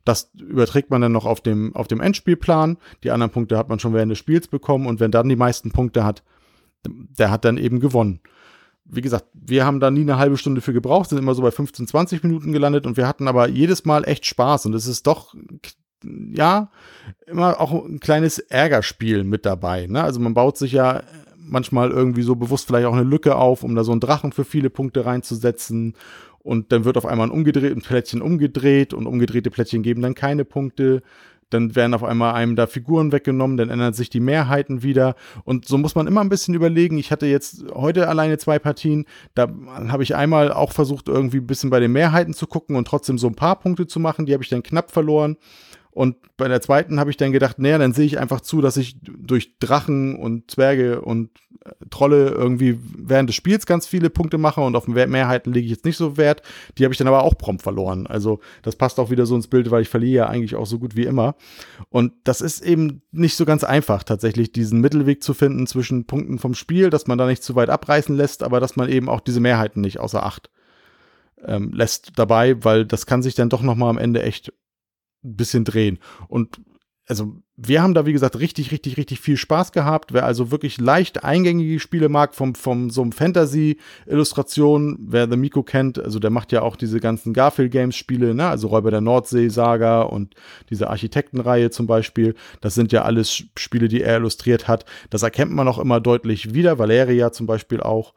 Das überträgt man dann noch auf dem, auf dem Endspielplan. Die anderen Punkte hat man schon während des Spiels bekommen und wenn dann die meisten Punkte hat, der hat dann eben gewonnen. Wie gesagt, wir haben da nie eine halbe Stunde für gebraucht, sind immer so bei 15, 20 Minuten gelandet und wir hatten aber jedes Mal echt Spaß und es ist doch, ja, immer auch ein kleines Ärgerspiel mit dabei. Ne? Also man baut sich ja manchmal irgendwie so bewusst vielleicht auch eine Lücke auf, um da so einen Drachen für viele Punkte reinzusetzen und dann wird auf einmal ein umgedrehtes Plättchen umgedreht und umgedrehte Plättchen geben dann keine Punkte. Dann werden auf einmal einem da Figuren weggenommen, dann ändern sich die Mehrheiten wieder. Und so muss man immer ein bisschen überlegen. Ich hatte jetzt heute alleine zwei Partien. Da habe ich einmal auch versucht, irgendwie ein bisschen bei den Mehrheiten zu gucken und trotzdem so ein paar Punkte zu machen. Die habe ich dann knapp verloren. Und bei der zweiten habe ich dann gedacht, naja, dann sehe ich einfach zu, dass ich durch Drachen und Zwerge und äh, Trolle irgendwie während des Spiels ganz viele Punkte mache und auf Mehrheiten lege ich jetzt nicht so Wert. Die habe ich dann aber auch prompt verloren. Also das passt auch wieder so ins Bild, weil ich verliere ja eigentlich auch so gut wie immer. Und das ist eben nicht so ganz einfach, tatsächlich diesen Mittelweg zu finden zwischen Punkten vom Spiel, dass man da nicht zu weit abreißen lässt, aber dass man eben auch diese Mehrheiten nicht außer Acht ähm, lässt dabei, weil das kann sich dann doch noch mal am Ende echt ein bisschen drehen. Und also wir haben da, wie gesagt, richtig, richtig, richtig viel Spaß gehabt. Wer also wirklich leicht eingängige Spiele mag, vom, vom so einem Fantasy-Illustration, wer The Miko kennt, also der macht ja auch diese ganzen Garfield-Games-Spiele, ne? also Räuber der Nordsee-Saga und diese Architektenreihe zum Beispiel. Das sind ja alles Spiele, die er illustriert hat. Das erkennt man auch immer deutlich wieder. Valeria zum Beispiel auch.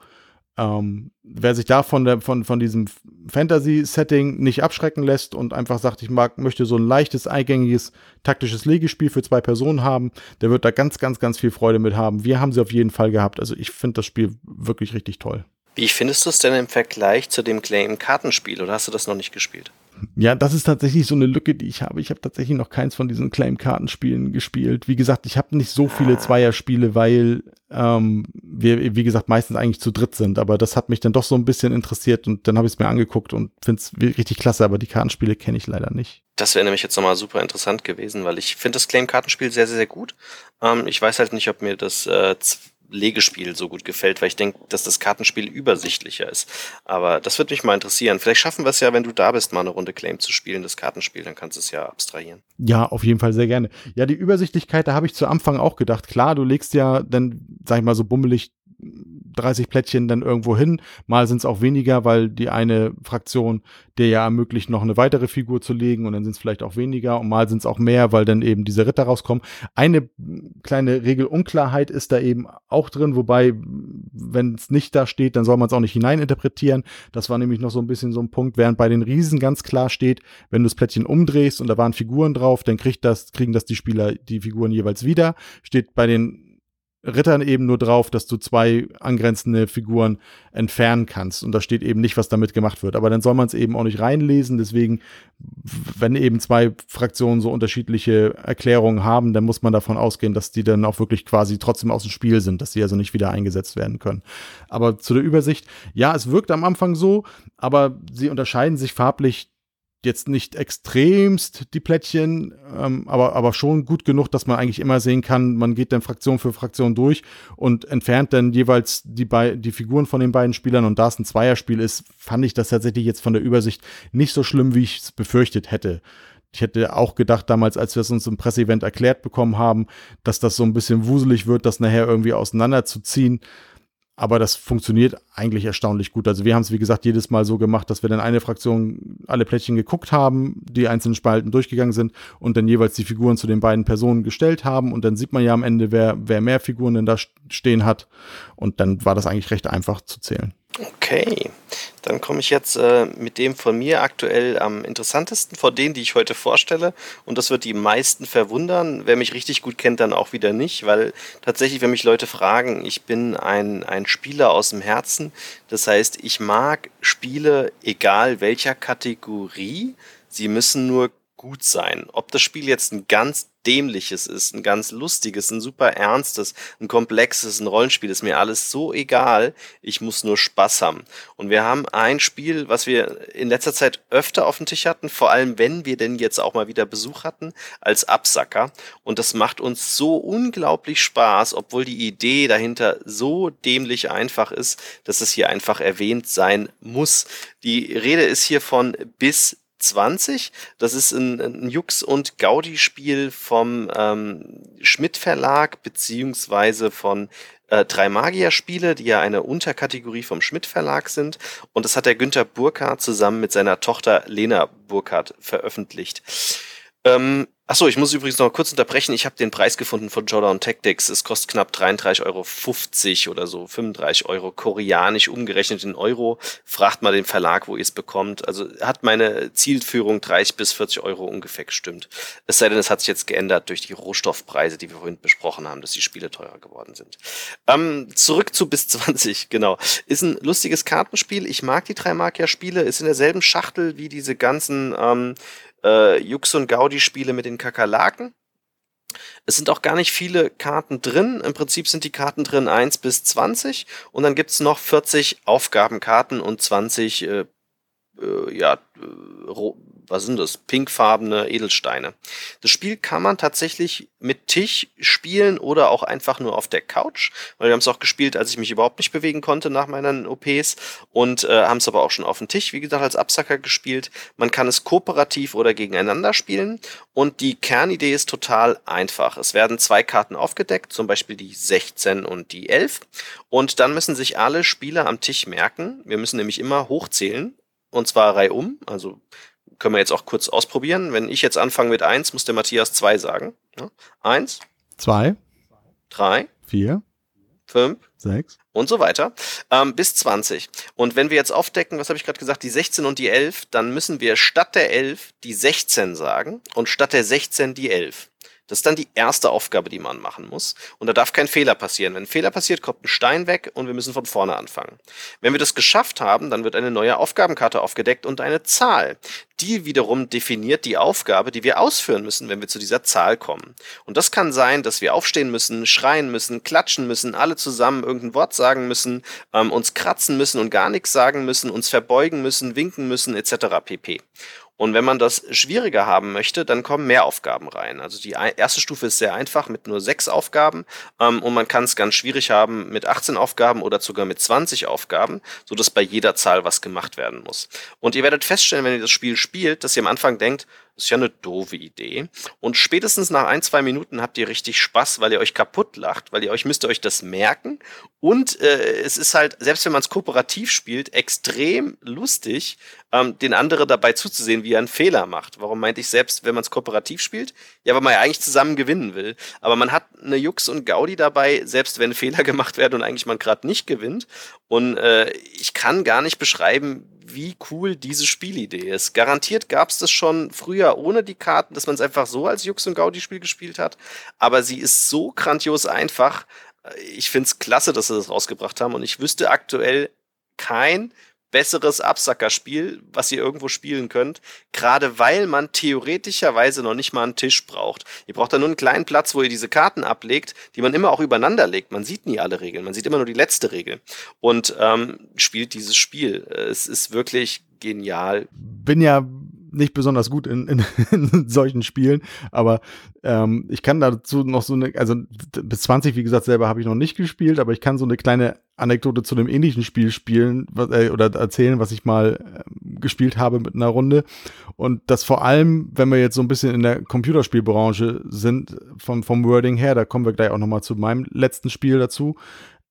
Ähm, wer sich da von, der, von, von diesem Fantasy-Setting nicht abschrecken lässt und einfach sagt, ich mag, möchte so ein leichtes, eingängiges, taktisches Legespiel für zwei Personen haben, der wird da ganz, ganz, ganz viel Freude mit haben. Wir haben sie auf jeden Fall gehabt. Also ich finde das Spiel wirklich richtig toll. Wie findest du es denn im Vergleich zu dem Claim-Kartenspiel oder hast du das noch nicht gespielt? Ja, das ist tatsächlich so eine Lücke, die ich habe. Ich habe tatsächlich noch keins von diesen Claim-Kartenspielen gespielt. Wie gesagt, ich habe nicht so viele ah. Zweierspiele, weil ähm, wir, wie gesagt, meistens eigentlich zu dritt sind. Aber das hat mich dann doch so ein bisschen interessiert und dann habe ich es mir angeguckt und finde es richtig klasse. Aber die Kartenspiele kenne ich leider nicht. Das wäre nämlich jetzt nochmal super interessant gewesen, weil ich finde das Claim-Kartenspiel sehr, sehr, sehr gut. Ähm, ich weiß halt nicht, ob mir das äh, Legespiel so gut gefällt, weil ich denke, dass das Kartenspiel übersichtlicher ist. Aber das würde mich mal interessieren. Vielleicht schaffen wir es ja, wenn du da bist, mal eine Runde Claim zu spielen, das Kartenspiel, dann kannst du es ja abstrahieren. Ja, auf jeden Fall sehr gerne. Ja, die Übersichtlichkeit, da habe ich zu Anfang auch gedacht. Klar, du legst ja dann, sag ich mal, so bummelig 30 Plättchen dann irgendwo hin. Mal sind es auch weniger, weil die eine Fraktion dir ja ermöglicht, noch eine weitere Figur zu legen und dann sind es vielleicht auch weniger und mal sind es auch mehr, weil dann eben diese Ritter rauskommen. Eine kleine Regelunklarheit ist da eben auch drin, wobei, wenn es nicht da steht, dann soll man es auch nicht hineininterpretieren. Das war nämlich noch so ein bisschen so ein Punkt, während bei den Riesen ganz klar steht, wenn du das Plättchen umdrehst und da waren Figuren drauf, dann kriegt das, kriegen das die Spieler die Figuren jeweils wieder. Steht bei den Rittern eben nur drauf, dass du zwei angrenzende Figuren entfernen kannst. Und da steht eben nicht, was damit gemacht wird. Aber dann soll man es eben auch nicht reinlesen. Deswegen, wenn eben zwei Fraktionen so unterschiedliche Erklärungen haben, dann muss man davon ausgehen, dass die dann auch wirklich quasi trotzdem aus dem Spiel sind, dass sie also nicht wieder eingesetzt werden können. Aber zu der Übersicht, ja, es wirkt am Anfang so, aber sie unterscheiden sich farblich jetzt nicht extremst die Plättchen, ähm, aber, aber schon gut genug, dass man eigentlich immer sehen kann, man geht dann Fraktion für Fraktion durch und entfernt dann jeweils die, die Figuren von den beiden Spielern. Und da es ein Zweierspiel ist, fand ich das tatsächlich jetzt von der Übersicht nicht so schlimm, wie ich es befürchtet hätte. Ich hätte auch gedacht damals, als wir es uns im Presseevent erklärt bekommen haben, dass das so ein bisschen wuselig wird, das nachher irgendwie auseinanderzuziehen. Aber das funktioniert eigentlich erstaunlich gut. Also wir haben es, wie gesagt, jedes Mal so gemacht, dass wir dann eine Fraktion alle Plättchen geguckt haben, die einzelnen Spalten durchgegangen sind und dann jeweils die Figuren zu den beiden Personen gestellt haben. Und dann sieht man ja am Ende, wer, wer mehr Figuren denn da stehen hat. Und dann war das eigentlich recht einfach zu zählen. Okay, dann komme ich jetzt äh, mit dem von mir aktuell am interessantesten von denen, die ich heute vorstelle. Und das wird die meisten verwundern. Wer mich richtig gut kennt, dann auch wieder nicht, weil tatsächlich, wenn mich Leute fragen, ich bin ein, ein Spieler aus dem Herzen. Das heißt, ich mag Spiele, egal welcher Kategorie. Sie müssen nur gut sein. Ob das Spiel jetzt ein ganz dämliches ist, ein ganz lustiges, ein super ernstes, ein komplexes, ein Rollenspiel, ist mir alles so egal. Ich muss nur Spaß haben. Und wir haben ein Spiel, was wir in letzter Zeit öfter auf dem Tisch hatten, vor allem wenn wir denn jetzt auch mal wieder Besuch hatten, als Absacker. Und das macht uns so unglaublich Spaß, obwohl die Idee dahinter so dämlich einfach ist, dass es hier einfach erwähnt sein muss. Die Rede ist hier von bis 20. Das ist ein, ein Jux- und Gaudi-Spiel vom ähm, Schmidt Verlag beziehungsweise von äh, Drei Magier-Spiele, die ja eine Unterkategorie vom Schmidt Verlag sind. Und das hat der Günther Burkhardt zusammen mit seiner Tochter Lena Burkhardt veröffentlicht. Ähm, Achso, ich muss übrigens noch kurz unterbrechen. Ich habe den Preis gefunden von Jordan Tactics. Es kostet knapp 33,50 Euro oder so, 35 Euro, koreanisch umgerechnet in Euro. Fragt mal den Verlag, wo ihr es bekommt. Also hat meine Zielführung 30 bis 40 Euro ungefähr gestimmt. Es sei denn, es hat sich jetzt geändert durch die Rohstoffpreise, die wir vorhin besprochen haben, dass die Spiele teurer geworden sind. Ähm, zurück zu bis 20, genau. Ist ein lustiges Kartenspiel. Ich mag die drei Magier-Spiele. Ist in derselben Schachtel wie diese ganzen ähm, äh, Jux und Gaudi-Spiele mit den Kakerlaken. Es sind auch gar nicht viele Karten drin. Im Prinzip sind die Karten drin 1 bis 20 und dann gibt es noch 40 Aufgabenkarten und 20 äh, äh, ja, äh, was sind das? Pinkfarbene Edelsteine. Das Spiel kann man tatsächlich mit Tisch spielen oder auch einfach nur auf der Couch, weil wir haben es auch gespielt, als ich mich überhaupt nicht bewegen konnte nach meinen OPs und äh, haben es aber auch schon auf dem Tisch, wie gesagt, als Absacker gespielt. Man kann es kooperativ oder gegeneinander spielen und die Kernidee ist total einfach. Es werden zwei Karten aufgedeckt, zum Beispiel die 16 und die 11 und dann müssen sich alle Spieler am Tisch merken, wir müssen nämlich immer hochzählen und zwar reihum, also können wir jetzt auch kurz ausprobieren. Wenn ich jetzt anfange mit 1, muss der Matthias 2 sagen. Ja? 1, 2, 3, 4, 5, 6 und so weiter ähm, bis 20. Und wenn wir jetzt aufdecken, was habe ich gerade gesagt, die 16 und die 11, dann müssen wir statt der 11 die 16 sagen und statt der 16 die 11. Das ist dann die erste Aufgabe, die man machen muss. Und da darf kein Fehler passieren. Wenn ein Fehler passiert, kommt ein Stein weg und wir müssen von vorne anfangen. Wenn wir das geschafft haben, dann wird eine neue Aufgabenkarte aufgedeckt und eine Zahl. Die wiederum definiert die Aufgabe, die wir ausführen müssen, wenn wir zu dieser Zahl kommen. Und das kann sein, dass wir aufstehen müssen, schreien müssen, klatschen müssen, alle zusammen irgendein Wort sagen müssen, ähm, uns kratzen müssen und gar nichts sagen müssen, uns verbeugen müssen, winken müssen, etc. pp. Und wenn man das schwieriger haben möchte, dann kommen mehr Aufgaben rein. Also die erste Stufe ist sehr einfach mit nur sechs Aufgaben ähm, und man kann es ganz schwierig haben mit 18 Aufgaben oder sogar mit 20 Aufgaben, so dass bei jeder Zahl was gemacht werden muss. Und ihr werdet feststellen, wenn ihr das Spiel spielt, dass ihr am Anfang denkt, ist ja eine doofe Idee. Und spätestens nach ein, zwei Minuten habt ihr richtig Spaß, weil ihr euch kaputt lacht, weil ihr euch müsst ihr euch das merken. Und äh, es ist halt, selbst wenn man es kooperativ spielt, extrem lustig, ähm, den anderen dabei zuzusehen, wie er einen Fehler macht. Warum meinte ich selbst, wenn man es kooperativ spielt? Ja, weil man ja eigentlich zusammen gewinnen will. Aber man hat eine Jux und Gaudi dabei, selbst wenn Fehler gemacht werden und eigentlich man gerade nicht gewinnt. Und äh, ich kann gar nicht beschreiben, wie cool diese Spielidee ist. Garantiert gab es das schon früher ohne die Karten, dass man es einfach so als Jux und Gaudi-Spiel gespielt hat. Aber sie ist so grandios einfach. Ich finde es klasse, dass sie das rausgebracht haben. Und ich wüsste aktuell kein besseres Absackerspiel, was ihr irgendwo spielen könnt, gerade weil man theoretischerweise noch nicht mal einen Tisch braucht. Ihr braucht da nur einen kleinen Platz, wo ihr diese Karten ablegt, die man immer auch übereinander legt. Man sieht nie alle Regeln, man sieht immer nur die letzte Regel und ähm, spielt dieses Spiel. Es ist wirklich genial. Bin ja nicht besonders gut in, in, in solchen Spielen, aber ähm, ich kann dazu noch so eine, also bis 20, wie gesagt, selber habe ich noch nicht gespielt, aber ich kann so eine kleine Anekdote zu einem ähnlichen Spiel spielen was, äh, oder erzählen, was ich mal äh, gespielt habe mit einer Runde. Und das vor allem, wenn wir jetzt so ein bisschen in der Computerspielbranche sind, vom, vom Wording her, da kommen wir gleich auch nochmal zu meinem letzten Spiel dazu,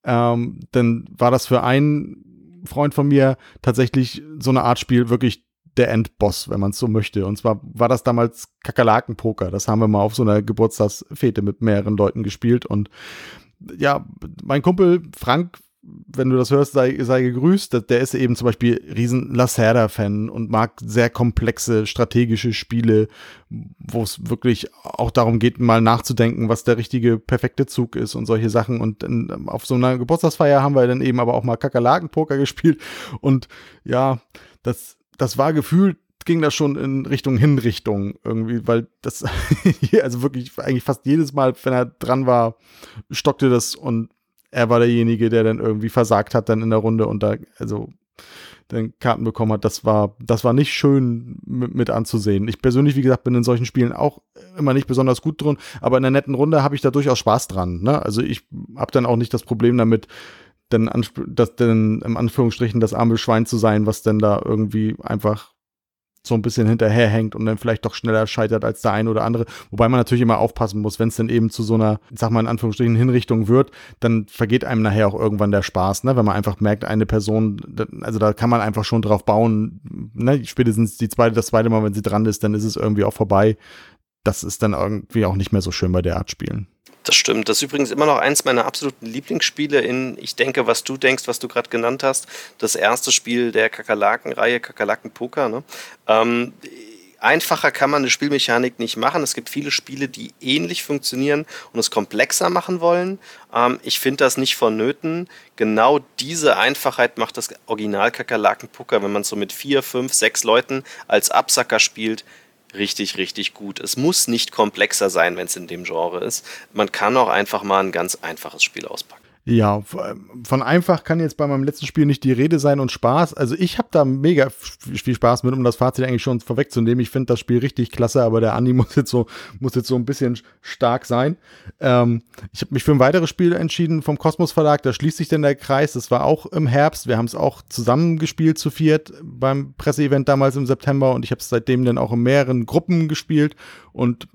ähm, dann war das für einen Freund von mir tatsächlich so eine Art Spiel wirklich der Endboss, wenn man es so möchte. Und zwar war das damals Kakerlaken-Poker. Das haben wir mal auf so einer Geburtstagsfete mit mehreren Leuten gespielt. Und ja, mein Kumpel Frank, wenn du das hörst, sei, sei gegrüßt. Der ist eben zum Beispiel riesen Lacerda-Fan und mag sehr komplexe strategische Spiele, wo es wirklich auch darum geht, mal nachzudenken, was der richtige perfekte Zug ist und solche Sachen. Und in, auf so einer Geburtstagsfeier haben wir dann eben aber auch mal Kakerlaken-Poker gespielt. Und ja, das das war gefühlt, ging das schon in Richtung Hinrichtung irgendwie, weil das, also wirklich eigentlich fast jedes Mal, wenn er dran war, stockte das und er war derjenige, der dann irgendwie versagt hat dann in der Runde und da, also dann Karten bekommen hat. Das war, das war nicht schön mit, mit, anzusehen. Ich persönlich, wie gesagt, bin in solchen Spielen auch immer nicht besonders gut drin, aber in einer netten Runde habe ich da durchaus Spaß dran. Ne? Also ich habe dann auch nicht das Problem damit, denn, das, denn im Anführungsstrichen das arme Schwein zu sein, was denn da irgendwie einfach so ein bisschen hinterherhängt und dann vielleicht doch schneller scheitert als der eine oder andere. Wobei man natürlich immer aufpassen muss, wenn es dann eben zu so einer, sag mal in Anführungsstrichen, Hinrichtung wird, dann vergeht einem nachher auch irgendwann der Spaß, ne? Wenn man einfach merkt, eine Person, also da kann man einfach schon drauf bauen, ne? Spätestens die zweite, das zweite Mal, wenn sie dran ist, dann ist es irgendwie auch vorbei. Das ist dann irgendwie auch nicht mehr so schön bei der Art Spielen. Das stimmt. Das ist übrigens immer noch eins meiner absoluten Lieblingsspiele in Ich denke, was du denkst, was du gerade genannt hast. Das erste Spiel der Kakerlaken-Reihe, Kakerlaken-Poker. Ne? Ähm, einfacher kann man eine Spielmechanik nicht machen. Es gibt viele Spiele, die ähnlich funktionieren und es komplexer machen wollen. Ähm, ich finde das nicht vonnöten. Genau diese Einfachheit macht das Original Kakerlaken-Poker, wenn man so mit vier, fünf, sechs Leuten als Absacker spielt richtig, richtig gut. Es muss nicht komplexer sein, wenn es in dem Genre ist. Man kann auch einfach mal ein ganz einfaches Spiel auspacken. Ja, von einfach kann jetzt bei meinem letzten Spiel nicht die Rede sein und Spaß. Also ich habe da mega viel Spaß mit, um das Fazit eigentlich schon vorwegzunehmen. Ich finde das Spiel richtig klasse, aber der Andi muss jetzt so, muss jetzt so ein bisschen stark sein. Ähm, ich habe mich für ein weiteres Spiel entschieden vom Kosmos Verlag. Da schließt sich denn der Kreis. Das war auch im Herbst. Wir haben es auch zusammengespielt zu viert beim Presseevent damals im September und ich habe es seitdem dann auch in mehreren Gruppen gespielt und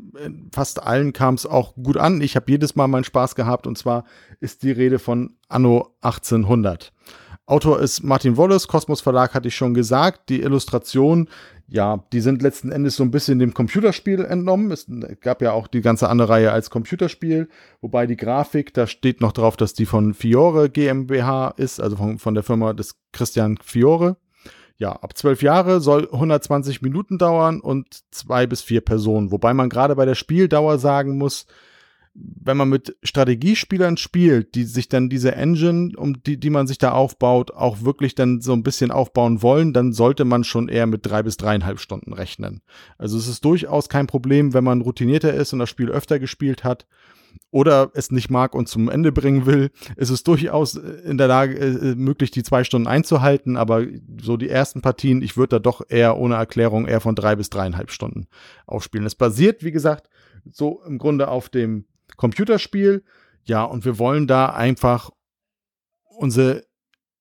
fast allen kam es auch gut an. Ich habe jedes Mal meinen Spaß gehabt und zwar ist die Rede von Anno 1800. Autor ist Martin Wallace, Kosmos Verlag hatte ich schon gesagt. Die Illustrationen, ja, die sind letzten Endes so ein bisschen dem Computerspiel entnommen. Es gab ja auch die ganze andere Reihe als Computerspiel, wobei die Grafik, da steht noch drauf, dass die von Fiore GmbH ist, also von, von der Firma des Christian Fiore. ja, ab zwölf Jahre soll 120 Minuten dauern und zwei bis vier Personen. Wobei man gerade bei der Spieldauer sagen muss, wenn man mit Strategiespielern spielt, die sich dann diese Engine, um die, die man sich da aufbaut, auch wirklich dann so ein bisschen aufbauen wollen, dann sollte man schon eher mit drei bis dreieinhalb Stunden rechnen. Also es ist durchaus kein Problem, wenn man routinierter ist und das Spiel öfter gespielt hat oder es nicht mag und zum Ende bringen will, ist es durchaus in der Lage, äh, möglich, die zwei Stunden einzuhalten. Aber so die ersten Partien, ich würde da doch eher ohne Erklärung eher von drei bis dreieinhalb Stunden aufspielen. Es basiert, wie gesagt, so im Grunde auf dem Computerspiel. Ja, und wir wollen da einfach unsere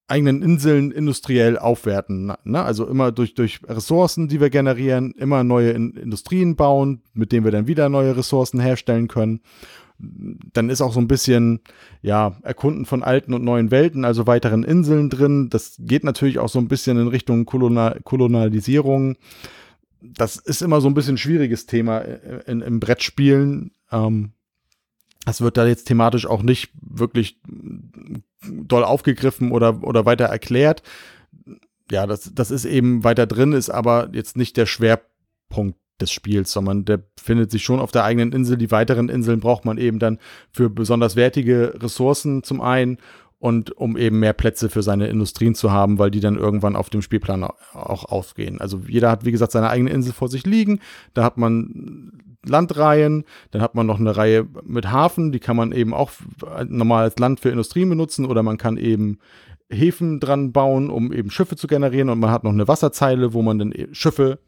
eigenen Inseln industriell aufwerten. Ne? Also immer durch, durch Ressourcen, die wir generieren, immer neue in Industrien bauen, mit denen wir dann wieder neue Ressourcen herstellen können. Dann ist auch so ein bisschen, ja, Erkunden von alten und neuen Welten, also weiteren Inseln drin. Das geht natürlich auch so ein bisschen in Richtung Kolonial Kolonialisierung. Das ist immer so ein bisschen ein schwieriges Thema in, im Brettspielen. Ähm, das wird da jetzt thematisch auch nicht wirklich doll aufgegriffen oder, oder weiter erklärt. Ja, das, das ist eben weiter drin, ist aber jetzt nicht der Schwerpunkt des Spiels, sondern der findet sich schon auf der eigenen Insel. Die weiteren Inseln braucht man eben dann für besonders wertige Ressourcen zum einen und um eben mehr Plätze für seine Industrien zu haben, weil die dann irgendwann auf dem Spielplan auch aufgehen. Also jeder hat, wie gesagt, seine eigene Insel vor sich liegen. Da hat man Landreihen, dann hat man noch eine Reihe mit Hafen, die kann man eben auch normal als Land für Industrien benutzen oder man kann eben Häfen dran bauen, um eben Schiffe zu generieren und man hat noch eine Wasserzeile, wo man dann e-, Schiffe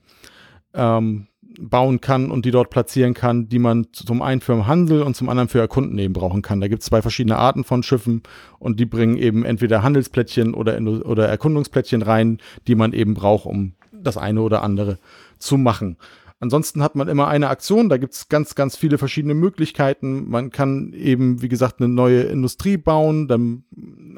ähm, bauen kann und die dort platzieren kann, die man zum einen für den Handel und zum anderen für Erkunden eben brauchen kann. Da gibt es zwei verschiedene Arten von Schiffen und die bringen eben entweder Handelsplättchen oder, oder Erkundungsplättchen rein, die man eben braucht, um das eine oder andere zu machen. Ansonsten hat man immer eine Aktion, da gibt es ganz, ganz viele verschiedene Möglichkeiten. Man kann eben, wie gesagt, eine neue Industrie bauen, dann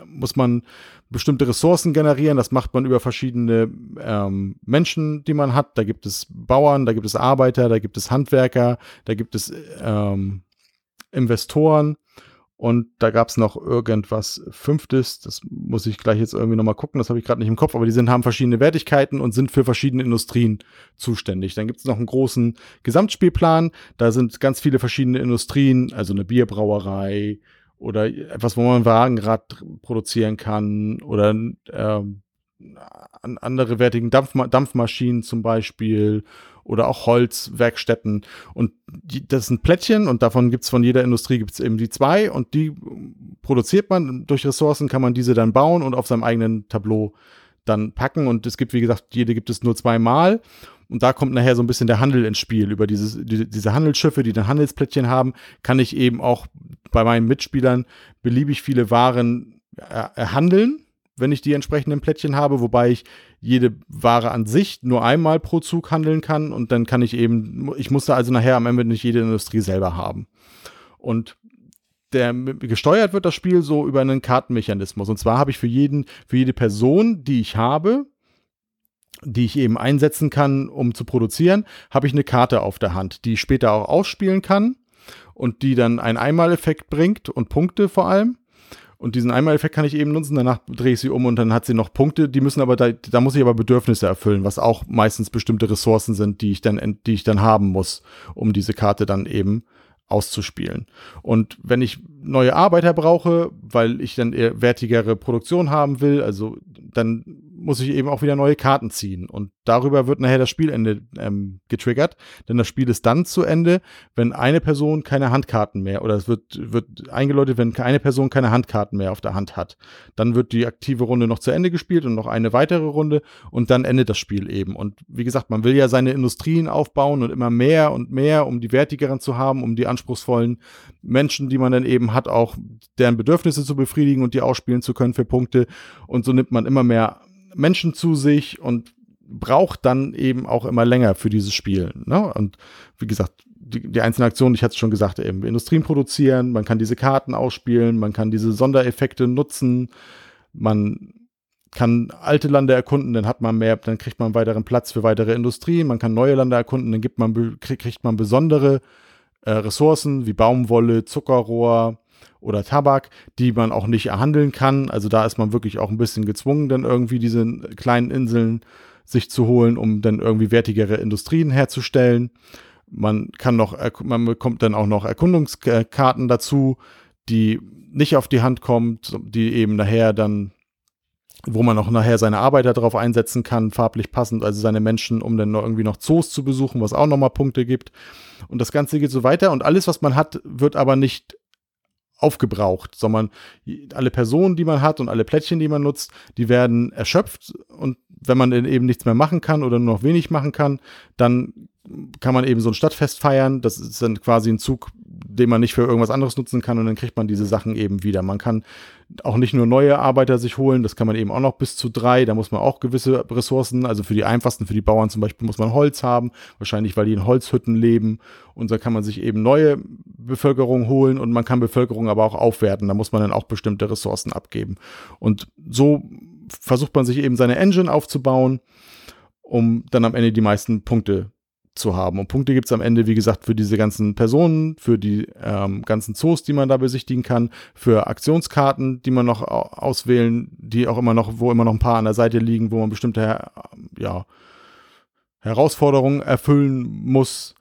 muss man bestimmte Ressourcen generieren, das macht man über verschiedene ähm, Menschen, die man hat. Da gibt es Bauern, da gibt es Arbeiter, da gibt es Handwerker, da gibt es ähm, Investoren und da gab es noch irgendwas Fünftes, das muss ich gleich jetzt irgendwie nochmal gucken, das habe ich gerade nicht im Kopf, aber die sind, haben verschiedene Wertigkeiten und sind für verschiedene Industrien zuständig. Dann gibt es noch einen großen Gesamtspielplan, da sind ganz viele verschiedene Industrien, also eine Bierbrauerei oder etwas, wo man Wagenrad produzieren kann oder ähm, andere wertigen Dampfma Dampfmaschinen zum Beispiel oder auch Holzwerkstätten. Und die, das sind Plättchen und davon gibt es von jeder Industrie gibt es eben die zwei und die produziert man. Durch Ressourcen kann man diese dann bauen und auf seinem eigenen Tableau dann packen. Und es gibt, wie gesagt, jede gibt es nur zweimal. Und da kommt nachher so ein bisschen der Handel ins Spiel. Über dieses, die, diese Handelsschiffe, die dann Handelsplättchen haben, kann ich eben auch bei meinen Mitspielern beliebig viele Waren erhandeln wenn ich die entsprechenden Plättchen habe, wobei ich jede Ware an sich nur einmal pro Zug handeln kann und dann kann ich eben, ich musste also nachher am Ende nicht jede Industrie selber haben. Und der gesteuert wird das Spiel so über einen Kartenmechanismus. Und zwar habe ich für jeden, für jede Person, die ich habe, die ich eben einsetzen kann, um zu produzieren, habe ich eine Karte auf der Hand, die ich später auch ausspielen kann und die dann einen Einmaleffekt bringt und Punkte vor allem. Und diesen Einmaleffekt kann ich eben nutzen, danach drehe ich sie um und dann hat sie noch Punkte, die müssen aber, da, da muss ich aber Bedürfnisse erfüllen, was auch meistens bestimmte Ressourcen sind, die ich dann, die ich dann haben muss, um diese Karte dann eben auszuspielen. Und wenn ich neue Arbeiter brauche, weil ich dann eher wertigere Produktion haben will, also dann muss ich eben auch wieder neue Karten ziehen. Und darüber wird nachher das Spielende ähm, getriggert. Denn das Spiel ist dann zu Ende, wenn eine Person keine Handkarten mehr, oder es wird, wird eingeläutet, wenn eine Person keine Handkarten mehr auf der Hand hat. Dann wird die aktive Runde noch zu Ende gespielt und noch eine weitere Runde und dann endet das Spiel eben. Und wie gesagt, man will ja seine Industrien aufbauen und immer mehr und mehr, um die wertigeren zu haben, um die anspruchsvollen Menschen, die man dann eben hat, auch deren Bedürfnisse zu befriedigen und die ausspielen zu können für Punkte. Und so nimmt man immer mehr Menschen zu sich und braucht dann eben auch immer länger für dieses Spiel. Ne? Und wie gesagt, die, die einzelnen Aktionen, ich hatte es schon gesagt, eben Industrien produzieren, man kann diese Karten ausspielen, man kann diese Sondereffekte nutzen, man kann alte Lande erkunden, dann hat man mehr, dann kriegt man weiteren Platz für weitere Industrien, man kann neue Lande erkunden, dann gibt man, kriegt man besondere äh, Ressourcen wie Baumwolle, Zuckerrohr, oder Tabak, die man auch nicht erhandeln kann. Also da ist man wirklich auch ein bisschen gezwungen, dann irgendwie diese kleinen Inseln sich zu holen, um dann irgendwie wertigere Industrien herzustellen. Man kann noch, man bekommt dann auch noch Erkundungskarten dazu, die nicht auf die Hand kommt, die eben nachher dann, wo man auch nachher seine Arbeiter darauf einsetzen kann, farblich passend, also seine Menschen, um dann noch irgendwie noch Zoos zu besuchen, was auch nochmal Punkte gibt. Und das Ganze geht so weiter und alles, was man hat, wird aber nicht aufgebraucht, sondern alle Personen, die man hat und alle Plättchen, die man nutzt, die werden erschöpft. Und wenn man eben nichts mehr machen kann oder nur noch wenig machen kann, dann kann man eben so ein Stadtfest feiern. Das ist dann quasi ein Zug, den man nicht für irgendwas anderes nutzen kann und dann kriegt man diese Sachen eben wieder. Man kann auch nicht nur neue Arbeiter sich holen, das kann man eben auch noch bis zu drei. Da muss man auch gewisse Ressourcen, also für die einfachsten, für die Bauern zum Beispiel, muss man Holz haben, wahrscheinlich weil die in Holzhütten leben. Und da kann man sich eben neue Bevölkerung holen und man kann Bevölkerung aber auch aufwerten. Da muss man dann auch bestimmte Ressourcen abgeben. Und so versucht man sich eben seine Engine aufzubauen, um dann am Ende die meisten Punkte zu haben. Und Punkte gibt es am Ende, wie gesagt, für diese ganzen Personen, für die ähm, ganzen Zoos, die man da besichtigen kann, für Aktionskarten, die man noch auswählen, die auch immer noch, wo immer noch ein paar an der Seite liegen, wo man bestimmte ja, Herausforderungen erfüllen muss.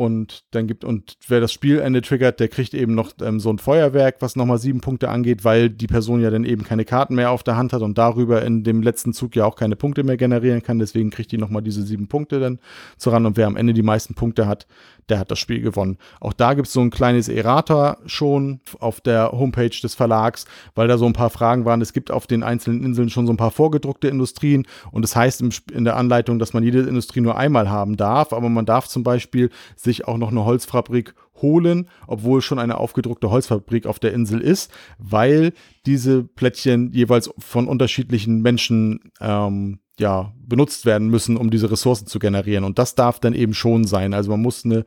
Und dann gibt, und wer das Spielende triggert, der kriegt eben noch ähm, so ein Feuerwerk, was nochmal sieben Punkte angeht, weil die Person ja dann eben keine Karten mehr auf der Hand hat und darüber in dem letzten Zug ja auch keine Punkte mehr generieren kann. Deswegen kriegt die nochmal diese sieben Punkte dann zuran. Und wer am Ende die meisten Punkte hat, der hat das Spiel gewonnen. Auch da gibt es so ein kleines Errata schon auf der Homepage des Verlags, weil da so ein paar Fragen waren. Es gibt auf den einzelnen Inseln schon so ein paar vorgedruckte Industrien und es das heißt in der Anleitung, dass man jede Industrie nur einmal haben darf, aber man darf zum Beispiel sich auch noch eine Holzfabrik holen, obwohl schon eine aufgedruckte Holzfabrik auf der Insel ist, weil diese Plättchen jeweils von unterschiedlichen Menschen ähm, ja, benutzt werden müssen, um diese Ressourcen zu generieren. Und das darf dann eben schon sein. Also man muss eine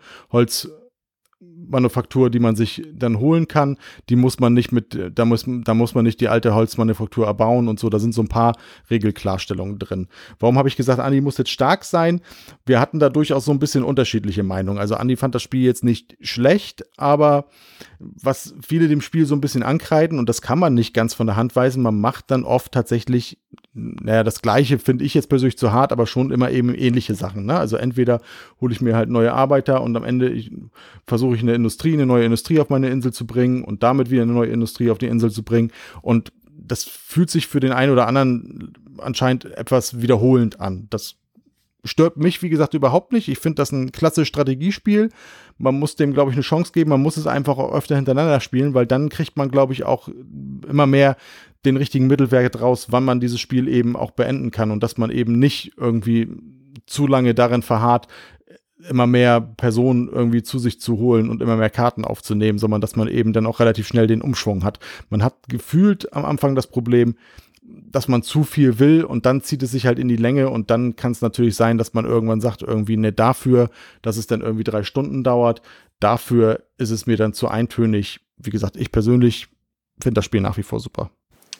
Holzmanufaktur, die man sich dann holen kann, die muss man nicht mit, da muss, da muss man nicht die alte Holzmanufaktur erbauen und so. Da sind so ein paar Regelklarstellungen drin. Warum habe ich gesagt, Andi muss jetzt stark sein? Wir hatten da durchaus so ein bisschen unterschiedliche Meinungen. Also Andi fand das Spiel jetzt nicht schlecht, aber was viele dem Spiel so ein bisschen ankreiden, und das kann man nicht ganz von der Hand weisen, man macht dann oft tatsächlich naja, das Gleiche finde ich jetzt persönlich zu hart, aber schon immer eben ähnliche Sachen. Ne? Also entweder hole ich mir halt neue Arbeiter und am Ende versuche ich eine Industrie, eine neue Industrie auf meine Insel zu bringen und damit wieder eine neue Industrie auf die Insel zu bringen. Und das fühlt sich für den einen oder anderen anscheinend etwas wiederholend an. Das stört mich, wie gesagt, überhaupt nicht. Ich finde das ein klasse Strategiespiel. Man muss dem, glaube ich, eine Chance geben. Man muss es einfach öfter hintereinander spielen, weil dann kriegt man, glaube ich, auch immer mehr den richtigen Mittelwert raus, wann man dieses Spiel eben auch beenden kann und dass man eben nicht irgendwie zu lange darin verharrt, immer mehr Personen irgendwie zu sich zu holen und immer mehr Karten aufzunehmen, sondern dass man eben dann auch relativ schnell den Umschwung hat. Man hat gefühlt am Anfang das Problem, dass man zu viel will und dann zieht es sich halt in die Länge und dann kann es natürlich sein, dass man irgendwann sagt, irgendwie, ne, dafür, dass es dann irgendwie drei Stunden dauert, dafür ist es mir dann zu eintönig. Wie gesagt, ich persönlich finde das Spiel nach wie vor super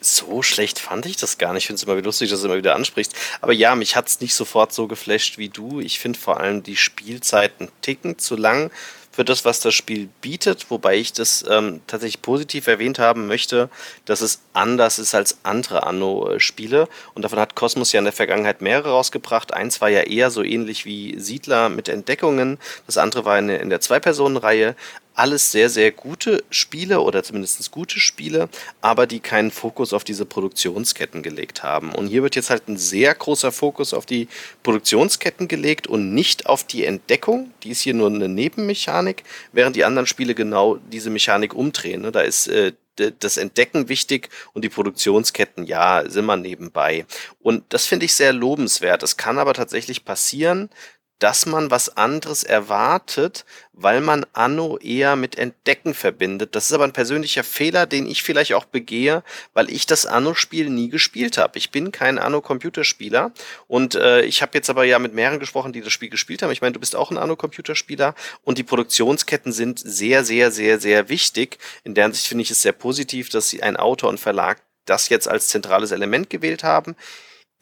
so schlecht fand ich das gar nicht. Ich finde es immer wieder lustig, dass du immer wieder ansprichst. Aber ja, mich hat es nicht sofort so geflasht wie du. Ich finde vor allem die Spielzeiten ticken zu lang für das, was das Spiel bietet, wobei ich das ähm, tatsächlich positiv erwähnt haben möchte, dass es anders ist als andere Anno-Spiele. Und davon hat Cosmos ja in der Vergangenheit mehrere rausgebracht. Eins war ja eher so ähnlich wie Siedler mit Entdeckungen. Das andere war in, in der Zwei-Personen-Reihe alles sehr, sehr gute Spiele oder zumindest gute Spiele, aber die keinen Fokus auf diese Produktionsketten gelegt haben. Und hier wird jetzt halt ein sehr großer Fokus auf die Produktionsketten gelegt und nicht auf die Entdeckung. Die ist hier nur eine Nebenmechanik, während die anderen Spiele genau diese Mechanik umdrehen. Ne? Da ist äh, das Entdecken wichtig und die Produktionsketten, ja, sind wir nebenbei. Und das finde ich sehr lobenswert. Es kann aber tatsächlich passieren, dass man was anderes erwartet, weil man Anno eher mit Entdecken verbindet. Das ist aber ein persönlicher Fehler, den ich vielleicht auch begehe, weil ich das Anno-Spiel nie gespielt habe. Ich bin kein Anno-Computerspieler und äh, ich habe jetzt aber ja mit mehreren gesprochen, die das Spiel gespielt haben. Ich meine, du bist auch ein Anno-Computerspieler und die Produktionsketten sind sehr, sehr, sehr, sehr wichtig. In der Hinsicht finde ich es sehr positiv, dass sie ein Autor und Verlag das jetzt als zentrales Element gewählt haben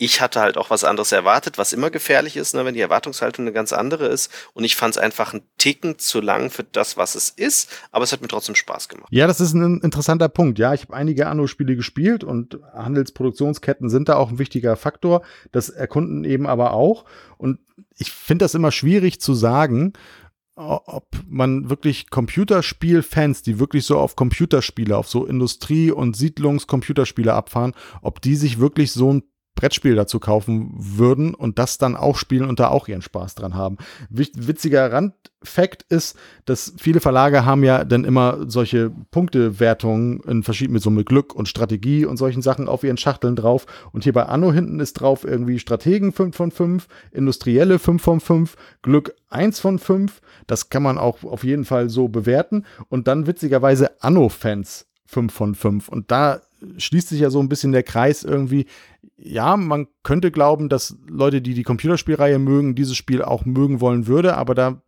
ich hatte halt auch was anderes erwartet, was immer gefährlich ist, ne, wenn die Erwartungshaltung eine ganz andere ist. Und ich fand es einfach einen Ticken zu lang für das, was es ist, aber es hat mir trotzdem Spaß gemacht. Ja, das ist ein interessanter Punkt. Ja, ich habe einige Anno-Spiele gespielt und Handelsproduktionsketten sind da auch ein wichtiger Faktor. Das erkunden eben aber auch. Und ich finde das immer schwierig zu sagen, ob man wirklich Computerspielfans, die wirklich so auf Computerspiele, auf so Industrie- und Siedlungscomputerspiele abfahren, ob die sich wirklich so ein Brettspiel dazu kaufen würden und das dann auch spielen und da auch ihren Spaß dran haben. Witziger Randfakt ist, dass viele Verlage haben ja dann immer solche Punktewertungen in verschiedenen, mit so mit Glück und Strategie und solchen Sachen auf ihren Schachteln drauf. Und hier bei Anno hinten ist drauf irgendwie Strategen 5 von 5, Industrielle 5 von 5, Glück 1 von 5. Das kann man auch auf jeden Fall so bewerten. Und dann witzigerweise Anno-Fans 5 von 5. Und da schließt sich ja so ein bisschen der Kreis irgendwie. Ja, man könnte glauben, dass Leute, die die Computerspielreihe mögen, dieses Spiel auch mögen wollen würde, aber da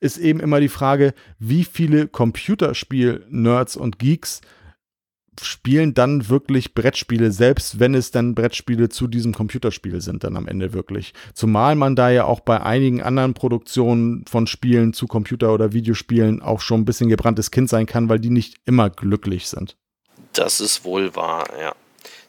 ist eben immer die Frage, wie viele Computerspiel-Nerds und Geeks spielen dann wirklich Brettspiele, selbst wenn es dann Brettspiele zu diesem Computerspiel sind, dann am Ende wirklich. Zumal man da ja auch bei einigen anderen Produktionen von Spielen zu Computer- oder Videospielen auch schon ein bisschen gebranntes Kind sein kann, weil die nicht immer glücklich sind. Das ist wohl wahr, ja.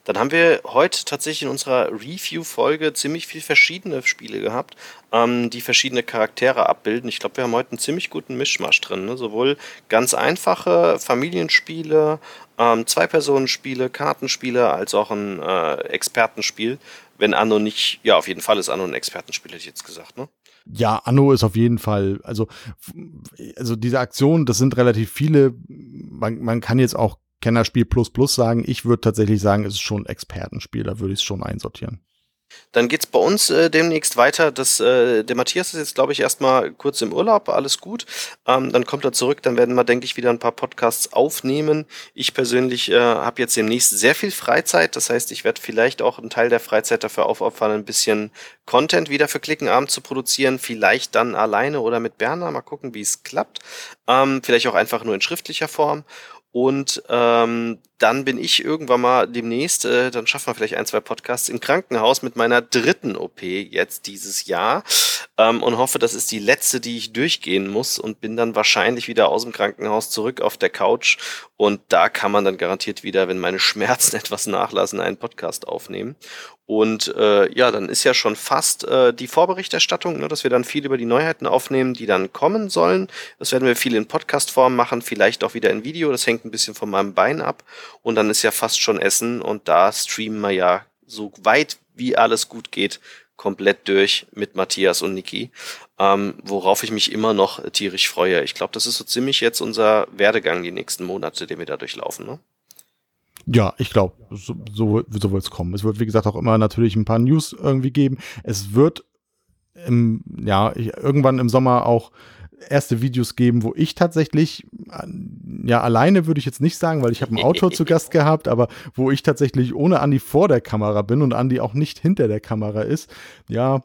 Dann haben wir heute tatsächlich in unserer Review-Folge ziemlich viel verschiedene Spiele gehabt, ähm, die verschiedene Charaktere abbilden. Ich glaube, wir haben heute einen ziemlich guten Mischmasch drin. Ne? Sowohl ganz einfache Familienspiele, ähm, Zwei-Personen-Spiele, Kartenspiele, als auch ein äh, Expertenspiel. Wenn Anno nicht, ja, auf jeden Fall ist Anno ein Expertenspiel, hätte ich jetzt gesagt, ne? Ja, Anno ist auf jeden Fall, also, also diese Aktionen, das sind relativ viele. Man, man kann jetzt auch Kennerspiel plus plus sagen. Ich würde tatsächlich sagen, es ist schon Expertenspiel, da würde ich es schon einsortieren. Dann geht es bei uns äh, demnächst weiter. Das, äh, der Matthias ist jetzt, glaube ich, erstmal kurz im Urlaub, alles gut. Ähm, dann kommt er zurück, dann werden wir, denke ich, wieder ein paar Podcasts aufnehmen. Ich persönlich äh, habe jetzt demnächst sehr viel Freizeit. Das heißt, ich werde vielleicht auch einen Teil der Freizeit dafür aufopfern, ein bisschen Content wieder für Klickenabend zu produzieren. Vielleicht dann alleine oder mit Berner. Mal gucken, wie es klappt. Ähm, vielleicht auch einfach nur in schriftlicher Form. Und ähm, dann bin ich irgendwann mal demnächst, äh, dann schaffen wir vielleicht ein, zwei Podcasts im Krankenhaus mit meiner dritten OP jetzt dieses Jahr ähm, und hoffe, das ist die letzte, die ich durchgehen muss und bin dann wahrscheinlich wieder aus dem Krankenhaus zurück auf der Couch und da kann man dann garantiert wieder, wenn meine Schmerzen etwas nachlassen, einen Podcast aufnehmen. Und äh, ja, dann ist ja schon fast äh, die Vorberichterstattung, ne, dass wir dann viel über die Neuheiten aufnehmen, die dann kommen sollen. Das werden wir viel in Podcast-Form machen, vielleicht auch wieder in Video. Das hängt ein bisschen von meinem Bein ab. Und dann ist ja fast schon Essen und da streamen wir ja so weit wie alles gut geht komplett durch mit Matthias und Niki, ähm, worauf ich mich immer noch tierisch freue. Ich glaube, das ist so ziemlich jetzt unser Werdegang die nächsten Monate, den wir da durchlaufen. Ne? Ja, ich glaube, so, so, wird es kommen. Es wird, wie gesagt, auch immer natürlich ein paar News irgendwie geben. Es wird im, ja, irgendwann im Sommer auch erste Videos geben, wo ich tatsächlich, ja, alleine würde ich jetzt nicht sagen, weil ich habe einen Autor zu Gast gehabt, aber wo ich tatsächlich ohne Andi vor der Kamera bin und Andi auch nicht hinter der Kamera ist. Ja,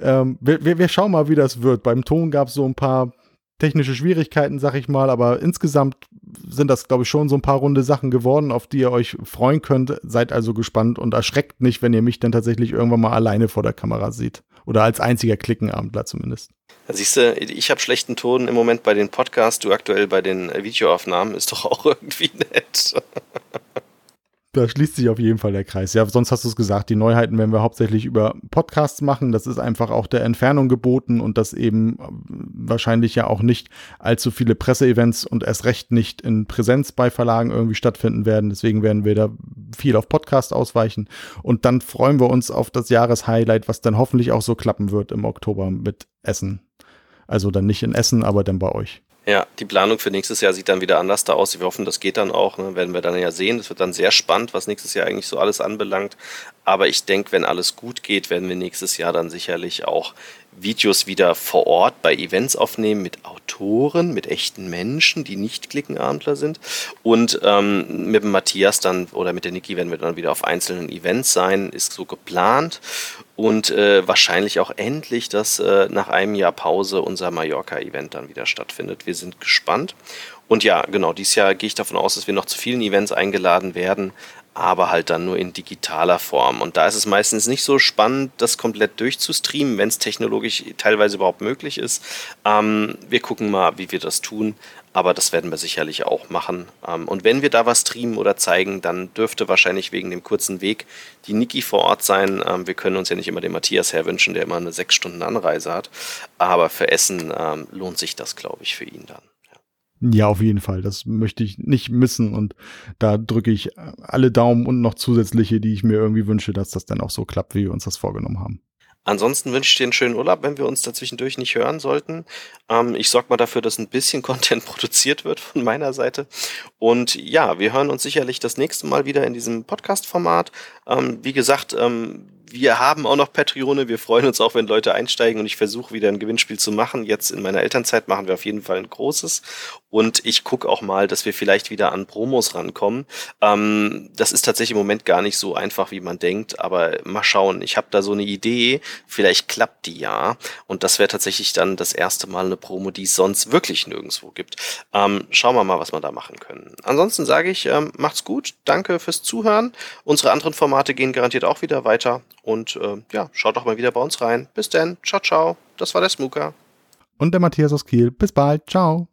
ähm, wir, wir, wir schauen mal, wie das wird. Beim Ton gab es so ein paar technische Schwierigkeiten, sag ich mal, aber insgesamt sind das, glaube ich, schon so ein paar runde Sachen geworden, auf die ihr euch freuen könnt. Seid also gespannt und erschreckt nicht, wenn ihr mich dann tatsächlich irgendwann mal alleine vor der Kamera seht. Oder als einziger Klickenabendler zumindest. Siehst du, ich habe schlechten Ton im Moment bei den Podcasts, du aktuell bei den Videoaufnahmen, ist doch auch irgendwie nett. Da schließt sich auf jeden Fall der Kreis. Ja, sonst hast du es gesagt, die Neuheiten werden wir hauptsächlich über Podcasts machen. Das ist einfach auch der Entfernung geboten und dass eben äh, wahrscheinlich ja auch nicht allzu viele Presseevents und erst recht nicht in Präsenz bei Verlagen irgendwie stattfinden werden. Deswegen werden wir da viel auf Podcast ausweichen. Und dann freuen wir uns auf das Jahreshighlight, was dann hoffentlich auch so klappen wird im Oktober mit Essen. Also dann nicht in Essen, aber dann bei euch. Ja, die Planung für nächstes Jahr sieht dann wieder anders da aus. Wir hoffen, das geht dann auch. Ne? Werden wir dann ja sehen. Das wird dann sehr spannend, was nächstes Jahr eigentlich so alles anbelangt. Aber ich denke, wenn alles gut geht, werden wir nächstes Jahr dann sicherlich auch Videos wieder vor Ort bei Events aufnehmen mit Autoren, mit echten Menschen, die nicht Klickenabendler sind. Und ähm, mit dem Matthias dann oder mit der Niki werden wir dann wieder auf einzelnen Events sein, ist so geplant. Und äh, wahrscheinlich auch endlich, dass äh, nach einem Jahr Pause unser Mallorca-Event dann wieder stattfindet. Wir sind gespannt. Und ja, genau, dieses Jahr gehe ich davon aus, dass wir noch zu vielen Events eingeladen werden. Aber halt dann nur in digitaler Form. Und da ist es meistens nicht so spannend, das komplett durchzustreamen, wenn es technologisch teilweise überhaupt möglich ist. Ähm, wir gucken mal, wie wir das tun, aber das werden wir sicherlich auch machen. Ähm, und wenn wir da was streamen oder zeigen, dann dürfte wahrscheinlich wegen dem kurzen Weg die Niki vor Ort sein. Ähm, wir können uns ja nicht immer den Matthias herwünschen, der immer eine sechs Stunden Anreise hat. Aber für Essen ähm, lohnt sich das, glaube ich, für ihn dann. Ja, auf jeden Fall. Das möchte ich nicht missen. Und da drücke ich alle Daumen und noch zusätzliche, die ich mir irgendwie wünsche, dass das dann auch so klappt, wie wir uns das vorgenommen haben. Ansonsten wünsche ich dir einen schönen Urlaub, wenn wir uns dazwischendurch nicht hören sollten. Ähm, ich sorge mal dafür, dass ein bisschen Content produziert wird von meiner Seite. Und ja, wir hören uns sicherlich das nächste Mal wieder in diesem Podcast-Format. Ähm, wie gesagt, ähm, wir haben auch noch Patreone. Wir freuen uns auch, wenn Leute einsteigen und ich versuche wieder ein Gewinnspiel zu machen. Jetzt in meiner Elternzeit machen wir auf jeden Fall ein großes. Und ich gucke auch mal, dass wir vielleicht wieder an Promos rankommen. Ähm, das ist tatsächlich im Moment gar nicht so einfach, wie man denkt. Aber mal schauen. Ich habe da so eine Idee. Vielleicht klappt die ja. Und das wäre tatsächlich dann das erste Mal eine Promo, die es sonst wirklich nirgendwo gibt. Ähm, schauen wir mal, was wir da machen können. Ansonsten sage ich, ähm, macht's gut. Danke fürs Zuhören. Unsere anderen Formate gehen garantiert auch wieder weiter. Und äh, ja, schaut doch mal wieder bei uns rein. Bis dann. Ciao, ciao. Das war der Smooker. Und der Matthias aus Kiel. Bis bald. Ciao.